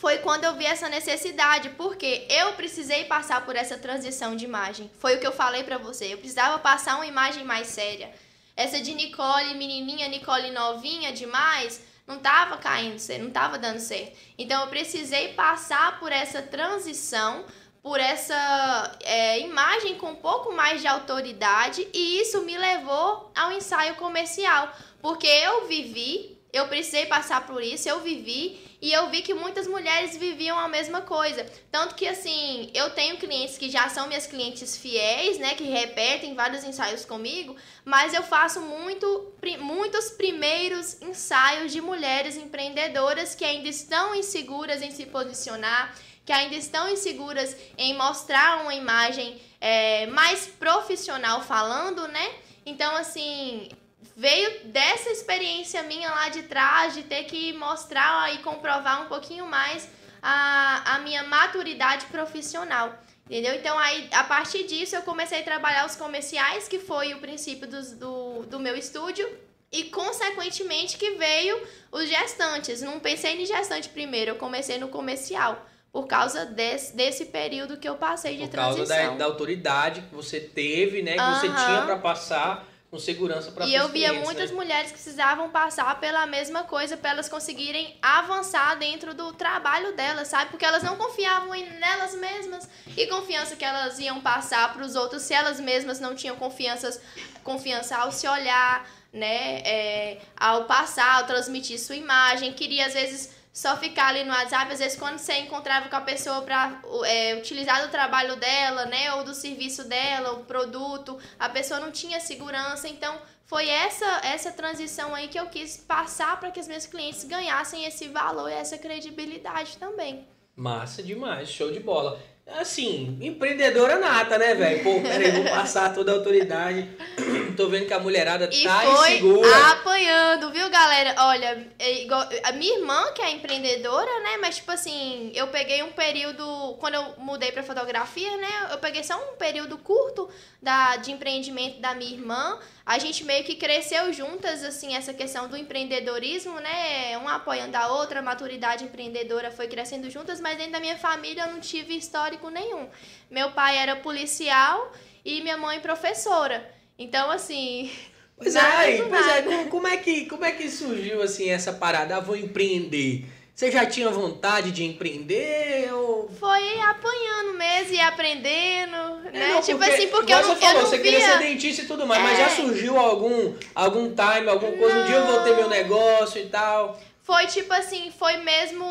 foi quando eu vi essa necessidade, porque eu precisei passar por essa transição de imagem. Foi o que eu falei para você. Eu precisava passar uma imagem mais séria. Essa de Nicole menininha, Nicole novinha demais, não tava caindo, não tava dando certo. Então eu precisei passar por essa transição, por essa é, imagem com um pouco mais de autoridade e isso me levou ao ensaio comercial, porque eu vivi, eu precisei passar por isso, eu vivi e eu vi que muitas mulheres viviam a mesma coisa. Tanto que, assim, eu tenho clientes que já são minhas clientes fiéis, né? Que repetem vários ensaios comigo, mas eu faço muito, muitos primeiros ensaios de mulheres empreendedoras que ainda estão inseguras em se posicionar, que ainda estão inseguras em mostrar uma imagem é, mais profissional falando, né? Então, assim, veio dessa experiência minha lá de trás, de ter que mostrar e comprovar um pouquinho mais a, a minha maturidade profissional. Entendeu? Então, aí, a partir disso, eu comecei a trabalhar os comerciais, que foi o princípio do, do, do meu estúdio. E, consequentemente, que veio os gestantes. Não pensei em gestante primeiro, eu comecei no comercial. Por causa desse, desse período que eu passei de transição. Por causa da, da autoridade que você teve, né? Que uhum. você tinha para passar com segurança para E eu via muitas né? mulheres que precisavam passar pela mesma coisa para elas conseguirem avançar dentro do trabalho delas, sabe? Porque elas não confiavam em nelas mesmas e confiança que elas iam passar para os outros se elas mesmas não tinham confiança, confiança ao se olhar, né? É, ao passar, ao transmitir sua imagem, queria às vezes só ficar ali no WhatsApp, às vezes quando você encontrava com a pessoa para é, utilizar do trabalho dela, né, ou do serviço dela, o produto, a pessoa não tinha segurança, então foi essa essa transição aí que eu quis passar para que os meus clientes ganhassem esse valor e essa credibilidade também. Massa demais, show de bola. Assim, empreendedora nata, né, velho? Pô, peraí, vou [LAUGHS] passar toda a autoridade. [CLEARS THROAT] Tô vendo que a mulherada e tá foi insegura. apanhando, viu, galera? Olha, é igual, a minha irmã, que é empreendedora, né? Mas, tipo assim, eu peguei um período... Quando eu mudei pra fotografia, né? Eu peguei só um período curto da, de empreendimento da minha irmã. A gente meio que cresceu juntas, assim, essa questão do empreendedorismo, né? Uma apoiando a outra, a maturidade empreendedora foi crescendo juntas, mas dentro da minha família eu não tive histórico nenhum. Meu pai era policial e minha mãe professora. Então, assim. [LAUGHS] Pois é, pois é, como é, que, como é que surgiu assim essa parada? Ah, vou empreender. Você já tinha vontade de empreender ou... Foi apanhando mesmo e aprendendo, é, né? Não, tipo porque, assim, porque eu não, você falou, eu não você via... queria ser dentista e tudo mais, é. mas já é. surgiu algum, algum time, alguma coisa, não. um dia eu vou ter meu negócio e tal? Foi tipo assim, foi mesmo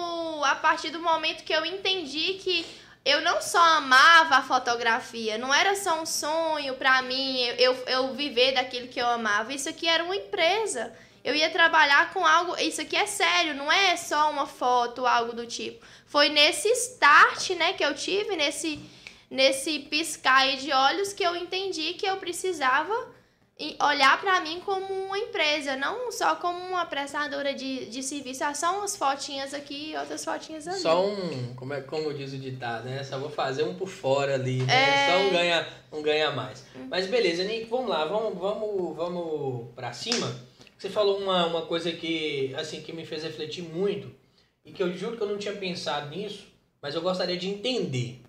a partir do momento que eu entendi que eu não só amava a fotografia, não era só um sonho para mim eu, eu viver daquilo que eu amava. Isso aqui era uma empresa. Eu ia trabalhar com algo. Isso aqui é sério, não é só uma foto, algo do tipo. Foi nesse start, né, que eu tive, nesse, nesse piscar de olhos, que eu entendi que eu precisava olhar para mim como uma empresa, não só como uma prestadora de, de serviço. Ah, só umas fotinhas aqui e outras fotinhas ali. Só um, como, é, como diz o ditado, né? Só vou fazer um por fora ali, né? É... Só um ganha, um ganha mais. Hum. Mas beleza, Nick, vamos lá, vamos, vamos, vamos pra cima. Você falou uma, uma coisa que, assim, que me fez refletir muito e que eu juro que eu não tinha pensado nisso, mas eu gostaria de entender.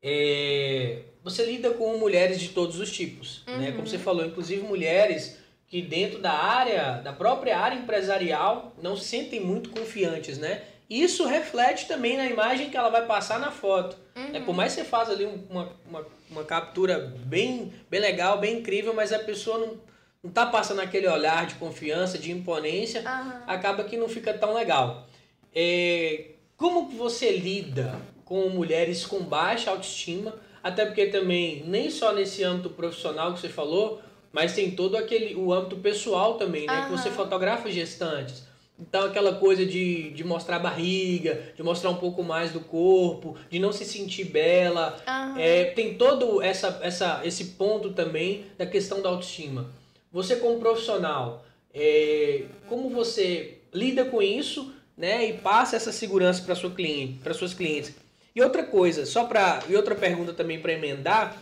É, você lida com mulheres de todos os tipos, uhum. né? Como você falou, inclusive mulheres que dentro da área, da própria área empresarial, não se sentem muito confiantes, né? Isso reflete também na imagem que ela vai passar na foto. Uhum. É, por mais que você faça ali uma, uma, uma captura bem, bem legal, bem incrível, mas a pessoa não, não tá passando aquele olhar de confiança, de imponência, uhum. acaba que não fica tão legal. É, como você lida com mulheres com baixa autoestima até porque também, nem só nesse âmbito profissional que você falou, mas tem todo aquele o âmbito pessoal também, né? Uhum. Que você fotografa gestantes. Então aquela coisa de, de mostrar a barriga, de mostrar um pouco mais do corpo, de não se sentir bela. Uhum. É, tem todo essa, essa, esse ponto também da questão da autoestima. Você como profissional, é, como você lida com isso, né? E passa essa segurança para sua cliente, para suas clientes. E outra coisa, só para e outra pergunta também para emendar,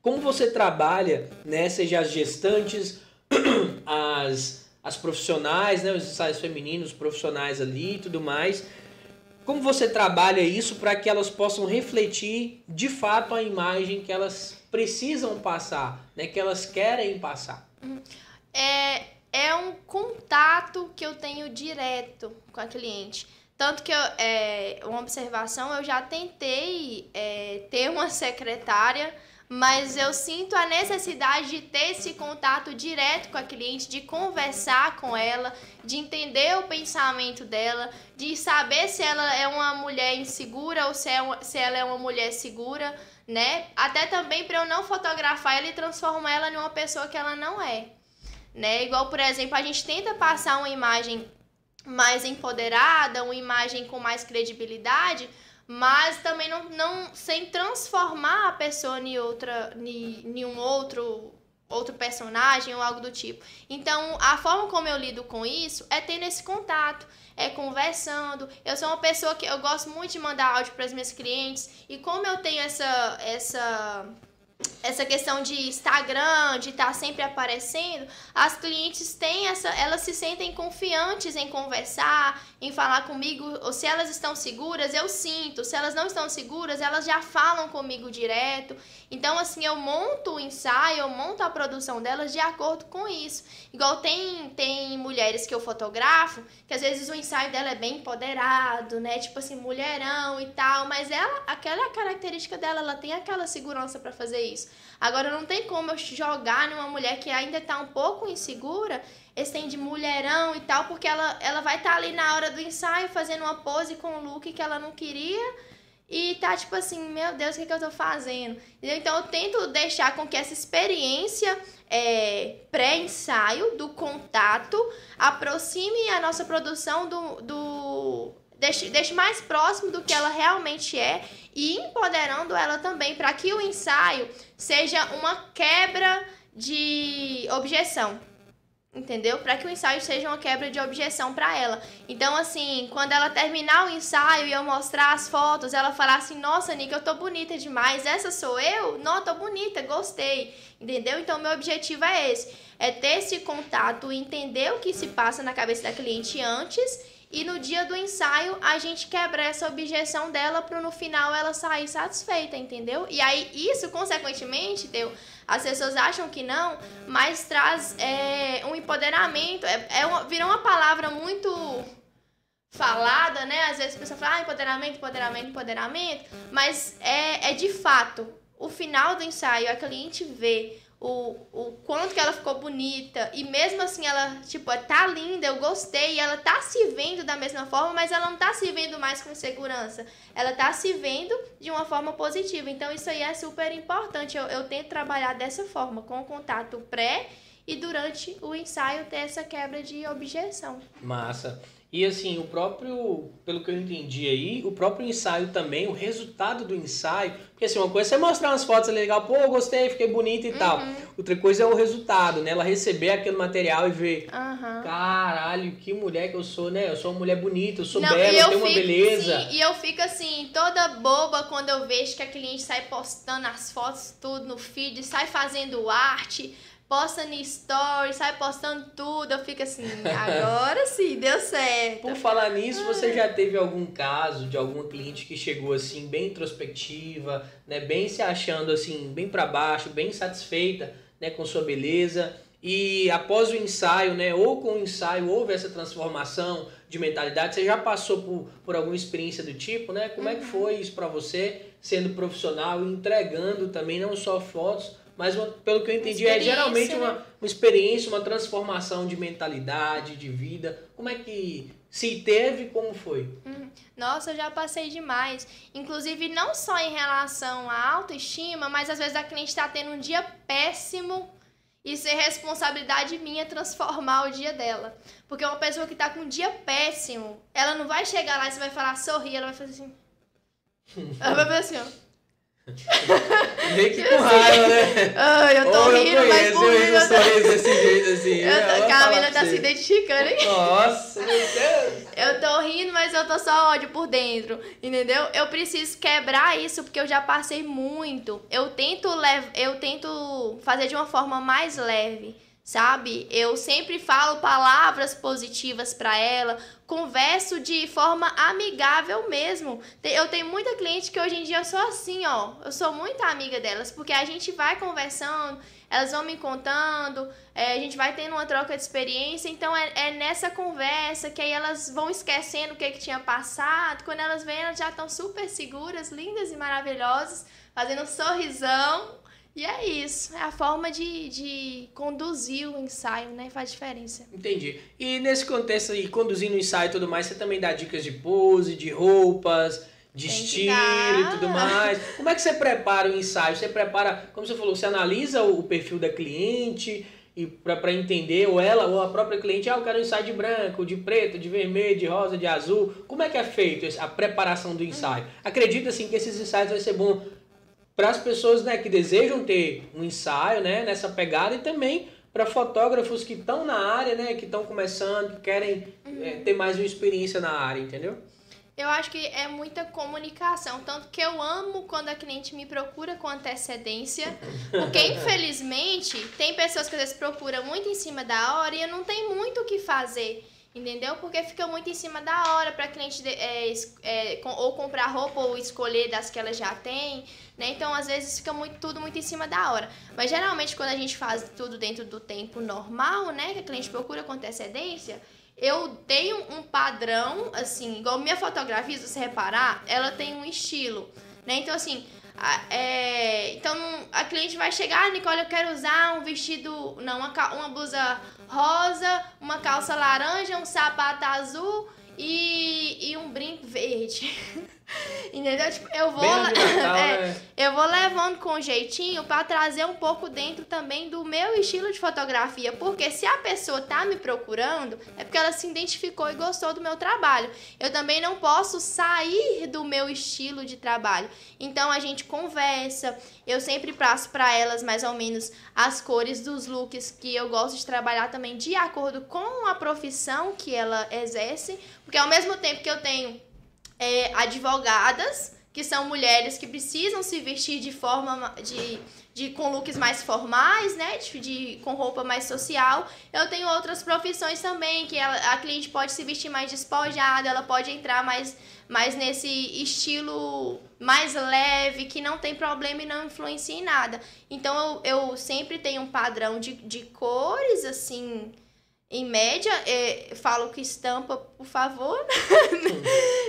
como você trabalha, né? Seja as gestantes, [CLEARS THROAT] as as profissionais, né? Os ensaios femininos, os profissionais ali e tudo mais. Como você trabalha isso para que elas possam refletir de fato a imagem que elas precisam passar, né? Que elas querem passar? É, é um contato que eu tenho direto com a cliente. Tanto que eu, é, uma observação, eu já tentei é, ter uma secretária mas eu sinto a necessidade de ter esse contato direto com a cliente, de conversar com ela, de entender o pensamento dela, de saber se ela é uma mulher insegura ou se, é uma, se ela é uma mulher segura, né? Até também para eu não fotografar ela e transformar ela em uma pessoa que ela não é, né? Igual, por exemplo, a gente tenta passar uma imagem mais empoderada, uma imagem com mais credibilidade, mas também não, não sem transformar a pessoa em outra em, um outro outro personagem ou algo do tipo. Então, a forma como eu lido com isso é tendo esse contato, é conversando. Eu sou uma pessoa que eu gosto muito de mandar áudio para as minhas clientes e como eu tenho essa essa essa questão de Instagram, de estar tá sempre aparecendo, as clientes têm essa, elas se sentem confiantes em conversar, em falar comigo, ou se elas estão seguras, eu sinto. Se elas não estão seguras, elas já falam comigo direto. Então, assim, eu monto o ensaio, eu monto a produção delas de acordo com isso. Igual tem, tem mulheres que eu fotografo, que às vezes o ensaio dela é bem empoderado, né? Tipo assim, mulherão e tal, mas ela, aquela é característica dela, ela tem aquela segurança para fazer isso. Agora, não tem como eu jogar numa mulher que ainda tá um pouco insegura esse tem de mulherão e tal, porque ela, ela vai estar tá ali na hora do ensaio fazendo uma pose com o look que ela não queria e tá tipo assim, meu Deus, o que, que eu tô fazendo? Então eu tento deixar com que essa experiência é, pré-ensaio do contato aproxime a nossa produção do. do deixe, deixe mais próximo do que ela realmente é e empoderando ela também para que o ensaio seja uma quebra de objeção entendeu? Para que o ensaio seja uma quebra de objeção para ela. Então, assim, quando ela terminar o ensaio e eu mostrar as fotos, ela falar assim: Nossa, Nick, eu tô bonita demais. Essa sou eu? Não, tô bonita, gostei. Entendeu? Então, meu objetivo é esse: é ter esse contato, entender o que se passa na cabeça da cliente antes. E no dia do ensaio, a gente quebra essa objeção dela para no final ela sair satisfeita, entendeu? E aí, isso, consequentemente, deu as pessoas acham que não, mas traz é, um empoderamento. É, é uma, virou uma palavra muito falada, né? Às vezes a pessoa fala, ah, empoderamento, empoderamento, empoderamento. Mas é, é de fato, o final do ensaio, a cliente vê o, o quanto que ela ficou bonita. E mesmo assim, ela, tipo, tá linda, eu gostei. Ela tá se vendo da mesma forma, mas ela não tá se vendo mais com segurança. Ela tá se vendo de uma forma positiva. Então, isso aí é super importante. Eu, eu tento trabalhar dessa forma, com o contato pré e durante o ensaio ter essa quebra de objeção. Massa. E assim, o próprio, pelo que eu entendi aí, o próprio ensaio também, o resultado do ensaio, porque assim, uma coisa é você mostrar umas fotos legal, pô, gostei, fiquei bonita e uhum. tal. Outra coisa é o resultado, né? Ela receber aquele material e ver, uhum. caralho, que mulher que eu sou, né? Eu sou uma mulher bonita, eu sou Não, bela, eu, eu tenho fico, uma beleza. Sim, e eu fico assim, toda boba quando eu vejo que a cliente sai postando as fotos tudo no feed, sai fazendo arte posta no story, sai postando tudo. Eu fico assim, agora [LAUGHS] sim, deu certo. Por falar nisso, você já teve algum caso de alguma cliente que chegou assim, bem introspectiva, né, bem se achando assim, bem para baixo, bem satisfeita, né, com sua beleza? E após o ensaio, né, ou com o ensaio houve essa transformação de mentalidade, você já passou por, por alguma experiência do tipo, né? Como é que uhum. foi isso para você, sendo profissional e entregando também não só fotos, mas uma, pelo que eu entendi, é geralmente uma, né? uma experiência, uma transformação de mentalidade, de vida. Como é que se teve, como foi? Hum, nossa, eu já passei demais. Inclusive, não só em relação à autoestima, mas às vezes a cliente está tendo um dia péssimo e ser responsabilidade minha transformar o dia dela. Porque uma pessoa que está com um dia péssimo, ela não vai chegar lá e você vai falar sorrir, ela vai fazer assim. [LAUGHS] ela vai fazer assim, ó. [LAUGHS] Meio que com raiva, né? Ai, eu tô Ou rindo, eu mas conheço, por eu eu tô... sorriso desse jeito assim. Eu tô- Camila tá se identificando, hein? Nossa, meu Deus. Eu tô rindo, mas eu tô só ódio por dentro, entendeu? Eu preciso quebrar isso porque eu já passei muito. Eu tento lev eu tento fazer de uma forma mais leve, sabe? Eu sempre falo palavras positivas pra ela, converso de forma amigável mesmo. Eu tenho muita cliente que hoje em dia eu sou assim, ó. Eu sou muito amiga delas, porque a gente vai conversando, elas vão me contando, é, a gente vai tendo uma troca de experiência, então é, é nessa conversa que aí elas vão esquecendo o que, que tinha passado. Quando elas vêm, elas já estão super seguras, lindas e maravilhosas, fazendo um sorrisão. E é isso, é a forma de, de conduzir o ensaio, né? Faz diferença. Entendi. E nesse contexto aí, conduzindo o ensaio e tudo mais, você também dá dicas de pose, de roupas, de Tem estilo e tudo mais. [LAUGHS] Como é que você prepara o ensaio? Você prepara, como você falou, você analisa o perfil da cliente e para entender, ou ela, ou a própria cliente, ah, eu quero um ensaio de branco, de preto, de vermelho, de rosa, de azul. Como é que é feito a preparação do ensaio? Acredita assim que esses ensaios vai ser bom para as pessoas né, que desejam ter um ensaio né, nessa pegada e também para fotógrafos que estão na área, né, que estão começando, que querem é, ter mais uma experiência na área, entendeu? Eu acho que é muita comunicação, tanto que eu amo quando a cliente me procura com antecedência, porque [LAUGHS] infelizmente tem pessoas que às vezes procuram muito em cima da hora e eu não tenho muito o que fazer, entendeu? Porque fica muito em cima da hora para cliente é, é, com- ou comprar roupa ou escolher das que ela já tem, né? Então às vezes fica muito, tudo muito em cima da hora. Mas geralmente quando a gente faz tudo dentro do tempo normal, né, que a cliente procura com antecedência, eu tenho um padrão, assim, igual minha fotografia, se você reparar, ela tem um estilo, né? Então, assim, a, é, então a cliente vai chegar, ah, Nicole, eu quero usar um vestido, não, uma, uma blusa rosa, uma calça laranja, um sapato azul e, e um brinco verde. [LAUGHS] Entendeu? Tipo, eu vou. Natal, [LAUGHS] é, né? eu vou levando com jeitinho pra trazer um pouco dentro também do meu estilo de fotografia, porque se a pessoa tá me procurando, é porque ela se identificou e gostou do meu trabalho. Eu também não posso sair do meu estilo de trabalho. Então a gente conversa, eu sempre passo pra elas mais ou menos as cores dos looks que eu gosto de trabalhar também de acordo com a profissão que ela exerce, porque ao mesmo tempo que eu tenho é, advogadas, que são mulheres que precisam se vestir de forma ma- de, de com looks mais formais, né? De, de- com roupa mais social. Eu tenho outras profissões também, que ela- a cliente pode se vestir mais despojada, ela pode entrar mais, mais nesse estilo mais leve, que não tem problema e não influencia em nada. Então eu, eu sempre tenho um padrão de, de cores, assim. Em média, é, falo que estampa, por favor.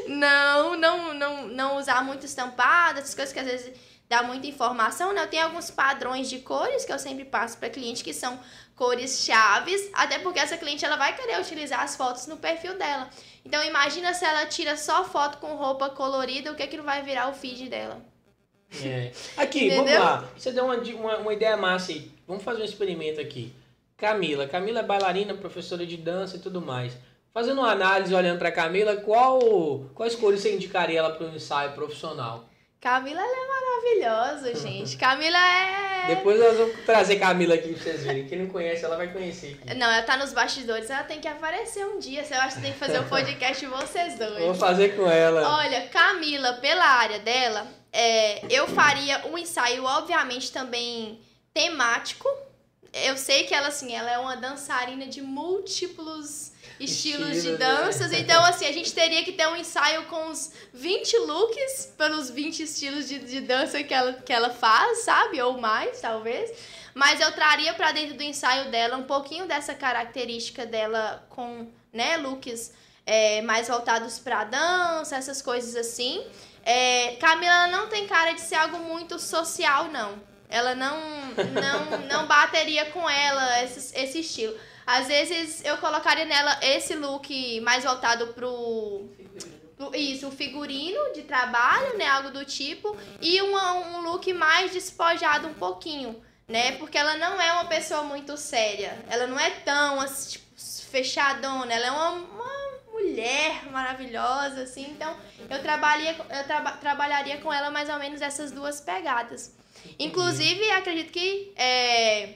não, não, não, não usar muito estampado, essas coisas que às vezes dá muita informação, né? Eu tenho alguns padrões de cores que eu sempre passo para cliente que são cores chaves, até porque essa cliente ela vai querer utilizar as fotos no perfil dela. Então imagina se ela tira só foto com roupa colorida, o que é que não vai virar o feed dela? É. Aqui, vamos lá. Você deu uma, uma, uma ideia massa aí. Vamos fazer um experimento aqui. Camila. Camila é bailarina, professora de dança e tudo mais. Fazendo uma análise, olhando pra Camila, qual, quais cores você indicaria ela para um ensaio profissional? Camila ela é maravilhosa, [LAUGHS] gente. Camila é Depois nós vamos trazer Camila aqui pra vocês verem. Quem não conhece, ela vai conhecer. aqui. Não, ela tá nos bastidores, ela tem que aparecer um dia. Eu acho que tem que fazer um podcast vocês dois. Vou fazer com ela. Olha, Camila, pela área dela, é, eu faria um ensaio, obviamente, também temático. Eu sei que ela, assim, ela é uma dançarina de múltiplos estilos de Estilos, danças. né? Então, assim, a gente teria que ter um ensaio com uns 20 looks pelos 20 estilos de, de dança que ela, que ela faz, sabe? Ou mais, talvez. Mas eu traria pra dentro do ensaio dela um pouquinho dessa característica dela com, né, looks é, mais voltados pra dança, essas coisas assim. É, Camila não tem cara de ser algo muito social, não. Ela não não, não bateria com ela esse, esse estilo. Às vezes eu colocaria nela esse look mais voltado pro, isso, o figurino de trabalho, né, algo do tipo, e uma- um look mais despojado um pouquinho, né? Porque ela não é uma pessoa muito séria. Ela não é tão assim, tipo, fechadona, ela é uma, uma mulher maravilhosa, assim. Então, eu, trabalharia, eu traba, trabalharia com ela mais ou menos essas duas pegadas. Inclusive, acredito que. É,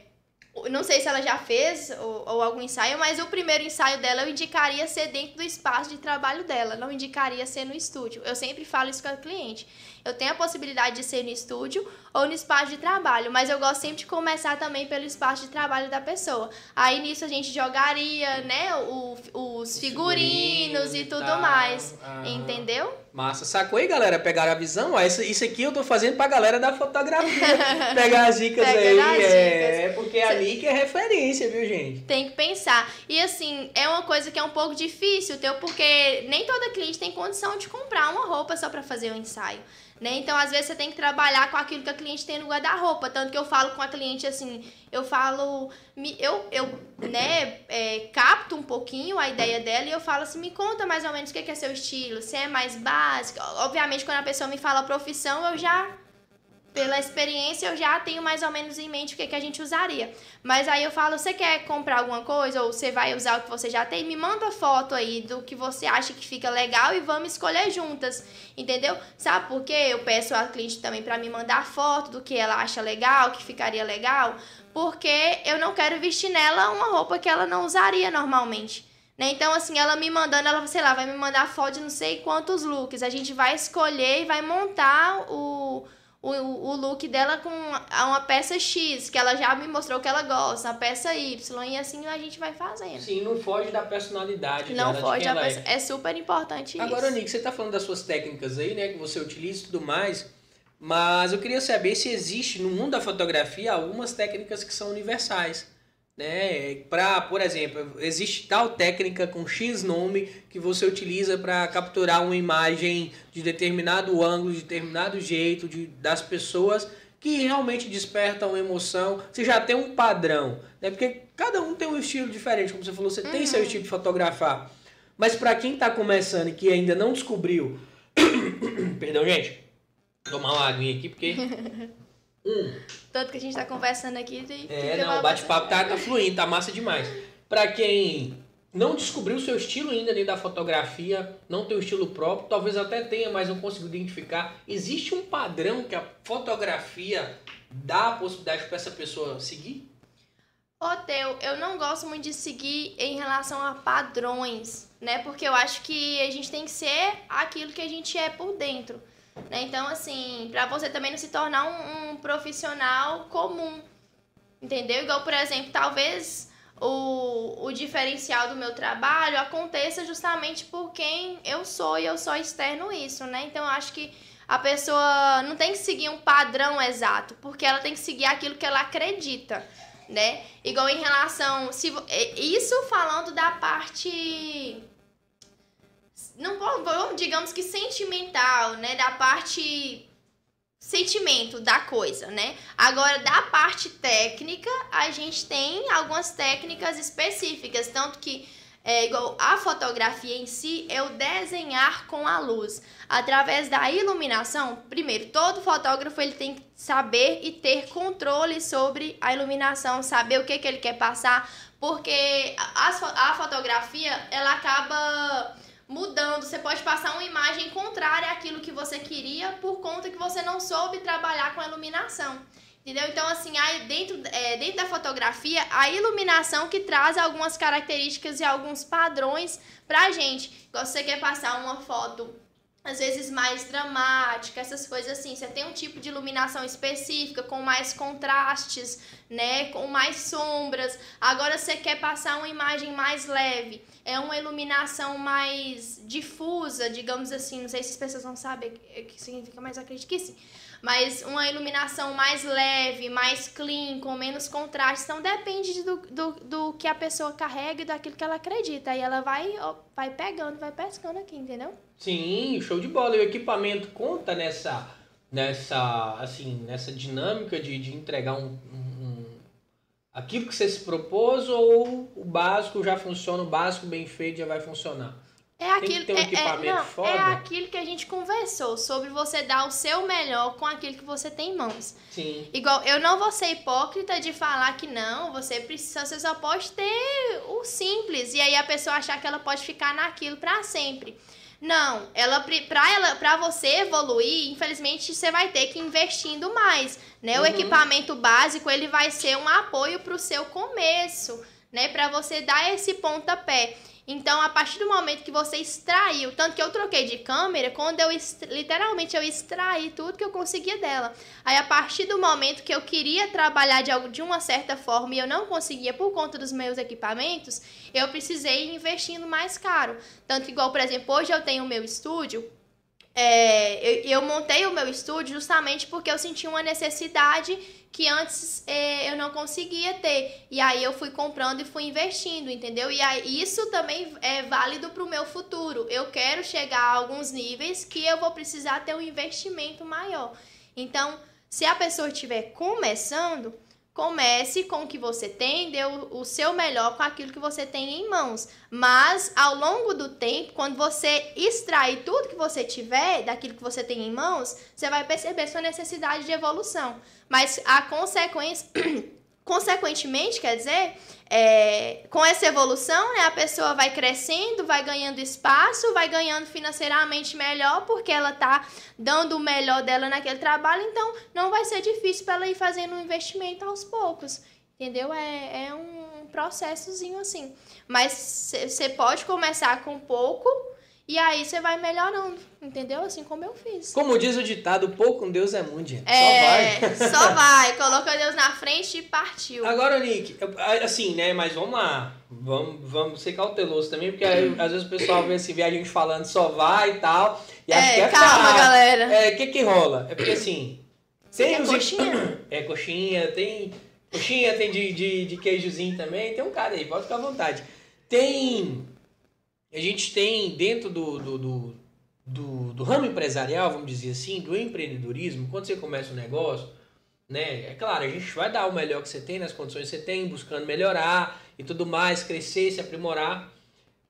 não sei se ela já fez ou, ou, algum ensaio, mas o primeiro ensaio dela eu indicaria ser dentro do espaço de trabalho dela, não indicaria ser no estúdio. Eu sempre falo isso com a cliente. Eu tenho a possibilidade de ser no estúdio ou no espaço de trabalho, mas eu gosto sempre de começar também pelo espaço de trabalho da pessoa. Aí nisso a gente jogaria, né, o, os figurinos, e tudo mais. Entendeu? Massa. Sacou aí, galera? Pegaram a visão? Ó, isso, isso aqui eu tô fazendo pra galera da fotografia. [LAUGHS] Pegar as dicas aí. As é, dicas. porque a Nick é referência, viu, gente? Tem que pensar. E assim, é uma coisa que é um pouco difícil, teu, porque nem toda cliente tem condição de comprar uma roupa só para fazer o um ensaio. Né? Então, às vezes, você tem que trabalhar com aquilo que a cliente tem no guarda-roupa. Tanto que eu falo com a cliente assim, eu falo, eu, eu né, é, capto um pouquinho a ideia dela e eu falo assim, me conta mais ou menos o que é seu estilo, se é mais básico. Obviamente, quando a pessoa me fala a profissão, eu já pela experiência, eu já tenho mais ou menos em mente o que, que a gente usaria. Mas aí eu falo, você quer comprar alguma coisa ou você vai usar o que você já tem? Me manda foto aí do que você acha que fica legal e vamos escolher juntas, entendeu? Sabe por quê? Eu peço a cliente também para me mandar foto do que ela acha legal, que ficaria legal, porque eu não quero vestir nela uma roupa que ela não usaria normalmente. Né? Então, assim, ela me mandando, ela, sei lá, vai me mandar foto de não sei quantos looks. A gente vai escolher e vai montar o o, o look dela com uma peça X, que ela já me mostrou que ela gosta, a peça Y, e assim a gente vai fazendo. Sim, não foge da personalidade Não dela, foge da personalidade. É. é super importante Agora, isso. Nick, você tá falando das suas técnicas aí, né, que você utiliza e tudo mais, mas eu queria saber se existe no mundo da fotografia algumas técnicas que são universais né? Para, por exemplo, existe tal técnica com X nome que você utiliza para capturar uma imagem de determinado ângulo, de determinado jeito de, das pessoas que realmente despertam emoção. Você já tem um padrão, né? Porque cada um tem um estilo diferente, como você falou, você uhum. tem seu uhum. estilo de fotografar. Mas para quem está começando e que ainda não descobriu, [COUGHS] perdão, gente, Vou tomar uma aguinha aqui porque [LAUGHS] Hum. Tanto que a gente tá conversando aqui. é, não, o bate-papo tá, tá fluindo, tá massa demais. Pra quem não descobriu o seu estilo ainda dentro da fotografia, não tem o um estilo próprio, talvez até tenha, mas não consigo identificar. Existe um padrão que a fotografia dá a possibilidade para essa pessoa seguir? Ô, Teu, eu não gosto muito de seguir em relação a padrões, né? Porque eu acho que a gente tem que ser aquilo que a gente é por dentro. Né? Então, assim, para você também não se tornar um, um, profissional comum, entendeu? Igual, por exemplo, talvez o, o diferencial do meu trabalho aconteça justamente por quem eu sou e eu sou externo isso, né? Então, eu acho que a pessoa não tem que seguir um padrão exato, porque ela tem que seguir aquilo que ela acredita, né? Igual em relação. Se, isso falando da parte não vamos, digamos que sentimental, né, da parte sentimento da coisa, né? Agora da parte técnica, a gente tem algumas técnicas específicas, tanto que é igual a fotografia em si é o desenhar com a luz. Através da iluminação, primeiro, todo fotógrafo ele tem que saber e ter controle sobre a iluminação, saber o que, que ele quer passar, porque a, a fotografia ela acaba mudando. Você pode passar uma imagem contrária àquilo que você queria por conta que você não soube trabalhar com a iluminação. Entendeu? Então, assim, aí dentro, é, dentro da fotografia, a iluminação que traz algumas características e alguns padrões pra gente. Igual você quer passar uma foto às vezes mais dramática, essas coisas assim. Você tem um tipo de iluminação específica, com mais contrastes, né? Com mais sombras. Agora você quer passar uma imagem mais leve. É uma iluminação mais difusa, digamos assim. Não sei se as pessoas não sabem o que significa, mas acredito que sim mas uma iluminação mais leve, mais clean, com menos contraste. Então depende do, do, do que a pessoa carrega e daquilo que ela acredita. Aí ela vai, vai pegando, vai pescando aqui, entendeu? Sim, show de bola. E o equipamento conta nessa, nessa, assim, nessa dinâmica de, de entregar um, um, aquilo que você se propôs ou o básico já funciona, o básico bem feito já vai funcionar? É aquilo, ter um é- é, equipamento não, foda. é aquilo que a gente conversou sobre você dar o seu melhor com aquilo que você tem em mãos. Sim. Igual, eu não vou ser hipócrita de falar que não, você precisa, você só pode ter o simples e aí a pessoa achar que ela pode ficar naquilo pra sempre. Não, ela pra ela para você evoluir, infelizmente você vai ter que ir investindo mais, né? O Uhum. equipamento básico, ele vai ser um apoio pro seu começo, né, Pra você dar esse pontapé. Então, a partir do momento que você extraiu, tanto que eu troquei de câmera, quando eu literalmente eu extraí tudo que eu conseguia dela. Aí a partir do momento que eu queria trabalhar de, algo, de uma certa forma e eu não conseguia por conta dos meus equipamentos, eu precisei ir investindo mais caro. Tanto que, igual, por exemplo, hoje eu tenho o meu estúdio. É, eu, eu montei o meu estúdio justamente porque eu senti uma necessidade que antes é, eu não conseguia ter. E aí eu fui comprando e fui investindo, entendeu? E aí isso também é válido para o meu futuro. Eu quero chegar a alguns níveis que eu vou precisar ter um investimento maior. Então, se a pessoa estiver começando, comece com o que você tem, dê o, o seu melhor com aquilo que você tem em mãos. Mas ao longo do tempo, quando você extrair tudo que você tiver daquilo que você tem em mãos, você vai perceber sua necessidade de evolução. Mas a consequência, [CLEARS THROAT] consequentemente, quer dizer, é, com essa evolução, né, a pessoa vai crescendo, vai ganhando espaço, vai ganhando financeiramente melhor, porque ela tá dando o melhor dela naquele trabalho, então não vai ser difícil para ela ir fazendo um investimento aos poucos. Entendeu? É, é um processozinho assim. Mas você pode começar com pouco e aí você vai melhorando, entendeu? Assim como eu fiz. Como diz o ditado, pouco com Deus é muito, gente. É, [LAUGHS] Só vai. só vai. Coloca Deus na frente e partiu. Agora, Nick, assim, né? Mas vamos lá. Vamos, vamos ser cautelosos também, porque aí, às vezes o pessoal vê, assim, vê a gente falando só vai e tal. E acha que é, é calma, fácil. galera. É, o que que rola? É porque assim. Tem os- coxinha? [COUGHS] É, coxinha, tem. Coxinha, tem de, de, de queijozinho também. Tem um cara aí, pode ficar à vontade. Tem. A gente tem dentro do, do, do, do, do ramo empresarial, vamos dizer assim, do empreendedorismo, quando você começa um negócio, né? É claro, a gente vai dar o melhor que você tem, nas condições que você tem, buscando melhorar e tudo mais, crescer, se aprimorar.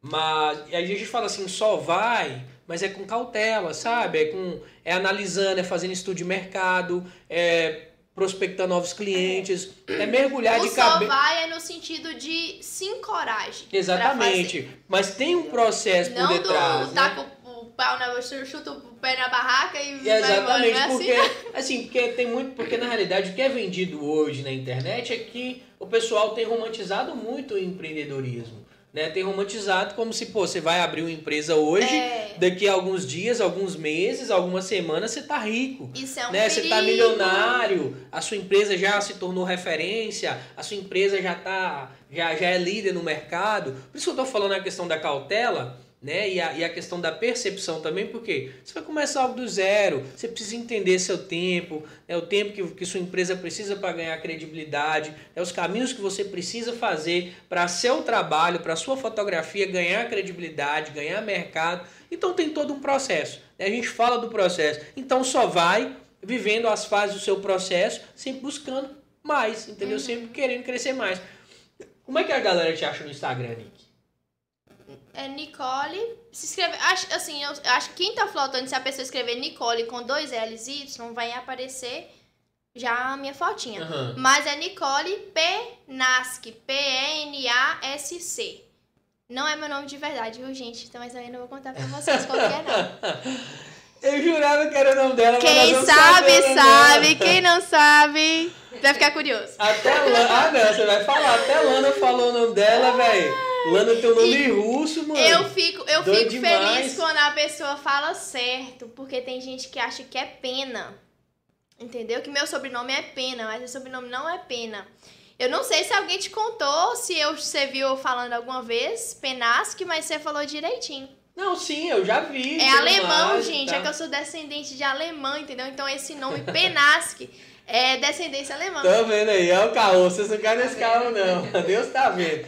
Mas aí a gente fala assim, só vai, mas é com cautela, sabe? É com é analisando, é fazendo estudo de mercado, é prospectando novos clientes, é, mergulhar o de só cabeça. vai é no sentido de se encoraje. pra Exatamente. Mas tem um processo. Não por detrás, do né? taca o pau na chuta o pé na barraca e vai embora, Exatamente, é porque assim? [LAUGHS] assim, porque tem muito, porque na realidade o que é vendido hoje na internet é que o pessoal tem romantizado muito o empreendedorismo, né? Tem romantizado como se, pô, você vai abrir uma empresa hoje, É. daqui a alguns dias, alguns meses, algumas semanas você tá rico. Isso é um né? Você tá milionário, a sua empresa já se tornou referência, a sua empresa já tá já, já é líder no mercado. Por isso que eu tô falando a questão da cautela, né? E a, e a questão da percepção também, porque você vai começar algo do zero, você precisa entender seu tempo, é o tempo que, que sua empresa precisa para ganhar credibilidade, é os caminhos que você precisa fazer para seu trabalho, para sua fotografia ganhar credibilidade, ganhar mercado. Então tem todo um processo. né? A gente fala do processo. Então só vai vivendo as fases do seu processo, sempre buscando mais, entendeu? Sempre querendo crescer mais. Como é que a galera te acha no Instagram, Nick? É Nicole. Se escreve. Acho, assim, eu acho que quem tá flotando, se a pessoa escrever Nicole com dois L's e Y, vai aparecer já a minha fotinha. Aham. Mas é Nicole Penasc. P-N-A-S-C. Não é meu nome de verdade, viu, gente? Então, mas eu não vou contar pra vocês qual que é, não. [LAUGHS] Eu jurava que era o nome dela, mas Quem vamos sabe, saber o nome sabe. Quem não sabe, vai ficar curioso. Até Lana. Ah, não, você vai falar. Até a Lana falou o nome dela, velho. Lana tem o nome russo, mano. Eu fico, eu Doido fico demais. feliz quando a pessoa fala certo, porque tem gente que acha que é pena. Entendeu? Que meu sobrenome é pena, mas meu sobrenome não é pena. Eu não sei se alguém te contou, se eu, você viu falando alguma vez, Penasque, mas você falou direitinho. Não, sim, eu já vi. É alemão, mais, gente. tá? É que eu sou descendente de alemão, entendeu? Então esse nome Penasque é descendência alemã. Tá vendo aí? É o caô. Vocês não caem nesse carro, não. [LAUGHS] Deus tá vendo.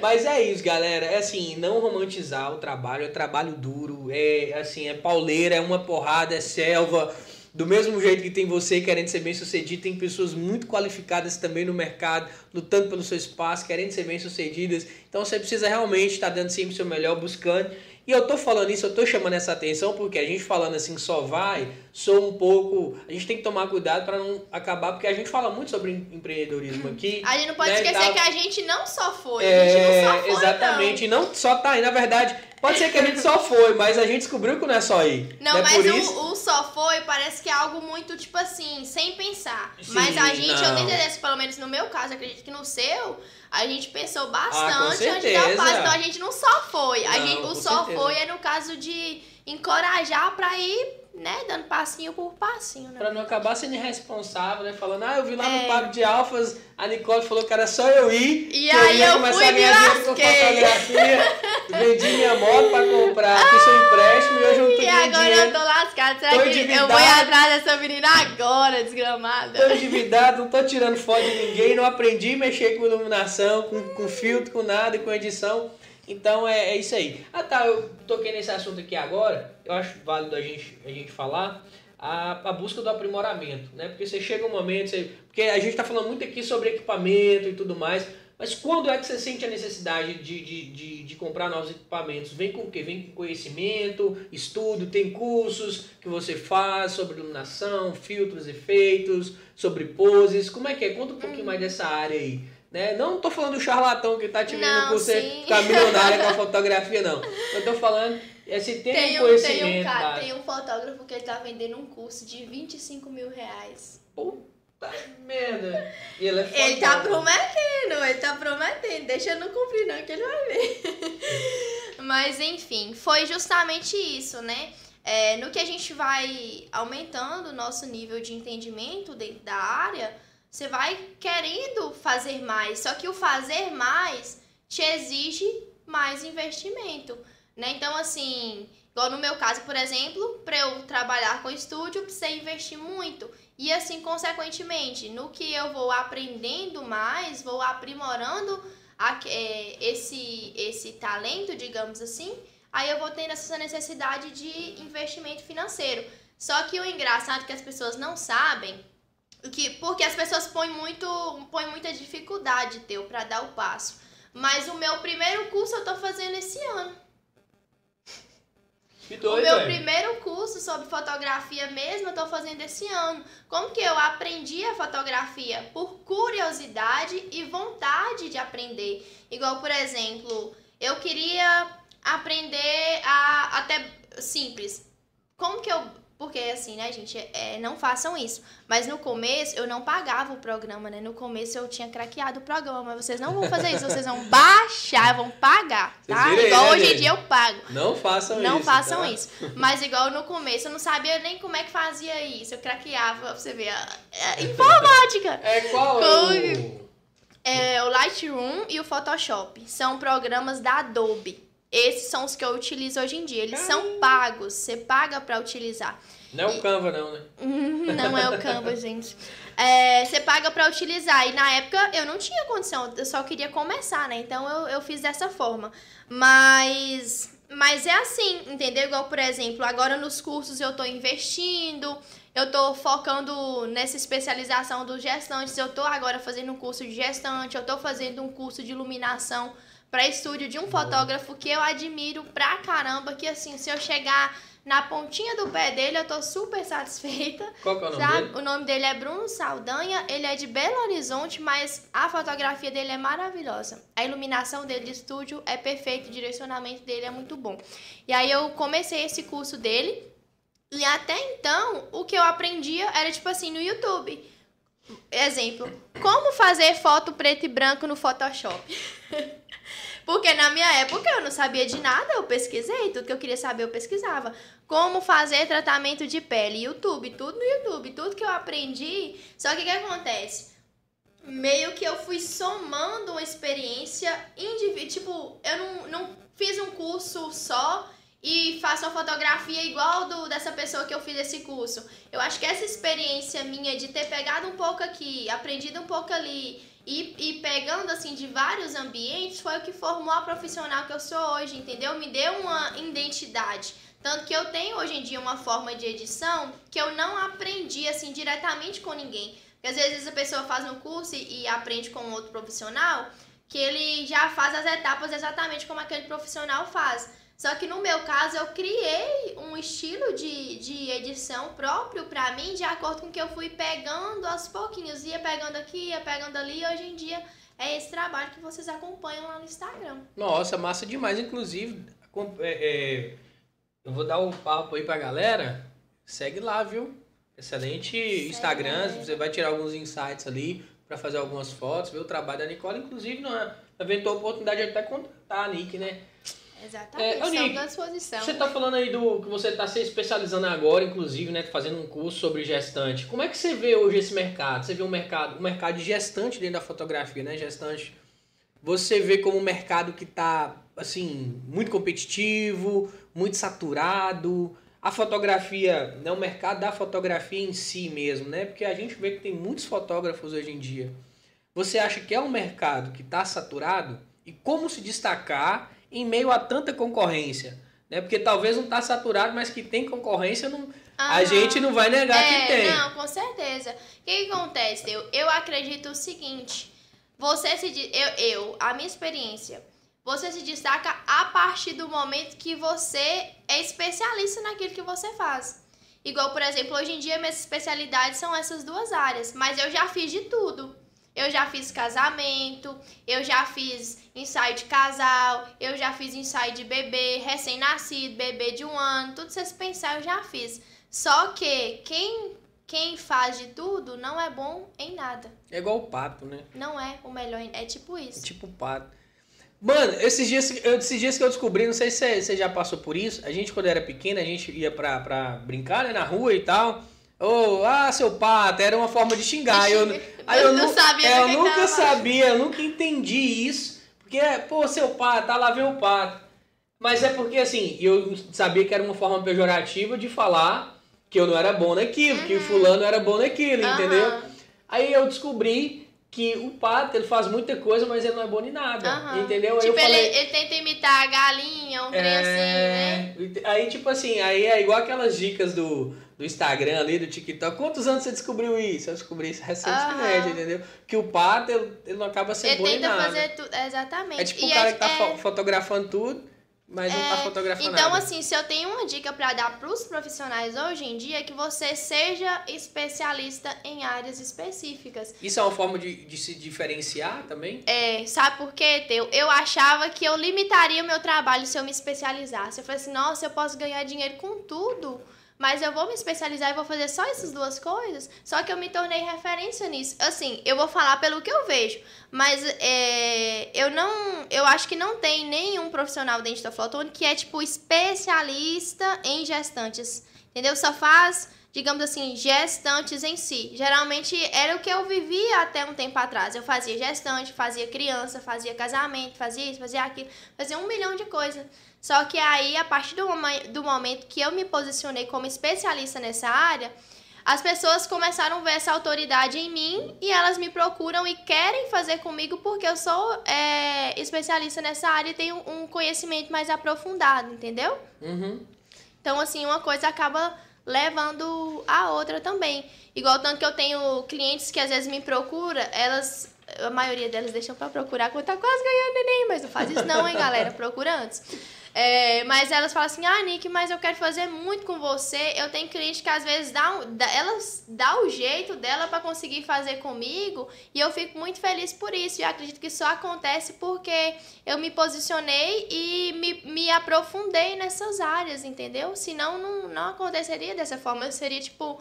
Mas é isso, galera. É assim, não romantizar o trabalho. É trabalho duro. É assim, é pauleira, é uma porrada, é selva. Do mesmo jeito que tem você querendo ser bem sucedido, tem pessoas muito qualificadas também no mercado, lutando pelo seu espaço, querendo ser bem sucedidas. Então você precisa realmente estar dando sempre o seu melhor, buscando. E eu tô falando isso, eu tô chamando essa atenção porque a gente falando assim só vai, sou um pouco. A gente tem que tomar cuidado para não acabar, porque a gente fala muito sobre empreendedorismo aqui. A gente não pode né, esquecer tá- que a gente não só foi, é, a gente não só foi. Exatamente, Não, não só tá aí. Na verdade, pode ser que a gente só foi, mas a gente descobriu que não é só ir. não é mas o, o só foi parece que é algo muito, tipo assim, sem pensar. Sim, mas a gente, eu não. tenho certeza, pelo menos no meu caso, acredito que no seu, a gente pensou Ah, bastante antes dar o certeza. passo. Então a gente não só foi. A Não, gente, com o só certeza. foi é no caso de encorajar pra ir, né, dando passinho por passinho, né? Pra não acabar sendo irresponsável, né? Falando, ah, eu vi lá É. no Papo de Alfas, a Nicole falou que era só eu ir. E aí ia eu começar fui a ganhar dinheiro com lasquei. fotografia. Vendi minha moto pra comprar, fiz seu empréstimo e hoje eu não tô E agora dinheiro. eu tô lascada. Será Tô que eu vou ir endividado. atrás dessa menina agora, desgramada? Tô endividado, não tô tirando foto de ninguém, não aprendi a mexer com iluminação, com, com filtro, com nada, com edição. Então é, é isso aí. Ah tá, eu toquei nesse assunto aqui agora, eu acho válido a gente, a gente falar a, a busca do aprimoramento, né? Porque você chega um momento, você, porque a gente tá falando muito aqui sobre equipamento e tudo mais, mas quando é que você sente a necessidade de, de, de, de comprar novos equipamentos? Vem com o quê? Vem com conhecimento, estudo, tem cursos que você faz sobre iluminação, filtros, efeitos, sobre poses. Como é que é? Conta um pouquinho mais dessa área aí. Né? Não tô falando do charlatão que tá te vendo por você ficar milionária com a [LAUGHS] fotografia, não. Eu tô falando esse tem, Tem um, conhecimento. tem, um cara, tem um fotógrafo que ele tá vendendo um curso de 25 mil reais. Puta merda. E ele é Ele tá prometendo, ele tá prometendo. Deixa eu não cumprir, não, que ele vai ver. [LAUGHS] Mas enfim, foi justamente isso, né? É, no que a gente vai aumentando o nosso nível de entendimento dentro da área, você vai querendo fazer mais. Só que o fazer mais te exige mais investimento, né? Então, assim, igual no meu caso, por exemplo, para eu trabalhar com estúdio, precisei investir muito. E assim, consequentemente, no que eu vou aprendendo mais, vou aprimorando a- é, esse, esse talento, digamos assim, aí eu vou tendo essa necessidade de investimento financeiro. Só que o engraçado é que as pessoas não sabem, que, porque as pessoas põem, muito, põem muita dificuldade teu para dar o passo. Mas o meu primeiro curso eu tô fazendo esse ano. Que O doido, meu velho. primeiro curso sobre fotografia mesmo eu tô fazendo esse ano. Como que eu aprendi a fotografia? Por curiosidade e vontade de aprender. Igual, por exemplo, eu queria aprender a até simples. Como que eu porque assim, né, gente, é, não façam isso. Mas no começo eu não pagava o programa, né? No começo eu tinha craqueado o programa, mas vocês não vão fazer isso, vocês vão [LAUGHS] baixar, vão pagar, tá? viram aí, Igual né, hoje em dia eu pago. Não façam isso. Não façam tá? isso. Mas igual no começo, eu não sabia nem como é que fazia isso. Eu craqueava, pra você ver. [LAUGHS] informática! É qual? Com- É, o Lightroom e o Photoshop. São programas da Adobe. Esses são os que eu utilizo hoje em dia. Eles são pagos. Você paga pra utilizar. Não é o Canva, não, né? Hum, Não é o Canva, [LAUGHS] gente. É, você paga pra utilizar. E na época eu não tinha condição, eu só queria começar, né? Então eu, eu fiz dessa forma. Mas. Mas é assim, entendeu? Igual, por exemplo, agora nos cursos eu tô investindo, eu tô focando nessa especialização dos gestantes, eu tô agora fazendo um curso de gestante, eu tô fazendo um curso de iluminação para estúdio de um fotógrafo que eu admiro pra caramba, que assim, se eu chegar na pontinha do pé dele, eu tô super satisfeita. Qual que é o nome Sabe? dele? O nome dele é Bruno Saldanha, ele é de Belo Horizonte, mas a fotografia dele é maravilhosa. A iluminação dele de estúdio é perfeita, o direcionamento dele é muito bom. E aí eu comecei esse curso dele, e até então o que eu aprendia era tipo assim no YouTube. Exemplo, como fazer foto preto e branco no Photoshop. [LAUGHS] Porque na minha época eu não sabia de nada, eu pesquisei, tudo que eu queria saber eu pesquisava. Como fazer tratamento de pele, YouTube, tudo no YouTube, tudo que eu aprendi. Só que o que acontece? Meio que eu fui somando uma experiência individual. Tipo, eu não, não fiz um curso só e faço uma fotografia igual do dessa pessoa que eu fiz esse curso. Eu acho que essa experiência minha de ter pegado um pouco aqui, aprendido um pouco ali e, e pegando assim de vários ambientes foi o que formou a profissional que eu sou hoje, entendeu? Me deu uma identidade. Tanto que eu tenho hoje em dia uma forma de edição que eu não aprendi assim diretamente com ninguém. Porque às vezes a pessoa faz um curso e, e aprende com outro profissional que ele já faz as etapas exatamente como aquele profissional faz. Só que no meu caso eu criei um estilo de, de edição próprio para mim, de acordo com o que eu fui pegando aos pouquinhos. Ia pegando aqui, ia pegando ali, e hoje em dia é esse trabalho que vocês acompanham lá no Instagram. Nossa, massa demais. Inclusive, é, é, eu vou dar um papo aí pra galera. Segue lá, viu? Excelente Instagram. Você vai tirar alguns insights ali para fazer algumas fotos, ver o trabalho da Nicole. Inclusive, na eventual oportunidade de até contratar a Nick, né? Exatamente, é, Nick, à disposição. Você tá falando aí do que você tá se especializando agora, inclusive, né? Fazendo um curso sobre gestante. Como é que você vê hoje esse mercado? Você vê um mercado, um mercado de gestante dentro da fotografia, né? Gestante. Você vê como um mercado que tá, assim, muito competitivo, muito saturado. A fotografia, né? O mercado da fotografia em si mesmo, né? Porque a gente vê que tem muitos fotógrafos hoje em dia. Você acha que é um mercado que está saturado? E como se destacar em meio a tanta concorrência. Né? Porque talvez não está saturado, mas que tem concorrência, não, ah, a gente não vai negar é, que tem. Não, com certeza. O que, que acontece? Eu, eu acredito o seguinte: você se. Eu, eu, a minha experiência, você se destaca a partir do momento que você é especialista naquilo que você faz. Igual, por exemplo, hoje em dia minhas especialidades são essas duas áreas, mas eu já fiz de tudo. Eu já fiz casamento, eu já fiz ensaio de casal, eu já fiz ensaio de bebê, recém-nascido, bebê de um ano, tudo vocês pensar eu já fiz. Só que quem quem faz de tudo não é bom em nada. É igual o pato, né? Não é o melhor, é tipo isso. É tipo o pato. Mano, esses dias, eu, esses dias que eu descobri, não sei se você já passou por isso, a gente quando era pequena, a gente ia pra, pra brincar né, na rua e tal. Ou, oh, ah, seu pato, era uma forma de xingar. Eu, aí eu, [LAUGHS] não sabia é, eu nunca sabia, eu nunca entendi isso. Porque, pô, seu pato, tá lá ver o pato. Mas é porque, assim, eu sabia que era uma forma pejorativa de falar que eu não era bom naquilo, uhum. que o fulano era bom naquilo, uhum. entendeu? Aí eu descobri que o pato, ele faz muita coisa, mas ele não é bom em nada, uhum. entendeu? Tipo, aí falei, ele, ele, tenta imitar a galinha, um é... assim, né? Aí, tipo assim, aí é igual aquelas dicas do do Instagram ali, do TikTok. Quantos anos você descobriu isso? Eu descobri isso recentemente, uhum. entendeu? Que o pato, ele, não acaba sendo bom tenta nada. fazer tudo, exatamente. É tipo o cara é, que tá é... fotografando tudo, mas é... não tá é, fotografando então, nada. assim, se eu tenho uma dica para dar pros profissionais hoje em dia, é que você seja especialista em áreas específicas. Isso é uma forma de, de se diferenciar também? É, sabe por quê, Teu? Eu achava que eu limitaria o meu trabalho se eu me especializasse. Eu falei assim, nossa, eu posso ganhar dinheiro com tudo mas eu vou me especializar e vou fazer só essas duas coisas. Só que eu me tornei referência nisso. Assim, eu vou falar pelo que eu vejo, mas é, eu não, eu acho que não tem nenhum profissional dentro da Flotone que é tipo especialista em gestantes, entendeu? Só faz digamos assim, gestantes em si. Geralmente era o que eu vivia até um tempo atrás. Eu fazia gestante, fazia criança, fazia casamento, fazia isso, fazia aquilo, fazia um milhão de coisas. Só que aí, a partir do, do momento que eu me posicionei como especialista nessa área, as pessoas começaram a ver essa autoridade em mim e elas me procuram e querem fazer comigo porque eu sou é, especialista nessa área e tenho um conhecimento mais aprofundado, entendeu? Uhum. Então, assim, uma coisa acaba levando a outra também. Igual tanto que eu tenho clientes que às vezes me procuram, elas a maioria delas deixam para procurar quando tá quase ganhando neném, mas não faz isso não, hein, galera? [LAUGHS] Procura antes. É, mas elas falam assim, ah, Nick, mas eu quero fazer muito com você. Eu tenho cliente que às vezes dá, um, dá elas dá o jeito dela para conseguir fazer comigo e eu fico muito feliz por isso. E acredito que só acontece porque eu me posicionei e me, me aprofundei nessas áreas, entendeu? Senão não, não aconteceria dessa forma. Eu seria tipo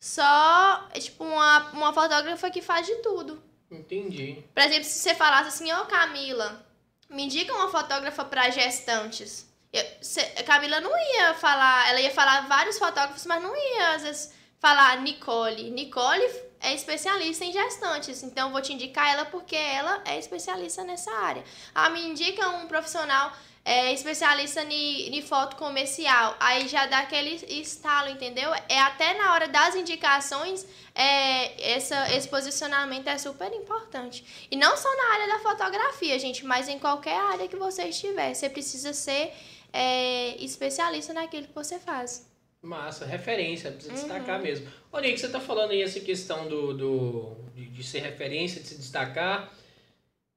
só tipo uma, uma fotógrafa que faz de tudo. Entendi. Por exemplo, se você falasse assim, ô oh, Camila, me indica uma fotógrafa para gestantes. Eu, cê, Camila não ia falar, ela ia falar vários fotógrafos, mas não ia, às vezes, falar Nicole. Nicole é especialista em gestantes, então vou te indicar ela porque ela é especialista nessa área. Ah, me indica um profissional é, especialista em foto comercial, aí já dá aquele estalo, entendeu? É até na hora das indicações, é, essa, esse posicionamento é super importante. E não só na área da fotografia, gente, mas em qualquer área que você estiver, você precisa ser é, especialista naquilo que você faz. Massa, referência, precisa uhum. destacar mesmo. Olha aí que você está falando aí essa questão do, do de, de, ser referência, de se destacar.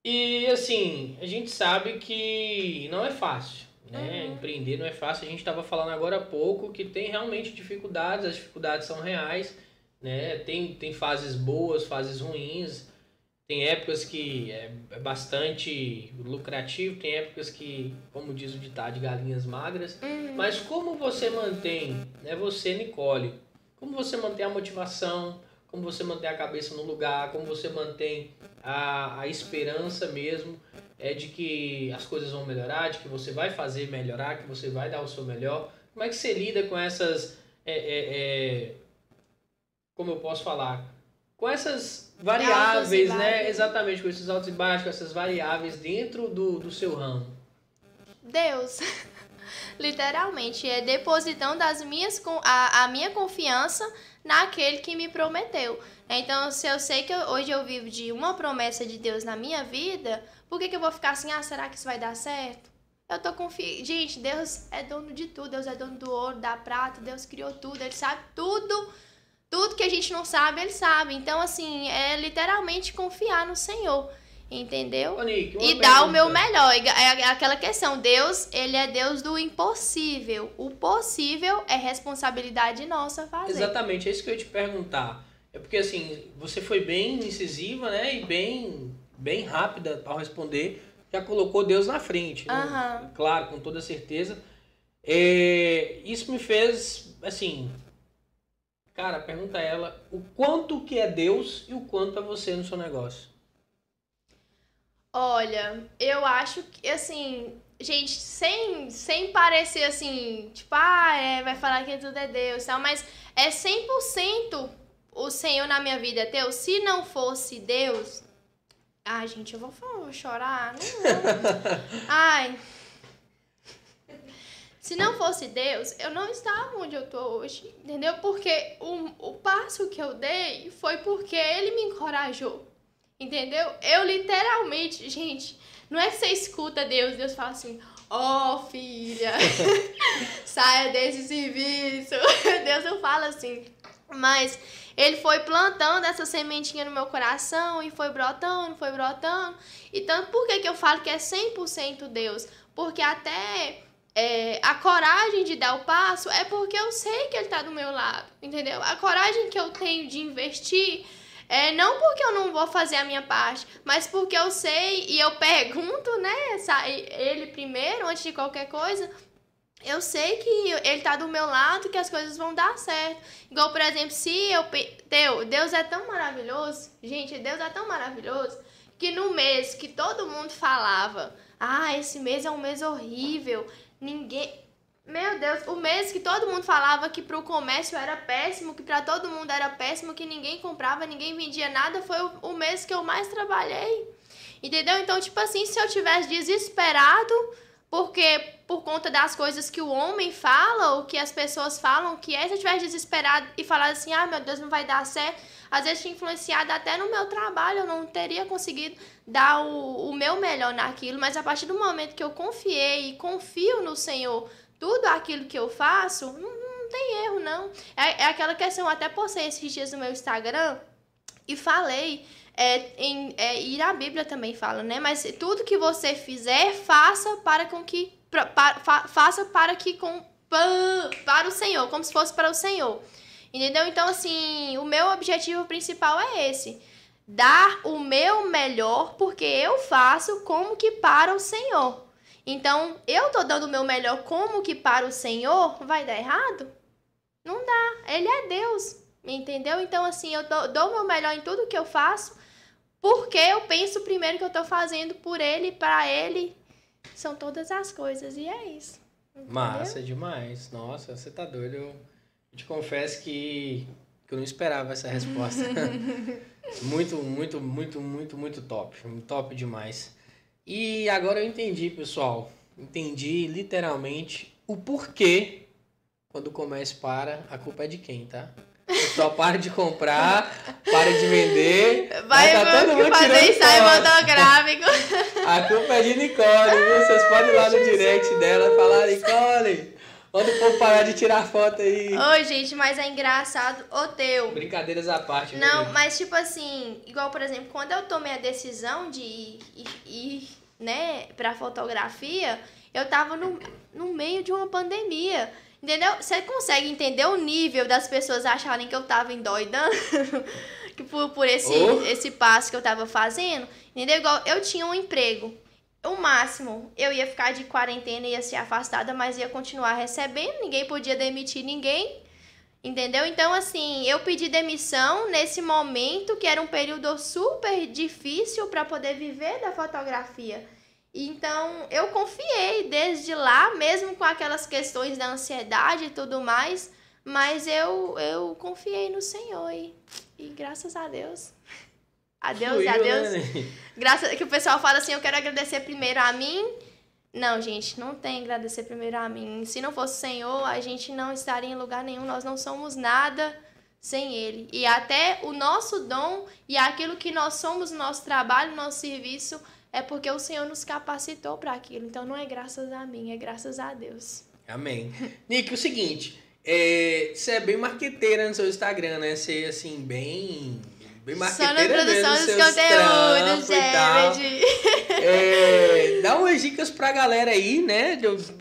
E assim, a gente sabe que não é fácil, né? Uhum. Empreender não é fácil. A gente estava falando agora há pouco que tem realmente dificuldades, as dificuldades são reais, né? Tem, tem fases boas, fases ruins. Tem épocas que é, é bastante lucrativo, tem épocas que, como diz o ditado, de galinhas magras. Uhum. Mas como você mantém, né, você, Nicole, como você mantém a motivação, como você mantém a cabeça no lugar, como você mantém a, a esperança mesmo é de que as coisas vão melhorar, de que você vai fazer melhorar, que você vai dar o seu melhor. Como é que você lida com essas. É, é, é, como eu posso falar? Com essas variáveis, né? Exatamente, com esses altos e baixos, com essas variáveis dentro do, do seu ramo. Deus. [LAUGHS] Literalmente, é depositando as minhas, a, a minha confiança naquele que me prometeu. Então, se eu sei que hoje eu vivo de uma promessa de Deus na minha vida, por que, que eu vou ficar assim, ah, será que isso vai dar certo? Eu tô confiando. Gente, Deus é dono de tudo. Deus é dono do ouro, da prata. Deus criou tudo. Ele sabe tudo tudo que a gente não sabe, ele sabe. Então, assim, é literalmente confiar no Senhor. Entendeu? Ô, Nick, e dar o meu melhor. É aquela questão. Deus, ele é Deus do impossível. O possível é responsabilidade nossa fazer. Exatamente, é isso que eu ia te perguntar. É porque assim, você foi bem incisiva, né? E bem, bem rápida ao responder. Já colocou Deus na frente. Né? Claro, com toda certeza. É, isso me fez, assim, Cara, pergunta a ela o quanto que é Deus e o quanto é você no seu negócio. Olha, eu acho que, assim, gente, sem, sem parecer assim, tipo, ah, é, vai falar que tudo é Deus, tal, mas é 100% o Senhor na minha vida, Deus. Se não fosse Deus, ai, gente, eu vou, vou chorar, não, não. [LAUGHS] ai, se não fosse Deus, eu não estava onde eu tô hoje, entendeu? Porque o, o passo que eu dei foi porque ele me encorajou, entendeu? Eu literalmente, gente, não é que você escuta Deus, Deus fala assim, ó oh, filha, [LAUGHS] [LAUGHS] saia desse serviço. [LAUGHS] Deus não fala assim, mas ele foi plantando essa sementinha no meu coração e foi brotando, foi brotando. E tanto por que, que eu falo que é 100% Deus? Porque até é, a coragem de dar o passo é porque eu sei que ele está do meu lado, entendeu? A coragem que eu tenho de investir é não porque eu não vou fazer a minha parte, mas porque eu sei e eu pergunto, né, ele primeiro, antes de qualquer coisa, eu sei que ele está do meu lado, que as coisas vão dar certo. Igual, por exemplo, se eu. Deus, Deus é tão maravilhoso, gente, Deus é tão maravilhoso, que no mês que todo mundo falava, ah, esse mês é um mês horrível, Ninguém. Meu Deus, o mês que todo mundo falava que pro comércio era péssimo, que para todo mundo era péssimo, que ninguém comprava, ninguém vendia nada, foi o, o mês que eu mais trabalhei. Entendeu? Então, tipo assim, se eu tivesse desesperado, porque por conta das coisas que o homem fala, ou que as pessoas falam, que é, se eu tivesse desesperado e falar assim, ah, meu Deus, não vai dar certo, às vezes tinha influenciado até no meu trabalho, eu não teria conseguido dar o, o meu melhor naquilo, mas a partir do momento que eu confiei e confio no Senhor, tudo aquilo que eu faço, não, não tem erro, não. É, é aquela questão, eu até postei esses dias no meu Instagram e falei é, em, é, e a Bíblia também fala, né? Mas tudo que você fizer, faça para com que pra, fa, faça para que com para o Senhor, como se fosse para o Senhor. Entendeu? Então, assim, o meu objetivo principal é esse: dar o meu melhor, porque eu faço como que para o Senhor. Então, eu tô dando o meu melhor como que para o Senhor, vai dar errado? Não dá. Ele é Deus. Entendeu? Então, assim, eu dou o meu melhor em tudo que eu faço, porque eu penso primeiro que eu tô fazendo por ele, para ele. São todas as coisas. E é isso. Entendeu? Massa demais. Nossa, você tá doido. Eu te confesso que que eu não esperava essa resposta. [LAUGHS] muito, muito, muito, muito, muito top. Top demais. E agora eu entendi, pessoal. Entendi literalmente o porquê quando o comércio para, a culpa é de quem, tá? Só para de comprar, para de vender. Vai, vai tá todo mundo fazer ensaio fotográfico. A culpa é de Nicole, viu? Vocês podem ir lá no direct dela e falar, Nicole, manda o povo parar de tirar foto aí. Oi, gente, mas é engraçado o teu. Brincadeiras à parte. Não, mas tipo assim, igual por exemplo, quando eu tomei a decisão de ir, ir, ir né, pra fotografia, eu tava no, no meio de uma pandemia. Entendeu? Você consegue entender o nível das pessoas acharem que eu tava endoidando [LAUGHS] por, por esse, oh. esse passo que eu tava fazendo? Entendeu? Igual eu tinha um emprego. O máximo, eu ia ficar de quarentena, ia ser afastada, mas ia continuar recebendo, ninguém podia demitir ninguém. Entendeu? Então, assim, eu pedi demissão nesse momento, que era um período super difícil para poder viver da fotografia. Então, eu confiei desde lá, mesmo com aquelas questões da ansiedade e tudo mais, mas eu, eu confiei no Senhor e, e graças a Deus. A Deus e a Deus. Né? Graças que o pessoal fala assim, eu quero agradecer primeiro a mim. Não, gente, não tem agradecer primeiro a mim. Se não fosse o Senhor, a gente não estaria em lugar nenhum, nós não somos nada sem ele. E até o nosso dom e aquilo que nós somos, nosso trabalho, nosso serviço, é porque o Senhor nos capacitou para aquilo. Então não é graças a mim, é graças a Deus. Amém. [LAUGHS] Nick, o seguinte, é, você é bem marqueteira no seu Instagram, né? Você, assim, bem... Bem marqueteira Só na produção dos conteúdos, gente. É, [LAUGHS] dá umas dicas pra galera aí, né?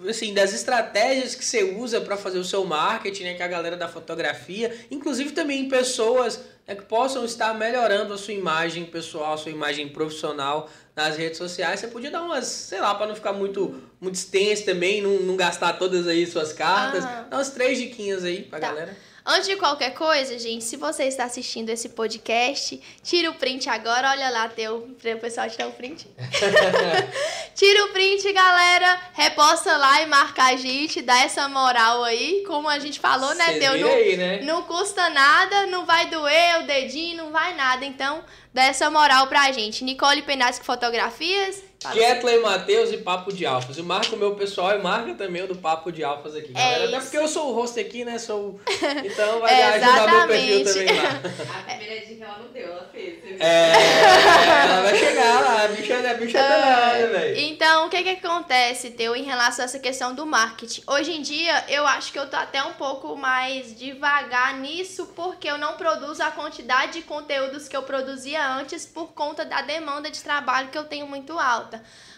Assim, das estratégias que você usa para fazer o seu marketing, né? Que é a galera da fotografia. Inclusive também pessoas né, que possam estar melhorando a sua imagem pessoal, a sua imagem profissional nas redes sociais. Você podia dar umas, sei lá, para não ficar muito, muito extenso também, não, não gastar todas aí suas cartas. Dá umas três diquinhas aí pra tá. galera. Antes de qualquer coisa, gente, se você está assistindo esse podcast, tira o print agora, olha lá, teu, o pessoal tirar o print. [LAUGHS] tira o print, galera, reposta lá e marca a gente, dá essa moral aí, como a gente falou, né, Teu? Não, aí, né? não custa nada, não vai doer o dedinho, não vai nada, então dá essa moral pra gente. Nicole Penasco Fotografias, Ketley Matheus e Papo de Alfas. E marca o meu pessoal e marca também o do Papo de Alfas aqui, galera. É Até porque eu sou o host aqui, né? Sou... [LAUGHS] Então vai é, ajudar meu perfil também lá. [LAUGHS] A primeira dica ela não deu, ela fez. É, [LAUGHS] ela vai chegar lá, a bicha, a bicha é danada, velho. Então, o que que acontece, Teu, em relação a essa questão do marketing? Hoje em dia, eu acho que eu tô até um pouco mais devagar nisso, porque eu não produzo a quantidade de conteúdos que eu produzia antes por conta da demanda de trabalho que eu tenho muito alta.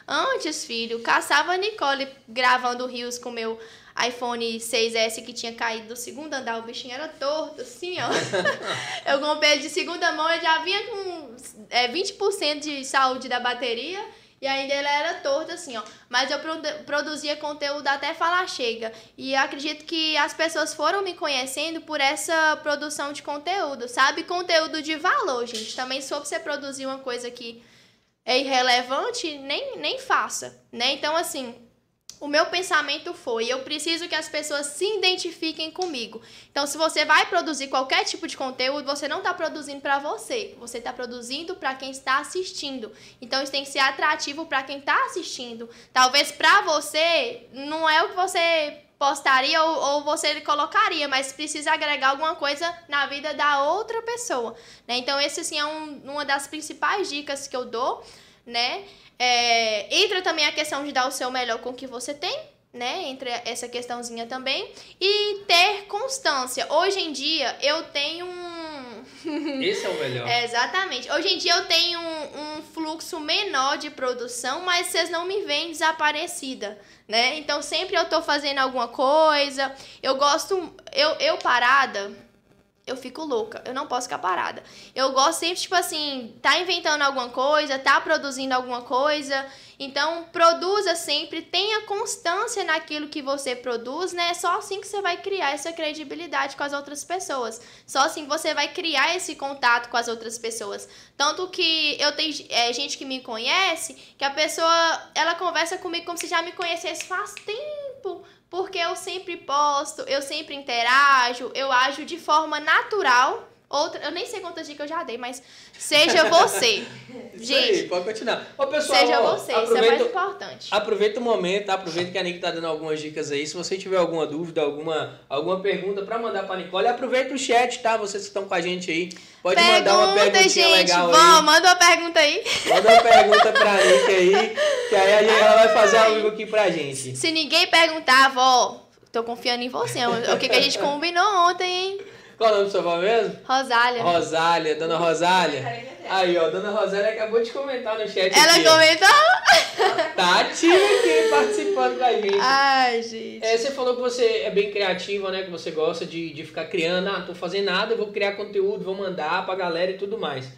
Antes, filho, caçava a Nicole gravando rios com meu iPhone 6S que tinha caído do segundo andar, o bichinho era torto, assim, ó. [LAUGHS] eu comprei ele de segunda mão, ele já vinha com é, 20% de saúde da bateria e ainda ele era torto, assim, ó. Mas eu produ produzia conteúdo até falar chega. E acredito que as pessoas foram me conhecendo por essa produção de conteúdo, sabe? Conteúdo de valor, gente. Também soube você produzir uma coisa que é irrelevante, nem, nem faça, né? Então, assim, o meu pensamento foi: eu preciso que as pessoas se identifiquem comigo. Então, se você vai produzir qualquer tipo de conteúdo, você não está produzindo para você, você está produzindo para quem está assistindo. Então, isso tem que ser atrativo para quem está assistindo. Talvez para você não é o que você postaria ou, ou você colocaria, mas precisa agregar alguma coisa na vida da outra pessoa, né? Então, esse, assim, é um, uma das principais dicas que eu dou, né? É, entra também a questão de dar o seu melhor com o que você tem, né? Entre essa questãozinha também. E ter constância. Hoje em dia, eu tenho um. [LAUGHS] Esse é o melhor. É, exatamente. Hoje em dia eu tenho um, um, fluxo menor de produção, mas vocês não me veem desaparecida, né? Então sempre eu tô fazendo alguma coisa. Eu gosto. Eu, eu parada eu fico louca. Eu não posso ficar parada. Eu gosto sempre, tipo assim, tá inventando alguma coisa, tá produzindo alguma coisa. Então, produza sempre, tenha constância naquilo que você produz, né? Só assim que você vai criar essa credibilidade com as outras pessoas. Só assim você vai criar esse contato com as outras pessoas. Tanto que eu tenho é, gente que me conhece, que a pessoa, ela conversa comigo como se já me conhecesse faz tempo porque eu sempre posto, eu sempre interajo, eu ajo de forma natural. Outra, eu nem sei quantas dicas eu já dei, mas seja você. [LAUGHS] Gente, aí, pode continuar. Ô, pessoal, seja ó, você, isso é mais importante. aproveita o momento, aproveita que a Nick tá dando algumas dicas aí. Se você tiver alguma dúvida, alguma, alguma pergunta pra mandar pra Nicole, aproveita o chat, tá? Vocês que estão com a gente aí. Pode mandar uma Pergunta, perguntinha gente. legal Vamos, aí. manda uma pergunta aí. Manda uma pergunta pra Nick aí, que aí ela vai fazer ao vivo aqui pra gente. Se ninguém perguntar, vó, tô confiando em você. O que, que a gente combinou ontem, hein? Qual o nome do seu avó mesmo? Rosália. Rosália, dona Rosália. Aí, ó, dona Rosália acabou de comentar no chat Ela aqui. comentou. Tá ativa aqui participando com a gente. Ai, gente. É, você falou que você é bem criativa, né? Que você gosta de, de ficar criando. Ah, tô fazendo nada, vou criar conteúdo, vou mandar pra galera e tudo mais.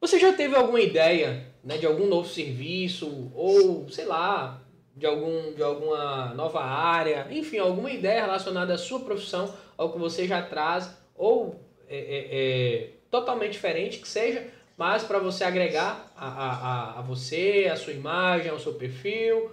Você já teve alguma ideia, né? De algum novo serviço ou, sei lá, de, algum, de alguma nova área? Enfim, alguma ideia relacionada à sua profissão, ao que você já traz ou é, é, é, totalmente diferente que seja, mas para você agregar a, a, a, você, a sua imagem, ao seu perfil.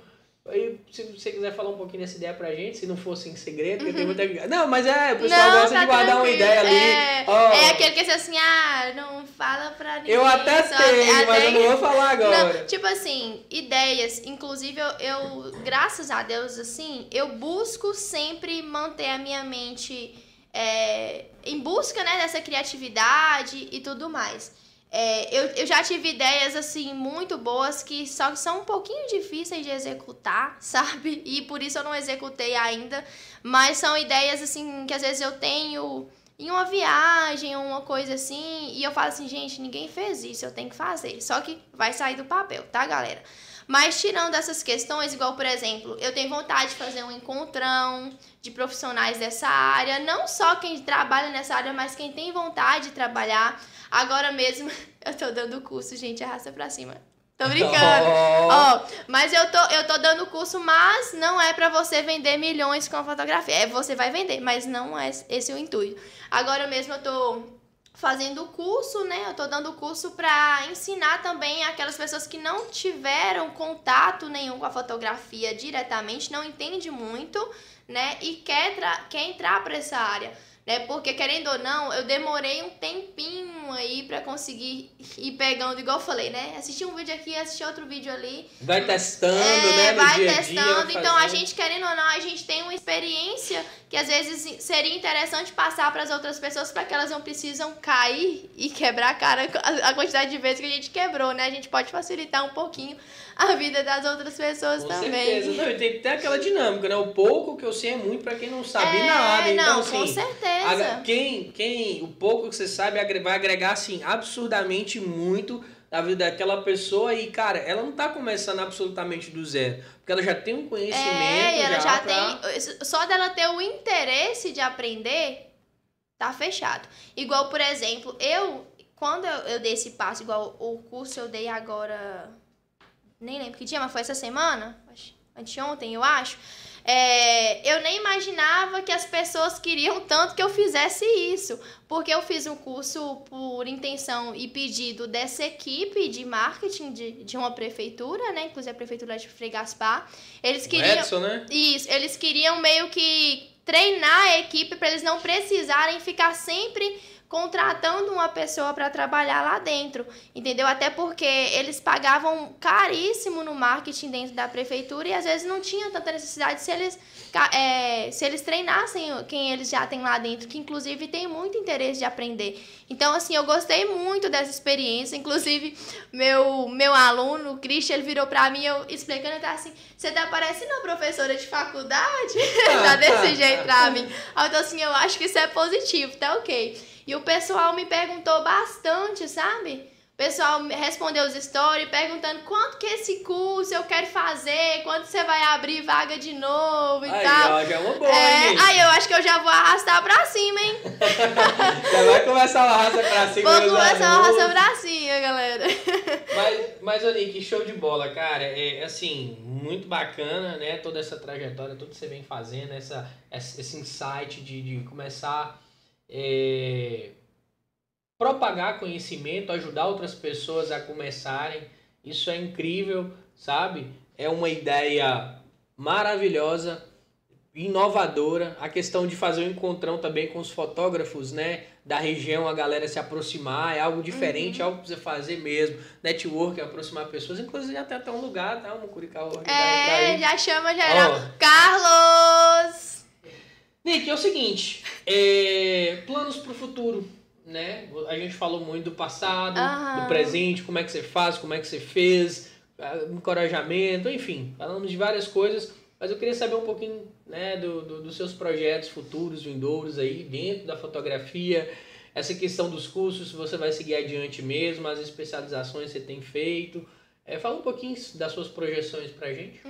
Aí, se você quiser falar um pouquinho dessa ideia pra gente, se não fosse em segredo, porque tem muita. Não, mas é, o pessoal gosta de guardar uma ideia ali. É, Ó, é aquele que é assim, ah, não fala pra ninguém. eu até só- tenho, mas até- eu não vou falar agora. Não, tipo assim, ideias. Inclusive, eu, eu, graças a Deus, assim, eu busco sempre manter a minha mente é, em busca, né, dessa criatividade e tudo mais. É, eu, eu já tive ideias, assim, muito boas que só que são um pouquinho difíceis de executar, [LAUGHS] sabe? E por isso eu não executei ainda. Mas são ideias, assim, que às vezes eu tenho em uma viagem ou uma coisa assim, e eu falo assim, gente, ninguém fez isso, eu tenho que fazer. Só que vai sair do papel, tá, galera? Mas tirando essas questões, igual, por exemplo, eu tenho vontade de fazer um encontrão de profissionais dessa área, não só quem trabalha nessa área, mas quem tem vontade de trabalhar. Agora mesmo, [LAUGHS] eu tô dando curso, gente, arrasta pra cima. Tô brincando. Ó, Ó, mas eu tô, eu tô dando curso, mas não é pra você vender milhões com a fotografia. É, você vai vender, mas não é esse o intuito. Agora mesmo eu tô fazendo curso, né? Eu tô dando curso pra ensinar também aquelas pessoas que não tiveram contato nenhum com a fotografia diretamente, não entende muito, né? E quer, quer entrar pra essa área. Né? Porque, querendo ou não, eu demorei um tempinho aí pra conseguir ir pegando, igual eu falei, né? Assistir um vídeo aqui, assistir outro vídeo ali. vai testando, É, né? Vai dia dia, testando. vai então, a gente, querendo ou não, a gente tem uma experiência que às vezes seria interessante passar para as outras pessoas para que elas não precisam cair e quebrar a cara a quantidade de vezes que a gente quebrou, né? A gente pode facilitar um pouquinho a vida das outras pessoas Com também. certeza. Não, e tem que ter aquela dinâmica, né? O pouco que eu sei é muito pra quem não sabe é, nada. Então, não, assim, com certeza. Aga- Quem, quem, o pouco que você sabe vai agregar, assim, absurdamente muito na vida daquela pessoa e, cara, ela não tá começando absolutamente do zero. Porque ela já tem um conhecimento É, ela já, pra- tem. Só dela ter o interesse de aprender, tá fechado. Igual, por exemplo, eu, quando eu, eu dei esse passo, igual o curso eu dei agora. Nem lembro que dia, mas foi essa semana? Anteontem, eu acho. É, eu nem imaginava que as pessoas queriam tanto que eu fizesse isso. Porque eu fiz um curso por intenção e pedido dessa equipe de marketing de, de uma prefeitura, né? Inclusive a prefeitura de Frei Gaspar. Eles queriam. Edson, né? Isso, eles queriam meio que treinar a equipe para eles não precisarem ficar sempre contratando uma pessoa para trabalhar lá dentro, entendeu? Até porque eles pagavam caríssimo no marketing dentro da prefeitura e às vezes não tinha tanta necessidade se eles, é, se eles treinassem quem eles já têm lá dentro, que inclusive tem muito interesse de aprender. Então, assim, eu gostei muito dessa experiência. Inclusive, meu, meu aluno, o Christian, ele virou pra mim, eu explicando, ele tá assim, você tá parecendo uma professora de faculdade? [LAUGHS] tá desse jeito pra mim. Tô assim, eu acho que isso é positivo, tá ok. E o pessoal me perguntou bastante, sabe? O pessoal respondeu os stories perguntando quanto que é esse curso eu quero fazer, quando você vai abrir vaga de novo e Aí, tal. ó, já é uma boa, É, hein? aí eu acho que eu já vou arrastar pra cima, hein? [LAUGHS] Já vai começar a raça pra cima. Vou começar a arrastar pra cima, galera. [LAUGHS] Mas, mas ô Nick, show de bola, cara. É assim, muito bacana, né? Toda essa trajetória, tudo que você vem fazendo, essa- esse insight de, de começar é, propagar conhecimento, ajudar outras pessoas a começarem. Isso é incrível, sabe? É uma ideia maravilhosa. inovadora. A questão de fazer um encontrão também com os fotógrafos, né? Da região, a galera se aproximar, é algo diferente, é algo pra você fazer mesmo. Network, aproximar pessoas. Inclusive, tem até um lugar, tá? Um Curicó. É, já chama geral. Carlos! Nick, é o seguinte, é, planos pro futuro, né? A gente falou muito do passado, do presente, como é que você faz, como é que você fez, encorajamento, enfim, falamos de várias coisas, mas eu queria saber um pouquinho, né, do, do- dos seus projetos futuros, vindouros aí, dentro da fotografia, essa questão dos cursos, se você vai seguir adiante mesmo, as especializações que você tem feito. É, fala um pouquinho das suas projeções pra gente.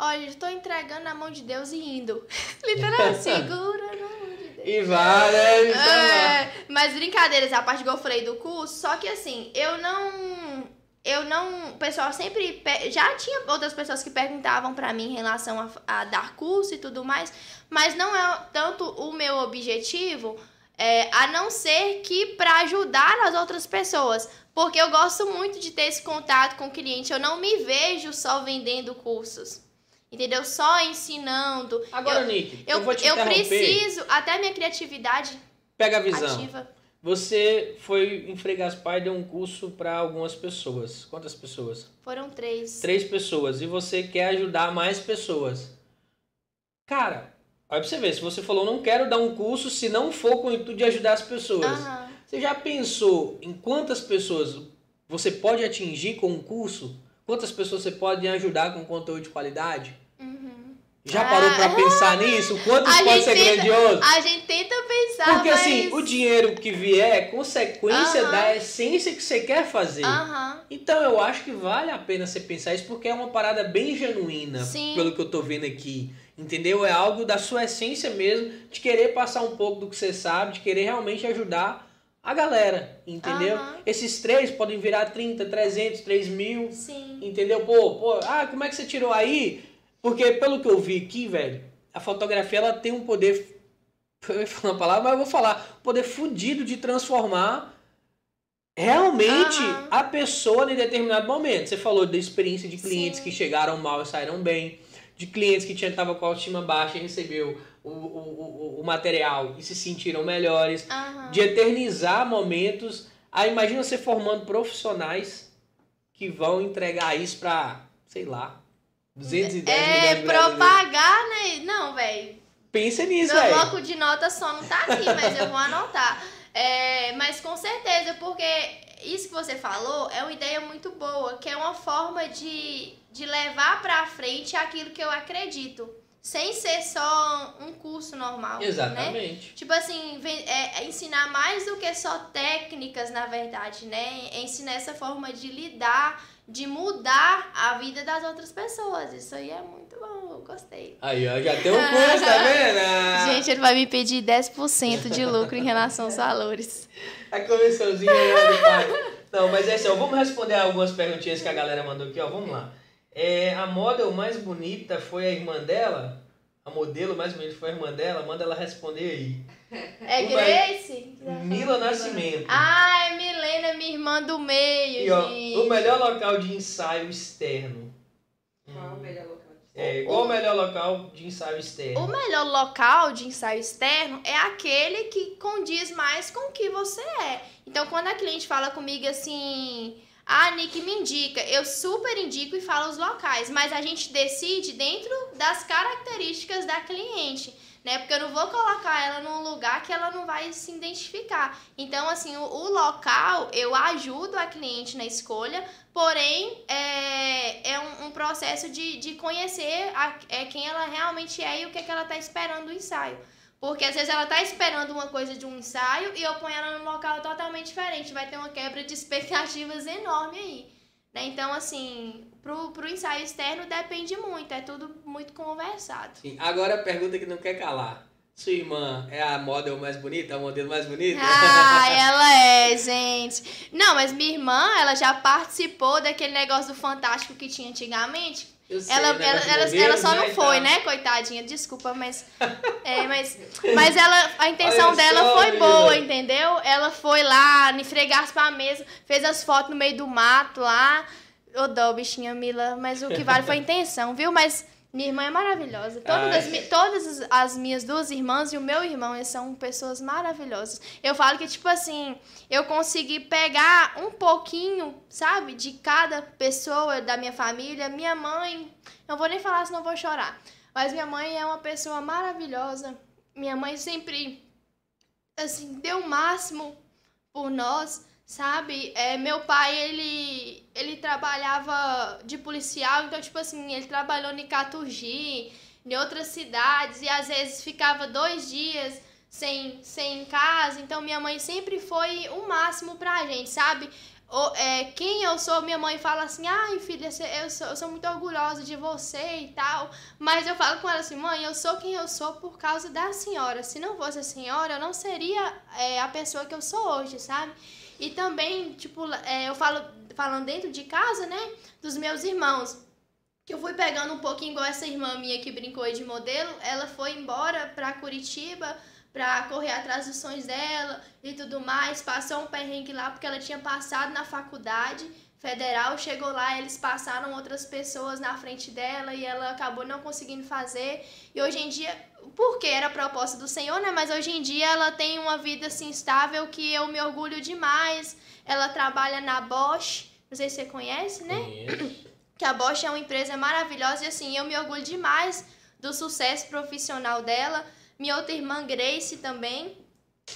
Olha, tô entregando na mão de Deus e indo. [LAUGHS] Literalmente, [LAUGHS] segura na mão de Deus. E vai, né? Então. É, mas brincadeiras, a parte que eu falei do curso, só que assim, eu não. Eu não. O pessoal sempre. Já tinha outras pessoas que perguntavam pra mim em relação a, a dar curso e tudo mais, mas não é tanto o meu objetivo, é, a não ser que pra ajudar as outras pessoas. Porque eu gosto muito de ter esse contato com o cliente. Eu não me vejo só vendendo cursos. Entendeu? Só ensinando. Agora, eu, Nick, eu, eu, vou te eu preciso, até minha criatividade Pega a visão. ativa. Você foi em Frei Gaspar e deu um curso para algumas pessoas. Quantas pessoas? Foram três. Três pessoas. E você quer ajudar mais pessoas. Cara, olha pra você ver. Se você falou, não quero dar um curso se não for com o intuito de ajudar as pessoas. Aham. Você já pensou em quantas pessoas você pode atingir com um curso? Quantas pessoas você pode ajudar com conteúdo de qualidade? Uhum. Já parou pra Ah. pensar [LAUGHS] nisso? Quantos A pode ser tenta- grandioso? A gente tenta pensar, Porque mas... assim, o dinheiro que vier é consequência Aham. da essência que você quer fazer. Aham. Então eu acho que vale a pena você pensar isso porque é uma parada bem genuína, Sim. pelo que eu tô vendo aqui. Entendeu? É algo da sua essência mesmo, de querer passar um pouco do que você sabe, de querer realmente ajudar a galera, entendeu? Aham. Esses três podem virar 30, 300, 3 mil, Sim. entendeu? Pô, pô, ah, como é que você tirou aí? Porque pelo que eu vi aqui, velho, a fotografia ela tem um poder, [LAUGHS] eu ia falar uma palavra, mas eu vou falar, poder fudido de transformar realmente Aham. a pessoa em determinado momento. Você falou da experiência de clientes Sim. que chegaram mal e saíram bem, de clientes que tinham tava com a autoestima baixa e recebeu o, o, o, material e se sentiram melhores, Aham. de eternizar momentos. Aí imagina você formando profissionais que vão entregar isso pra, sei lá, 210 milhões É, de brasileiros. propagar, né? Não, velho. Pensa nisso, Meu velho. bloco de notas só não tá aqui, mas eu vou anotar. É, mas com certeza, porque isso que você falou é uma ideia muito boa, que é uma forma de, de levar pra frente aquilo que eu acredito. Sem ser só um curso normal. Né? Exatamente. Tipo assim, é, é ensinar mais do que só técnicas, na verdade, né? É ensinar essa forma de lidar, de mudar a vida das outras pessoas. Isso aí é muito bom, eu gostei. Aí, ó, já tem um curso, tá vendo? [LAUGHS] Gente, ele vai me pedir 10% de lucro em relação aos valores. [LAUGHS] A comissãozinha pai. Não, mas é assim, ó, vamos responder algumas perguntinhas que a galera mandou aqui, ó. Vamos lá. É, a model mais bonita foi a irmã dela? A modelo mais bonita foi a irmã dela? Manda ela responder aí. É Uma- Grace? Mila Nascimento. Ah, é Milena, minha irmã do meio, E ó, gente. o melhor local de ensaio externo. Qual o melhor local? É, qual o melhor local de ensaio externo? O melhor local de ensaio externo é aquele que condiz mais com o que você é. Então, quando a cliente fala comigo assim, ah, Nick, me indica, eu super indico e falo os locais, mas a gente decide dentro das características da cliente. Né? Porque eu não vou colocar ela num lugar que ela não vai se identificar. Então, assim, o, o local eu ajudo a cliente na escolha, porém é, é um, um processo de, de conhecer a, é, quem ela realmente é e o que, é que ela está esperando do ensaio. Porque às vezes ela tá esperando uma coisa de um ensaio e eu ponho ela num local totalmente diferente. Vai ter uma quebra de [LAUGHS] expectativas enorme aí. Né? Então, assim, pro, pro ensaio externo depende muito, é tudo muito conversado. Sim, Agora a pergunta que não quer calar. Sua irmã é a model mais bonita? A modelo mais bonita? Ah, [LAUGHS] ela é, gente. Não, mas minha irmã, ela já participou daquele negócio do Fantástico que tinha antigamente. Eu sei, Ela, o ela, ela, ela só não e foi, né, coitadinha? Desculpa, mas. [LAUGHS] É, mas, mas ela, a intenção dela só, foi boa, entendeu? Ela foi lá, me fregasse pra mesa, fez as fotos no meio do mato lá. Ô dó, bichinha Mila, mas o que vale foi a intenção, viu? Mas Minha irmã é maravilhosa. Todas, Ai. as, todas as- as minhas duas irmãs e o meu irmão, eles são pessoas maravilhosas. Eu falo que, tipo assim, eu consegui pegar um pouquinho, sabe, de cada pessoa da minha família. Minha mãe, não vou nem falar, senão vou chorar. Mas minha mãe é uma pessoa maravilhosa. Minha mãe sempre, assim, deu o máximo por nós, sabe? É, meu pai, ele, ele trabalhava de policial, então, tipo assim, ele trabalhou em Caturgi, em outras cidades, e às vezes ficava dois dias sem, sem em casa, então minha mãe sempre foi o máximo pra gente, sabe? O- é, quem eu sou, minha mãe fala assim, ai filha, eu sou, eu sou muito orgulhosa de você e tal, mas eu falo com ela assim, mãe, eu sou quem eu sou por causa da senhora, se não fosse a senhora, eu não seria é, a pessoa que eu sou hoje, sabe? E também, tipo, é, eu falo, falando dentro de casa, né, dos meus irmãos, que eu fui pegando um pouquinho, igual essa irmã minha que brincou aí de modelo, ela foi embora pra Curitiba pra correr atrás dos sonhos dela e tudo mais, passou um perrengue lá porque ela tinha passado na faculdade federal, chegou lá, eles passaram outras pessoas na frente dela e ela acabou não conseguindo fazer. E hoje em dia, porque era a proposta do Senhor, né? Mas hoje em dia ela tem uma vida assim estável que eu me orgulho demais. Ela trabalha na Bosch, não sei se você conhece, né? Conheço. que a Bosch é uma empresa maravilhosa e assim, eu me orgulho demais do sucesso profissional dela. Minha outra irmã Grace também,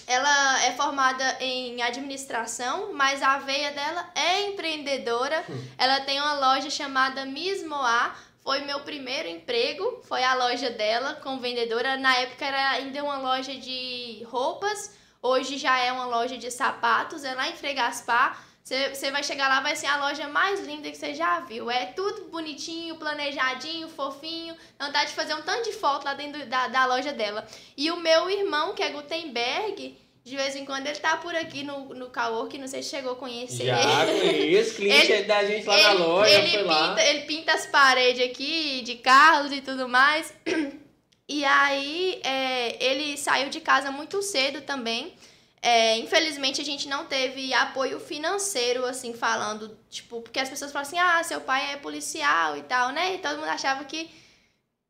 ela é formada em administração, mas a veia dela é empreendedora. Ela tem uma loja chamada Miss Moá. Foi meu primeiro emprego, foi a loja dela como vendedora. Na época era ainda uma loja de roupas, hoje já é uma loja de sapatos, é lá em Fregaspar. Você vai chegar lá, vai ser a loja mais linda que você já viu. É tudo bonitinho, planejadinho, fofinho. Dá de fazer um tanto de foto lá dentro da, da loja dela. E o meu irmão, que é Gutenberg, de vez em quando ele tá por aqui no, no Cowork, não sei se chegou a conhecer Já conheço, [LAUGHS] cliente Ele- da gente lá na ele, loja, ele foi pinta, lá. ele pinta as paredes aqui de carros e tudo mais. E aí, é, ele saiu de casa muito cedo também. É, infelizmente, a gente não teve apoio financeiro, assim, falando, tipo, porque as pessoas falam assim, ah, seu pai é policial e tal, né? E todo mundo achava que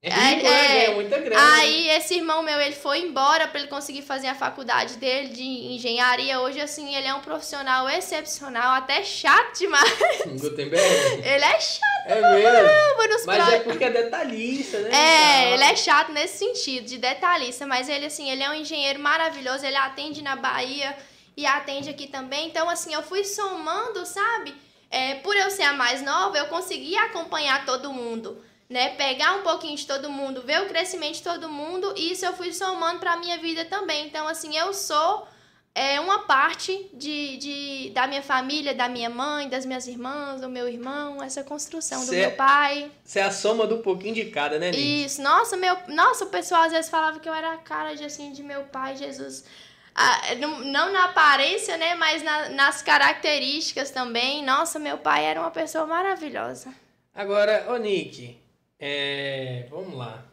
É é- né? é. Ganha muita grana. Aí esse irmão meu, ele foi embora para ele conseguir fazer a faculdade dele de engenharia. Hoje, assim, ele é um profissional excepcional, até chato demais. Gutenberg. Ele é chato É mesmo. nos Mas pro- é porque é detalhista, né? É, ele é chato nesse sentido, de detalhista, mas ele, assim, ele é um engenheiro maravilhoso, ele atende na Bahia e atende aqui também. Então, assim, eu fui somando, sabe? É, por eu ser a mais nova, eu consegui acompanhar todo mundo, né? Pegar um pouquinho de todo mundo, ver o crescimento de todo mundo, e isso eu fui somando pra minha vida também. Então, assim, eu sou é, uma parte de, de, da minha família, da minha mãe, das minhas irmãs, do meu irmão, essa construção do Cê- meu pai. Você é a soma do pouquinho de cada, né, Nick? Isso, nossa, meu, nossa, o pessoal às vezes falava que eu era a cara de assim de meu pai, Jesus. Ah, não, não na aparência, né, mas na- nas características também. Nossa, meu pai era uma pessoa maravilhosa. Agora, ô Nick, é, vamos lá.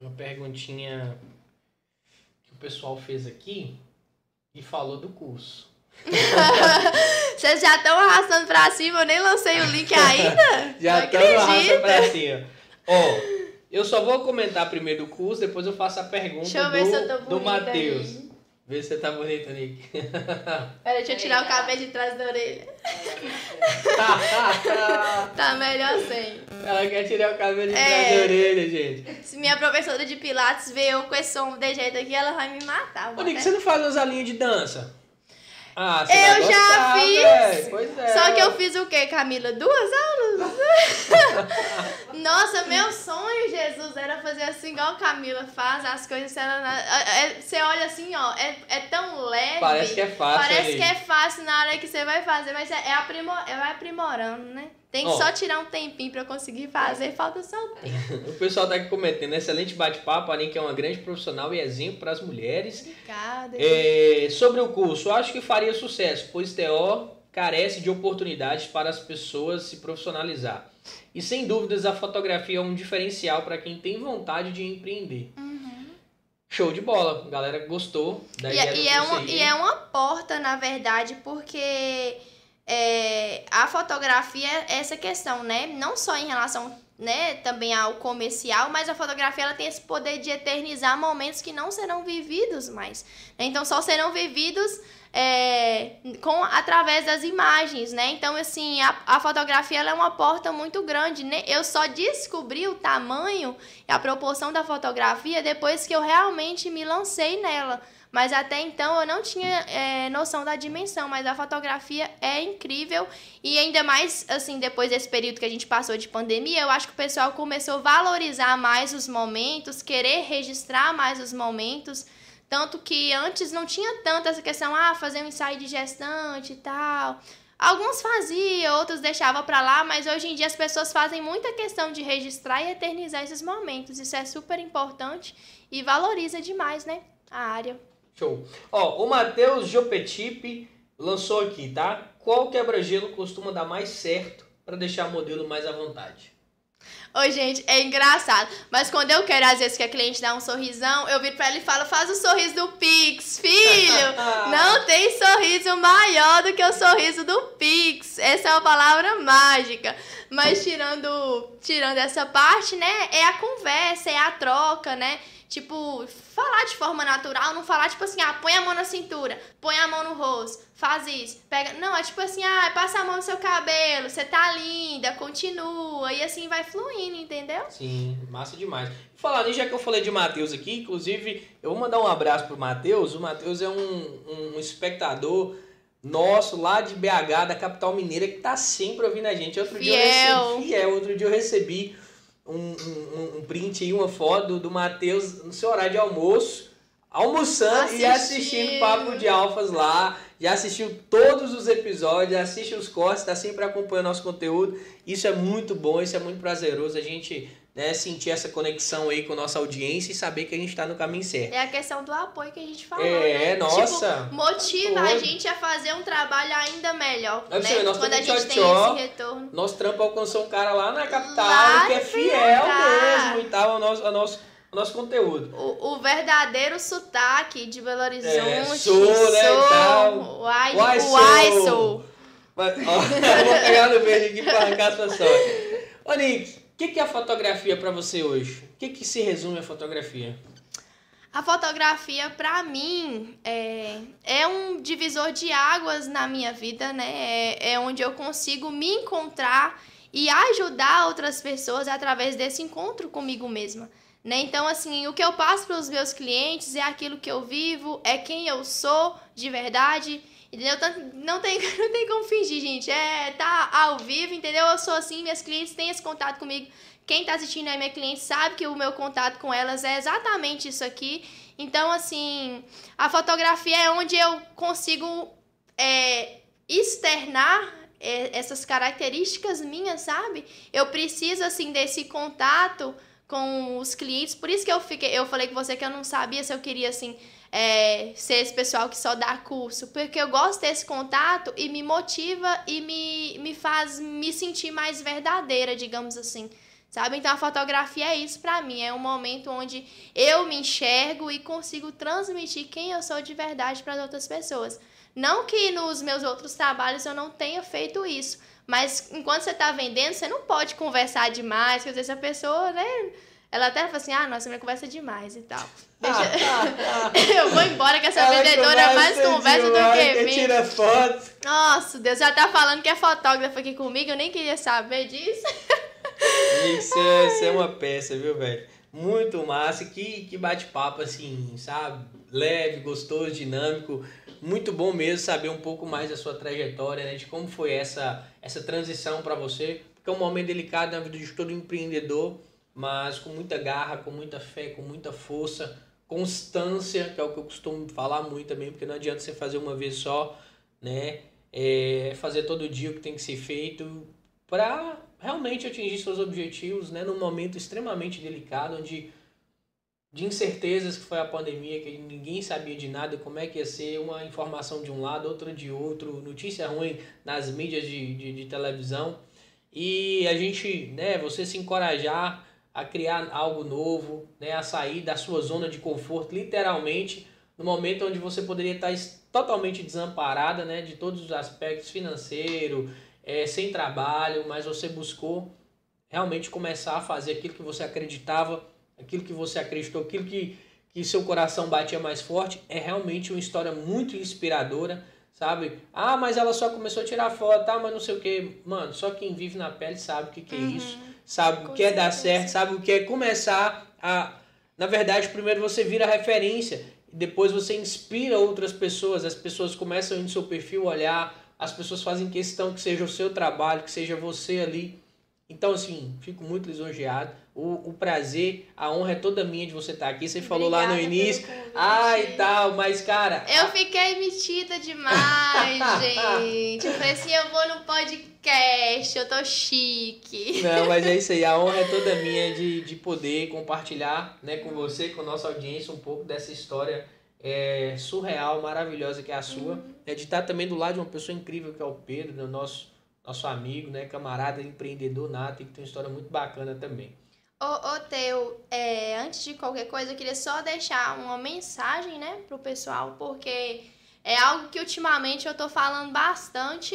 Uma perguntinha que o pessoal fez aqui e falou do curso. [LAUGHS] Vocês já estão arrastando pra cima, eu nem lancei o link ainda. [LAUGHS] Já estamos arrastando pra cima. Ó, eu só vou comentar primeiro do curso, depois eu faço a pergunta Deixa eu ver do, se eu tô do Matheus. Vê se você tá bonito, Nick. [LAUGHS] Pera, deixa eu tirar o cabelo de trás da orelha. Ela [LAUGHS] [LAUGHS] Tá melhor sem. quer tirar o cabelo de É. trás da orelha, gente. Se minha professora de Pilates ver eu com esse som de jeito aqui, ela vai me matar. Ô, Nick, até- você não faz umas aulinhas de dança? Ah, você Eu já fiz. é. Só que eu fiz o quê, Camila? Duas aulas? [LAUGHS] Nossa, meu sonho, Jesus, era fazer assim igual a Camila faz, as coisas. Ela, é- é- você olha assim, ó, é, é tão leve. Parece que é fácil. Parece hein? que é fácil na hora que você vai fazer, mas é, é, aprimor, é vai aprimorando, né? Tem que Ó. só tirar um tempinho eu conseguir fazer, falta só o tempo. [LAUGHS] O pessoal tá aqui comentando, excelente bate-papo, a Nick é uma grande profissional e exemplo para as mulheres. Obrigada. É, sobre o curso, acho que faria sucesso, pois TO carece de oportunidades para as pessoas se profissionalizar. E sem dúvidas a fotografia é um diferencial para quem tem vontade de empreender. Show de bola, a galera gostou da Uhum. E, ideia é- do e é aí. e é uma porta, na verdade, porque é, a fotografia é essa questão, né? Não só em relação né, também ao comercial, mas a fotografia ela tem esse poder de eternizar momentos que não serão vividos mais. Né? Então só serão vividos é, com através das imagens, né? Então assim a, a fotografia é uma porta muito grande, né? Eu só descobri o tamanho e a proporção da fotografia depois que eu realmente me lancei nela. Mas até então eu não tinha é, noção da dimensão, mas a fotografia é incrível e ainda mais assim depois desse período que a gente passou de pandemia, eu acho que o pessoal começou a valorizar mais os momentos, querer registrar mais os momentos, tanto que antes não tinha tanto essa questão, ah, fazer um ensaio de gestante e tal. Alguns faziam, outros deixavam para lá, mas hoje em dia as pessoas fazem muita questão de registrar e eternizar esses momentos. Isso é super importante e valoriza demais, né, a área. Show. Ó, o Matheus Jopetipe lançou aqui, tá? Qual quebra-gelo costuma dar mais certo para deixar o modelo mais à vontade? Oi, gente, é engraçado. Mas quando eu quero, às vezes, que a cliente dá um sorrisão, eu viro pra ela e falo, faz o sorriso do Pix. Filho, [LAUGHS] não tem sorriso maior do que o sorriso do Pix. Essa é uma palavra mágica. Mas tirando, tirando essa parte, né, é a conversa, é a troca, né? Tipo, falar de forma natural, não falar tipo assim, ah, põe a mão na cintura, põe a mão no rosto, faz isso, pega. Não, é tipo assim, ah, passa a mão no seu cabelo, você tá linda, continua, e assim vai fluindo, entendeu? Sim, massa demais. Falar já que eu falei de Matheus aqui, inclusive, eu vou mandar um abraço pro Matheus. O Matheus é um, um espectador nosso lá de BH, da capital mineira, que tá sempre ouvindo a gente. Outro fiel. dia eu recebi, fiel, outro dia eu recebi um, um, um print aí, uma foto do Matheus no seu horário de almoço, almoçando assistindo. e assistindo Papo de Alfas lá. Já assistiu todos os episódios, assiste os cortes, está sempre acompanhando nosso conteúdo. Isso é muito bom, isso é muito prazeroso. A gente né, sentir essa conexão aí com a nossa audiência e saber que a gente está no caminho certo. É a questão do apoio que a gente falou, é, né? nossa. Tipo, motiva a gente a fazer um trabalho ainda melhor, é né? Nós Quando a gente tem esse retorno. Nosso trampo alcançou um cara lá na capital Lá que é fiel mesmo e tal ao nosso, ao nosso, nosso conteúdo. O, o verdadeiro sotaque de Belo Horizonte. É, sou, né, tal. Uai, Uai, uai, sou. sou. Mas, ó, [LAUGHS] eu vou pegar no verde aqui para arrancar as pessoas. Ô, Nick, o que, que é a fotografia para você hoje? O que, que se resume a fotografia? A fotografia, pra mim, é, é um divisor de águas na minha vida, né? É, é onde eu consigo me encontrar e ajudar outras pessoas através desse encontro comigo mesma. Né? Então, assim, o que eu passo para os meus clientes é aquilo que eu vivo, é quem eu sou de verdade. Entendeu? Tanto- Não tem, [LAUGHS] não tem como fingir, gente. É tá ao vivo, entendeu? Eu sou assim, minhas clientes têm esse contato comigo. Quem tá assistindo aí, minha cliente, sabe que o meu contato com elas é exatamente isso aqui. Então, assim, a fotografia é onde eu consigo é, externar é, essas características minhas, sabe? Eu preciso, assim, desse contato com os clientes. Por isso que eu fiquei, eu falei com você que eu não sabia se eu queria, assim, é, ser esse pessoal que só dá curso, porque eu gosto desse contato e me motiva e me, me faz me sentir mais verdadeira, digamos assim. Sabe? Então a fotografia é isso pra mim, é um momento onde eu me enxergo e consigo transmitir quem eu sou de verdade para as outras pessoas. Não que nos meus outros trabalhos eu não tenha feito isso, mas enquanto você tá vendendo, você não pode conversar demais, porque às vezes a pessoa, né, ela até fala assim: "Ah, nossa, minha conversa demais" e tal. Deixa... [LAUGHS] eu vou embora que essa Ela vendedora é mais conversa do que vende. tira foto. Nossa, Deus já tá falando que é fotógrafa aqui comigo, eu nem queria saber disso. Nick, você, você é uma peça, viu, velho? Muito massa. Que, que bate-papo, assim, sabe? Leve, gostoso, dinâmico. Muito bom mesmo saber um pouco mais da sua trajetória, né? De como foi essa, essa transição para você. Porque é um momento delicado na vida de todo empreendedor, mas com muita garra, com muita fé, com muita força, constância, que é o que eu costumo falar muito também, porque não adianta você fazer uma vez só, né? É fazer todo dia o que tem que ser feito para realmente atingir seus objetivos, né? Num momento extremamente delicado, onde de incertezas que foi a pandemia, que ninguém sabia de nada, como é que ia ser uma informação de um lado, outra de outro, notícia ruim nas mídias de, de, de televisão. E a gente, né, você se encorajar a criar algo novo, né, a sair da sua zona de conforto, literalmente, no momento onde você poderia estar es- totalmente desamparada, né, de todos os aspectos financeiro, é, sem trabalho, mas você buscou realmente começar a fazer aquilo que você acreditava, aquilo que você acreditou, aquilo que, que seu coração batia mais forte, é realmente uma história muito inspiradora, sabe? Ah, mas ela só começou a tirar foto, tá, mas não sei o que. Mano, só quem vive na pele sabe o que, que é Uhum. isso, sabe o Com que é dar certeza. certo, sabe o que é começar a. Na verdade, primeiro você vira referência, depois você inspira outras pessoas, as pessoas começam no seu perfil olhar, as pessoas fazem questão que seja o seu trabalho, que seja você ali. Então, assim, fico muito lisonjeado. O, o prazer, a honra é toda minha de você estar aqui. Você falou lá no Obrigada início, ai e tal, mas, cara. Eu fiquei metida demais, [LAUGHS] gente. Eu falei assim, eu vou no podcast, eu tô chique. Não, mas é isso aí. A honra é [LAUGHS] toda minha de, de poder compartilhar né, com você, com a nossa audiência, um pouco dessa história é, surreal, maravilhosa que é a sua. É de estar também do lado de uma pessoa incrível que é o Pedro, né, nosso, nosso amigo, né, camarada, empreendedor nato, e que tem uma história muito bacana também. Ô, ô Teu, é, antes de qualquer coisa, eu queria só deixar uma mensagem, né, pro pessoal, porque é algo que ultimamente eu tô falando bastante.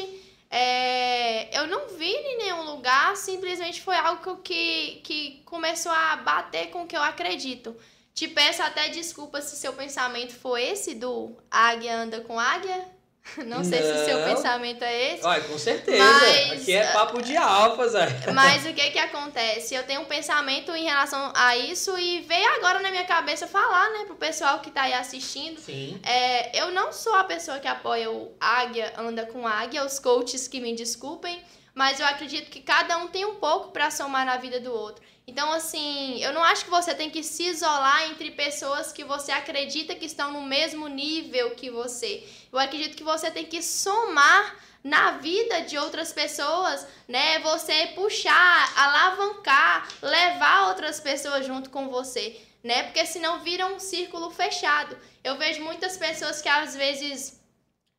É, eu não vi em nenhum lugar, simplesmente foi algo que, que começou a bater com o que eu acredito. Te peço até desculpa se seu pensamento foi esse do águia anda com águia. [LAUGHS] Não sei se o seu Não. pensamento é esse. Olha, com certeza. Mas, Aqui é papo de alfa, Zé. [LAUGHS] Mas o que que acontece? Eu tenho um pensamento em relação a isso e veio agora na minha cabeça falar, né, pro pessoal que tá aí assistindo. Sim. É, eu não sou a pessoa que apoia o Águia anda com Águia, os coaches que me desculpem, mas eu acredito que cada um tem um pouco pra somar na vida do outro. Então, assim, eu não acho que você tem que se isolar entre pessoas que você acredita que estão no mesmo nível que você. Eu acredito que você tem que somar na vida de outras pessoas, né? Você puxar, alavancar, levar outras pessoas junto com você, né? Porque senão vira um círculo fechado. Eu vejo muitas pessoas que às vezes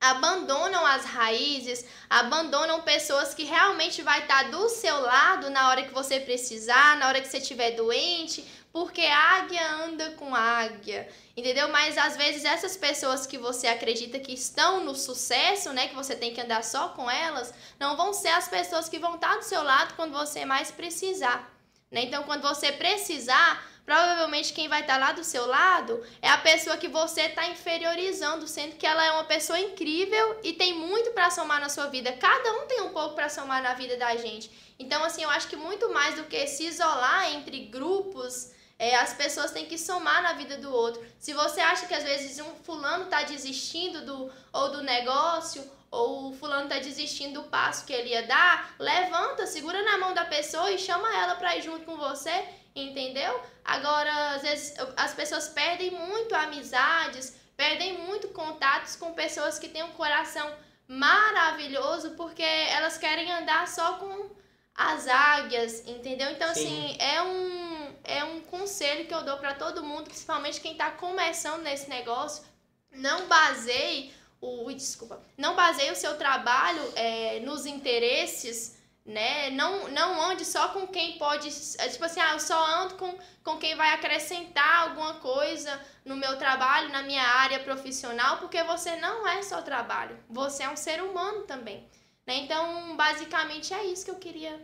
abandonam as raízes, abandonam pessoas que realmente vai estar do seu lado na hora que você precisar, na hora que você estiver doente, porque águia anda com águia, entendeu? Mas às vezes essas pessoas que você acredita que estão no sucesso, né, que você tem que andar só com elas, não vão ser as pessoas que vão estar do seu lado quando você mais precisar, né? Então, quando você precisar, provavelmente quem vai estar lá do seu lado é a pessoa que você está inferiorizando, sendo que ela é uma pessoa incrível e tem muito para somar na sua vida. Cada um tem um pouco para somar na vida da gente. Então, assim, eu acho que muito mais do que se isolar entre grupos, é, as pessoas têm que somar na vida do outro. Se você acha que às vezes um fulano está desistindo do ou do negócio ou o fulano tá desistindo do passo que ele ia dar, levanta, segura na mão da pessoa e chama ela para ir junto com você, entendeu? Agora, às vezes as pessoas perdem muito amizades, perdem muito contatos com pessoas que têm um coração maravilhoso porque elas querem andar só com as águias, entendeu? Então, Sim. assim, é um, é um conselho que eu dou para todo mundo, principalmente quem tá começando nesse negócio, não baseie o, desculpa, não baseie o seu trabalho é, nos interesses, né? Não, não ande só com quem pode, é, tipo assim, ah, eu só ando com, com quem vai acrescentar alguma coisa no meu trabalho, na minha área profissional, porque você não é só trabalho, você é um ser humano também, né? Então, basicamente é isso que eu queria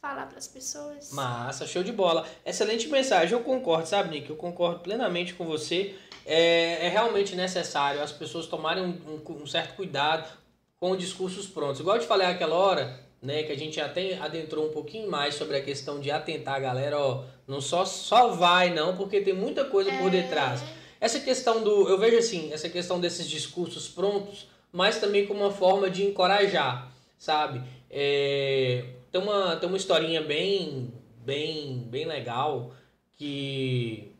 falar para as pessoas. Massa, show de bola. Excelente mensagem. Eu concordo, sabe, Nick? Eu concordo plenamente com você. É, é realmente necessário as pessoas tomarem um, um- um certo cuidado com discursos prontos. Igual eu te falei aquela hora, né, que a gente até adentrou um pouquinho mais sobre a questão de atentar a galera, ó, não só, só vai, não, porque tem muita coisa por detrás. Essa questão do. Eu vejo assim, essa questão desses discursos prontos, mas também como uma forma de encorajar, sabe? É, tem, uma, tem uma historinha bem, bem, bem legal que,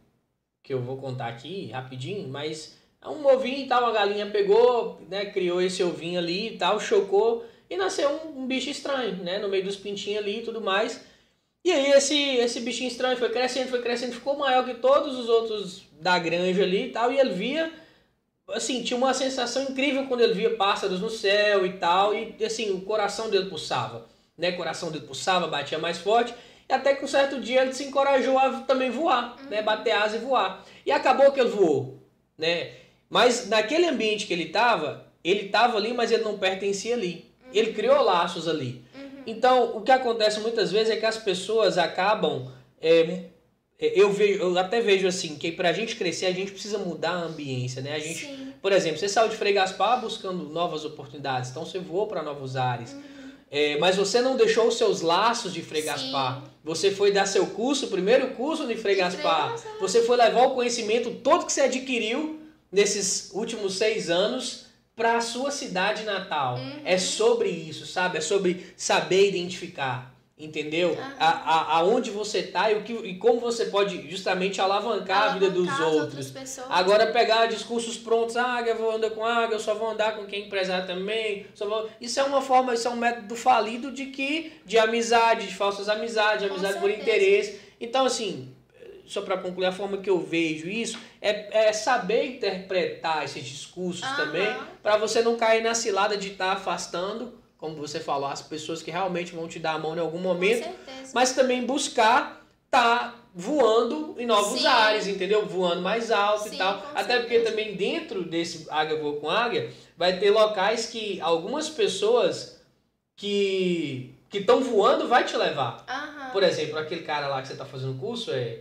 que eu vou contar aqui rapidinho, mas é um ovinho e tal, a galinha pegou, né, criou esse ovinho ali e tal, chocou e nasceu um, um bicho estranho, né, no meio dos pintinhos ali e tudo mais. E aí esse, esse bichinho estranho foi crescendo, foi crescendo, ficou maior que todos os outros da granja ali e tal, e ele via, assim, tinha uma sensação incrível quando ele via pássaros no céu e tal, e assim, o coração dele pulsava, né, coração dele pulsava, batia mais forte, e até que um certo dia ele se encorajou a também voar, né, bater asa e voar. E acabou que ele voou, né, mas naquele ambiente que ele estava, ele estava ali, mas ele não pertencia ali. Ele criou laços ali. Então, o que acontece muitas vezes é que as pessoas acabam. é, é, eu, vejo, eu até vejo assim, que pra gente crescer, a gente precisa mudar a ambiência, né? A gente, Sim. por exemplo, você saiu de Frei Gaspar buscando novas oportunidades, então você voou para novos ares. É, mas você não deixou os seus laços de Frei. Gaspar. Você foi dar seu curso, o primeiro curso de Frei. Gaspar. Você foi levar o conhecimento todo que você adquiriu nesses últimos seis anos para a sua cidade natal. Uhum. É sobre isso, sabe? É sobre saber identificar. Entendeu? A, a, aonde você tá e, o que, e como você pode justamente alavancar, a vida dos Alavancar outros. Agora pegar discursos prontos, ah, eu vou andar com águia, eu só vou andar com quem empresário também. Só vou... Isso é uma forma, isso é um método falido de que de amizade, de falsas amizades, de Com amizade por certeza. interesse. Então, assim, só para concluir, a forma que eu vejo isso é, é saber interpretar esses discursos também, para você não cair na cilada de estar afastando, como você falou, as pessoas que realmente vão te dar a mão em algum Com momento certeza. mas também buscar tá voando em novos Sim. ares, entendeu? Voando mais alto e Sim, tal. com Até porque também dentro desse águia voa com águia, vai ter locais que algumas pessoas que que estão voando vai te levar. Aham. Por exemplo, aquele cara lá que você tá fazendo curso é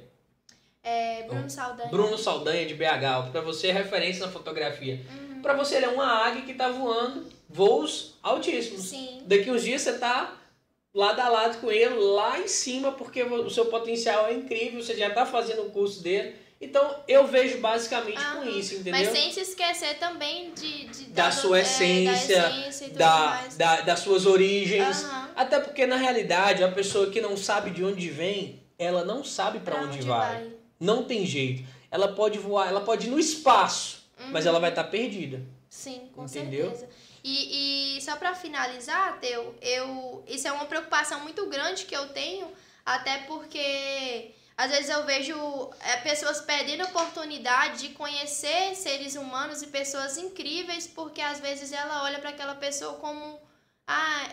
É, Bruno Saldanha. Bruno Saldanha de BH, para você é referência na fotografia. Uhum. Para você ele é uma águia que tá voando voos altíssimos. Sim. Daqui uns dias você tá lado a lado com ele, lá em cima, porque o seu potencial é incrível, você já tá fazendo o curso dele. Então, eu vejo basicamente com Aham. isso, entendeu? Mas sem se esquecer também de, de Da sua é, essência, da essência e Da, da, das suas origens. Até porque, na realidade, a pessoa que não sabe de onde vem, ela não sabe para Pra onde, vai. Não tem jeito. Ela pode voar, ela pode ir no espaço, Uhum. mas ela vai estar perdida. Sim, com Entendeu? certeza. E, e só pra finalizar, Teu, eu isso é uma preocupação muito grande que eu tenho, até porque às vezes eu vejo é, pessoas perdendo a oportunidade de conhecer seres humanos e pessoas incríveis, porque às vezes ela olha para aquela pessoa como ah,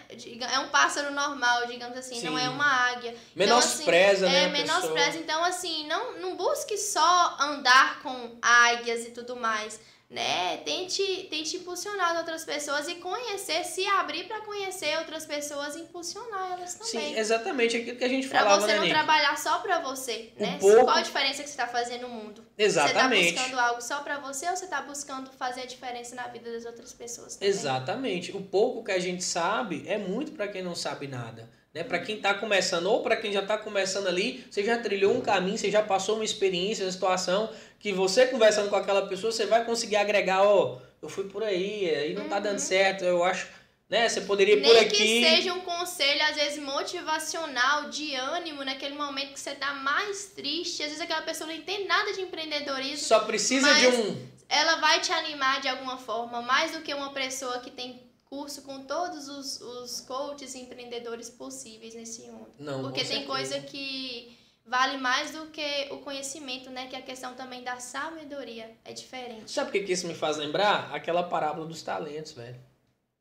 é um pássaro normal, digamos assim, não Sim. é uma águia. Menospreza, então, assim, né? É, pessoa. menospreza. Então, assim, não, não busque só andar com águias e tudo mais, né? Tente, tente impulsionar outras pessoas e conhecer, se abrir para conhecer outras pessoas e impulsionar elas também. Sim, exatamente aquilo que a gente Pra falava, você né, não Nick? trabalhar só pra você, Um né? pouco- Qual a diferença que você tá fazendo no mundo? Exatamente. Você tá buscando algo só pra você ou você tá buscando fazer a diferença na vida das outras pessoas também? Exatamente. O pouco que a gente sabe é muito para quem não sabe nada. Né? Para quem está começando ou para quem já está começando ali, você já trilhou um caminho, você já passou uma experiência, uma situação que você conversando com aquela pessoa, você vai conseguir agregar, ó, eu fui por aí, aí não tá dando certo, eu acho, né? Você poderia ir por Uhum. Aqui. que seja um conselho, às vezes, motivacional, de ânimo, naquele momento que você tá mais triste. Às vezes aquela pessoa não entende nada de empreendedorismo. Só precisa de um. Ela vai te animar de alguma forma, mais do que uma pessoa que tem curso com todos os, os coaches e empreendedores possíveis nesse mundo. Não, Porque tem certeza. coisa que vale mais do que o conhecimento, né? Que a questão também da sabedoria. É diferente. Sabe o que que isso me faz lembrar? Aquela parábola dos talentos, velho.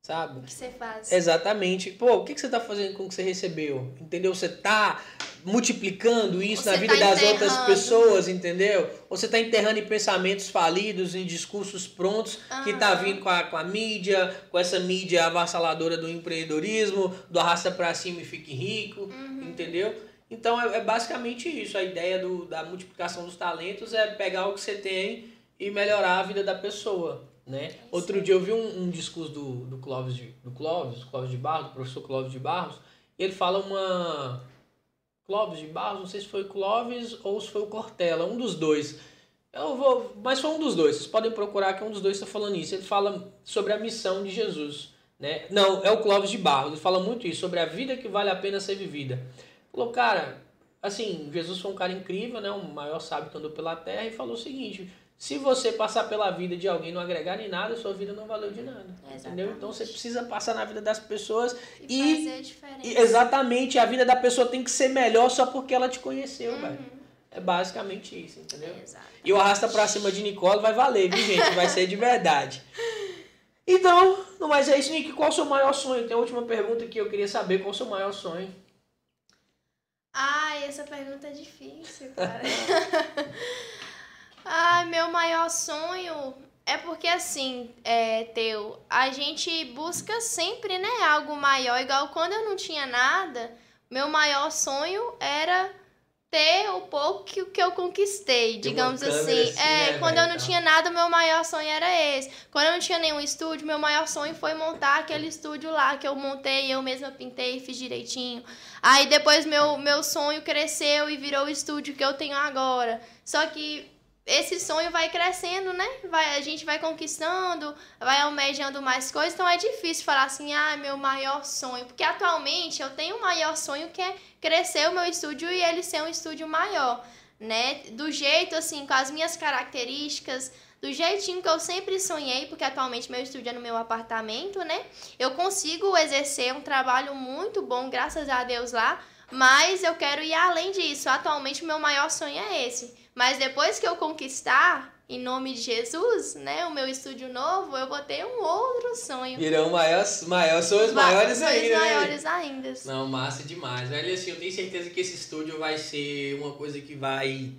Sabe? O que você faz? Exatamente. Pô, o que, que você tá fazendo com o que você recebeu? Entendeu? Você tá multiplicando isso Você na vida tá das outras pessoas, entendeu? Ou você tá enterrando em pensamentos falidos, em discursos prontos, que tá vindo com a, com a mídia, com essa mídia avassaladora do empreendedorismo, do arrasta pra cima e fique rico, Uhum. entendeu? Então é, é basicamente isso. A ideia do, da multiplicação dos talentos é pegar o que você tem e melhorar a vida da pessoa. Né? Outro dia eu vi um, um discurso do, do Clóvis de, do Clóvis, Clóvis de Barros, do professor Clóvis de Barros, e ele fala uma. Clóvis de Barros, não sei se foi o Clóvis ou se foi o Cortella, um dos dois. Eu vou. Mas foi um dos dois, vocês podem procurar que um dos dois está falando isso. Ele fala sobre a missão de Jesus. Né? Não, é o Clóvis de Barros, ele fala muito isso, sobre a vida que vale a pena ser vivida. Falou, cara, assim, Jesus foi um cara incrível, né? O maior sábio que andou pela terra, e falou o seguinte: se você passar pela vida de alguém e não agregar em nada, sua vida não valeu de nada. Entendeu? Exatamente. Então você precisa passar na vida das pessoas E, e, fazer a diferença. e exatamente a vida da pessoa tem que ser melhor só porque ela te conheceu, Uhum. velho. É basicamente isso, entendeu? Exato. E o arrasta pra cima de Nicole vai valer, viu, gente? Vai ser de verdade. Então, no mais é isso, Nick. Qual o seu maior sonho? Tem a última pergunta que eu queria saber. Qual o seu maior sonho? Ai, essa pergunta é difícil, cara. [LAUGHS] Ai, meu maior sonho É porque assim, é, Teu, a gente busca sempre, né, algo maior. Igual quando eu não tinha nada, meu maior sonho era ter o pouco que, que eu conquistei, digamos assim. assim. É, né, quando véio, eu não tá. tinha nada, meu maior sonho era esse. Quando eu não tinha nenhum estúdio, meu maior sonho foi montar aquele estúdio lá que eu montei, eu mesma pintei, fiz direitinho. Aí depois meu, meu sonho cresceu e virou o estúdio que eu tenho agora. Só que esse sonho vai crescendo, né? Vai, a gente vai conquistando, vai almejando mais coisas, então é difícil falar assim, ah, meu maior sonho. Porque atualmente eu tenho um maior sonho que é crescer o meu estúdio e ele ser um estúdio maior, né? Do jeito, assim, com as minhas características, do jeitinho que eu sempre sonhei, porque atualmente meu estúdio é no meu apartamento, né? Eu consigo exercer um trabalho muito bom, graças a Deus lá, mas eu quero ir além disso. Atualmente o meu maior sonho é esse. Mas depois que eu conquistar, em nome de Jesus, né, o meu estúdio novo, eu vou ter um outro sonho. Virão maiores, maiores, sonhos maiores Sonhos ainda, né? maiores ainda. Não, massa demais, velho. Assim, eu tenho certeza que esse estúdio vai ser uma coisa que vai,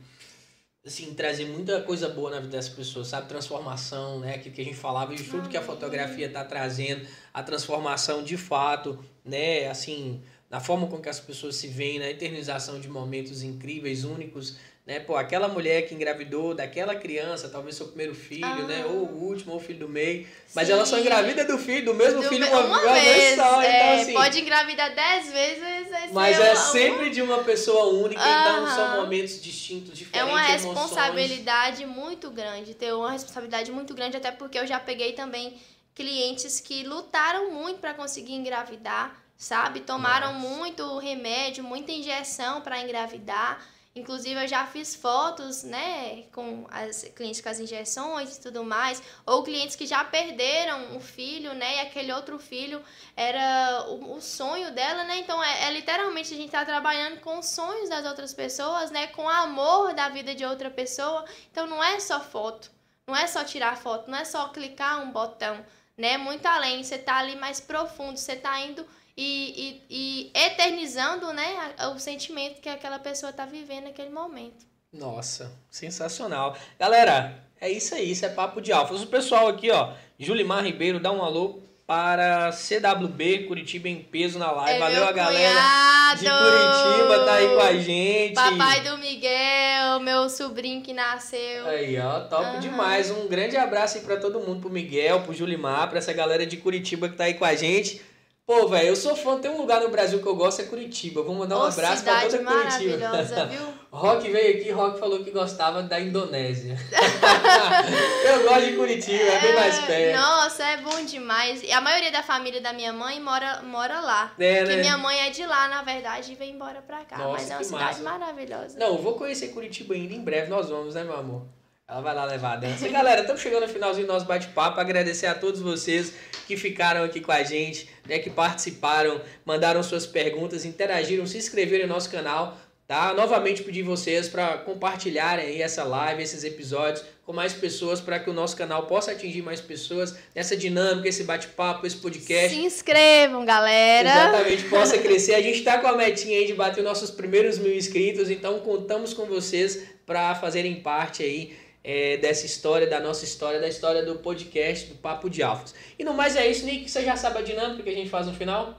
assim, trazer muita coisa boa na vida das pessoas, sabe? Transformação, né? Aquilo que a gente falava e tudo que a fotografia tá trazendo, a transformação de fato, né? Assim, na forma com que as pessoas se veem, na eternização de momentos incríveis, únicos, né? Pô, aquela mulher que engravidou daquela criança, talvez seu primeiro filho, Ah. né? Ou o último, ou o filho do meio. Mas Sim. ela só engravida do filho, do mesmo Do filho me- uma, uma vez só. é, então, assim, pode engravidar dez vezes. esse mas é é uma- sempre de uma pessoa única, então Aham. são momentos distintos, É diferentes. uma emoções. responsabilidade muito grande, ter uma responsabilidade muito grande, até porque eu já peguei também clientes que lutaram muito para conseguir engravidar, sabe? Tomaram Nossa. muito remédio, muita injeção para engravidar. Inclusive, eu já fiz fotos, né, com as clientes com as injeções e tudo mais, ou clientes que já perderam o filho, né, e aquele outro filho era o, o sonho dela, né? Então, é, é literalmente a gente tá trabalhando com os sonhos das outras pessoas, né, com o amor da vida de outra pessoa. Então, não é só foto, não é só tirar foto, não é só clicar um botão, né? Muito além, você tá ali mais profundo, você tá indo e, e, e eternizando, né, o sentimento que aquela pessoa tá vivendo naquele momento. Nossa, sensacional. Galera, é isso aí, isso é papo de alfa. O pessoal aqui, ó, Julimar Ribeiro, dá um alô para CWB Curitiba em peso na live. É Valeu a galera cunhado! de Curitiba, tá aí com a gente. Papai do Miguel, meu sobrinho que nasceu. Aí, ó, top Aham. demais. Um grande abraço aí pra todo mundo, pro Miguel, pro Julimar, pra essa galera de Curitiba que tá aí com a gente. Pô, velho, eu sou fã, tem um lugar no Brasil que eu gosto, é Curitiba. Vou mandar um Ô, abraço pra toda Curitiba. [LAUGHS] viu? Rock veio aqui, Rock falou que gostava da Indonésia. [LAUGHS] eu gosto de Curitiba, é bem mais perto. Nossa, é bom demais. E a maioria da família da minha mãe mora, mora lá. É, Porque né? minha mãe é de lá, na verdade, e vem embora pra cá. Nossa, Mas é uma cidade massa. maravilhosa. Não, eu vou conhecer Curitiba ainda em breve, nós vamos, né, meu amor? Ela vai lá levar a dança. E, galera, estamos chegando no finalzinho do nosso bate-papo. Agradecer a todos vocês que ficaram aqui com a gente, né, que participaram, mandaram suas perguntas, interagiram, se inscreveram no nosso canal, tá? Novamente pedir vocês para compartilharem aí essa live, esses episódios com mais pessoas para que o nosso canal possa atingir mais pessoas nessa dinâmica, esse bate-papo, esse podcast. Se inscrevam, galera. Exatamente, possa crescer. A gente está com a metinha aí de bater nossos primeiros mil inscritos, então contamos com vocês para fazerem parte aí é, dessa história, da nossa história, da história do podcast do Papo de Alfas. E no mais é isso, Nick, você já sabe a dinâmica que a gente faz no final?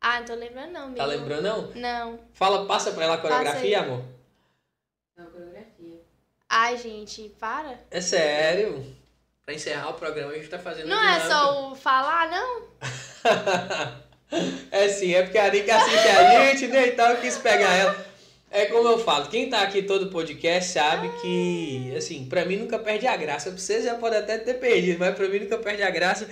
Ah, não tô lembrando não, amigo. Tá lembrando não? Não. Fala, passa pra ela a coreografia, amor. Não, coreografia. Ai, gente, para. É sério. Pra encerrar o programa, a gente tá fazendo Não é só o falar, não? [LAUGHS] é sim, é porque a Nick assiste a gente, né? Então eu quis pegar ela. É como eu falo, quem tá aqui todo podcast sabe que, assim, pra mim nunca perde a graça. Pra você já pode até ter perdido, mas pra mim nunca perde a graça.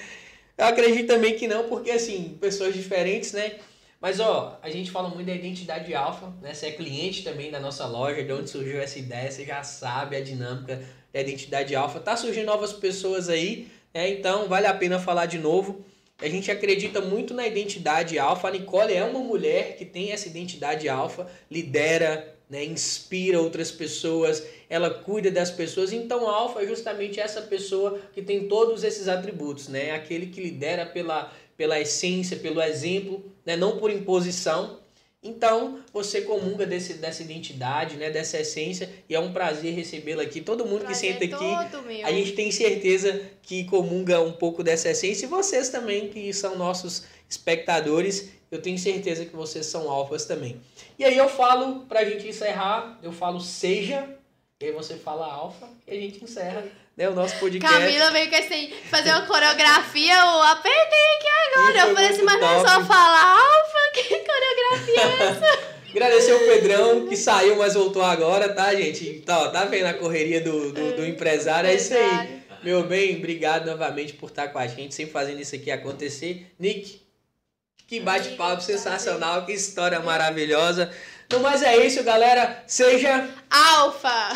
Eu acredito também que não, porque, assim, pessoas diferentes, né? Mas, ó, a gente fala muito da identidade alfa, né? Você é cliente também da nossa loja, de onde surgiu essa ideia, você já sabe a dinâmica da identidade alfa. Tá surgindo novas pessoas aí, né? Então, vale a pena falar de novo. A gente acredita muito na identidade alfa. A Nicole é uma mulher que tem essa identidade alfa, lidera, né, inspira outras pessoas, ela cuida das pessoas. Então, alfa é justamente essa pessoa que tem todos esses atributos, né? Aquele que lidera pela, pela essência, pelo exemplo, né? não por imposição. Então, você comunga desse, dessa identidade, né, dessa essência, e é um prazer recebê-la aqui. Todo mundo que Prazer senta aqui, a gente tem certeza que comunga um pouco dessa essência, e vocês também, que são nossos espectadores, eu tenho certeza que vocês são alfas também. E aí eu falo, pra gente encerrar, eu falo seja, e aí você fala alfa, e a gente encerra né, o nosso podcast. Camila veio com assim, fazer uma coreografia, eu apertei aqui agora. Eu falei assim, mas não é só falar alfa, que coreografia é essa? [LAUGHS] Agradecer o Pedrão, que saiu, mas voltou agora, tá, gente? Tá, ó, tá vendo a correria do, do, do empresário? É isso aí. Meu bem, obrigado novamente por estar com a gente, sempre fazendo isso aqui acontecer. Nick, que bate-papo Amigo, sensacional, que história maravilhosa. Então, mas é isso, galera. Seja Alfa!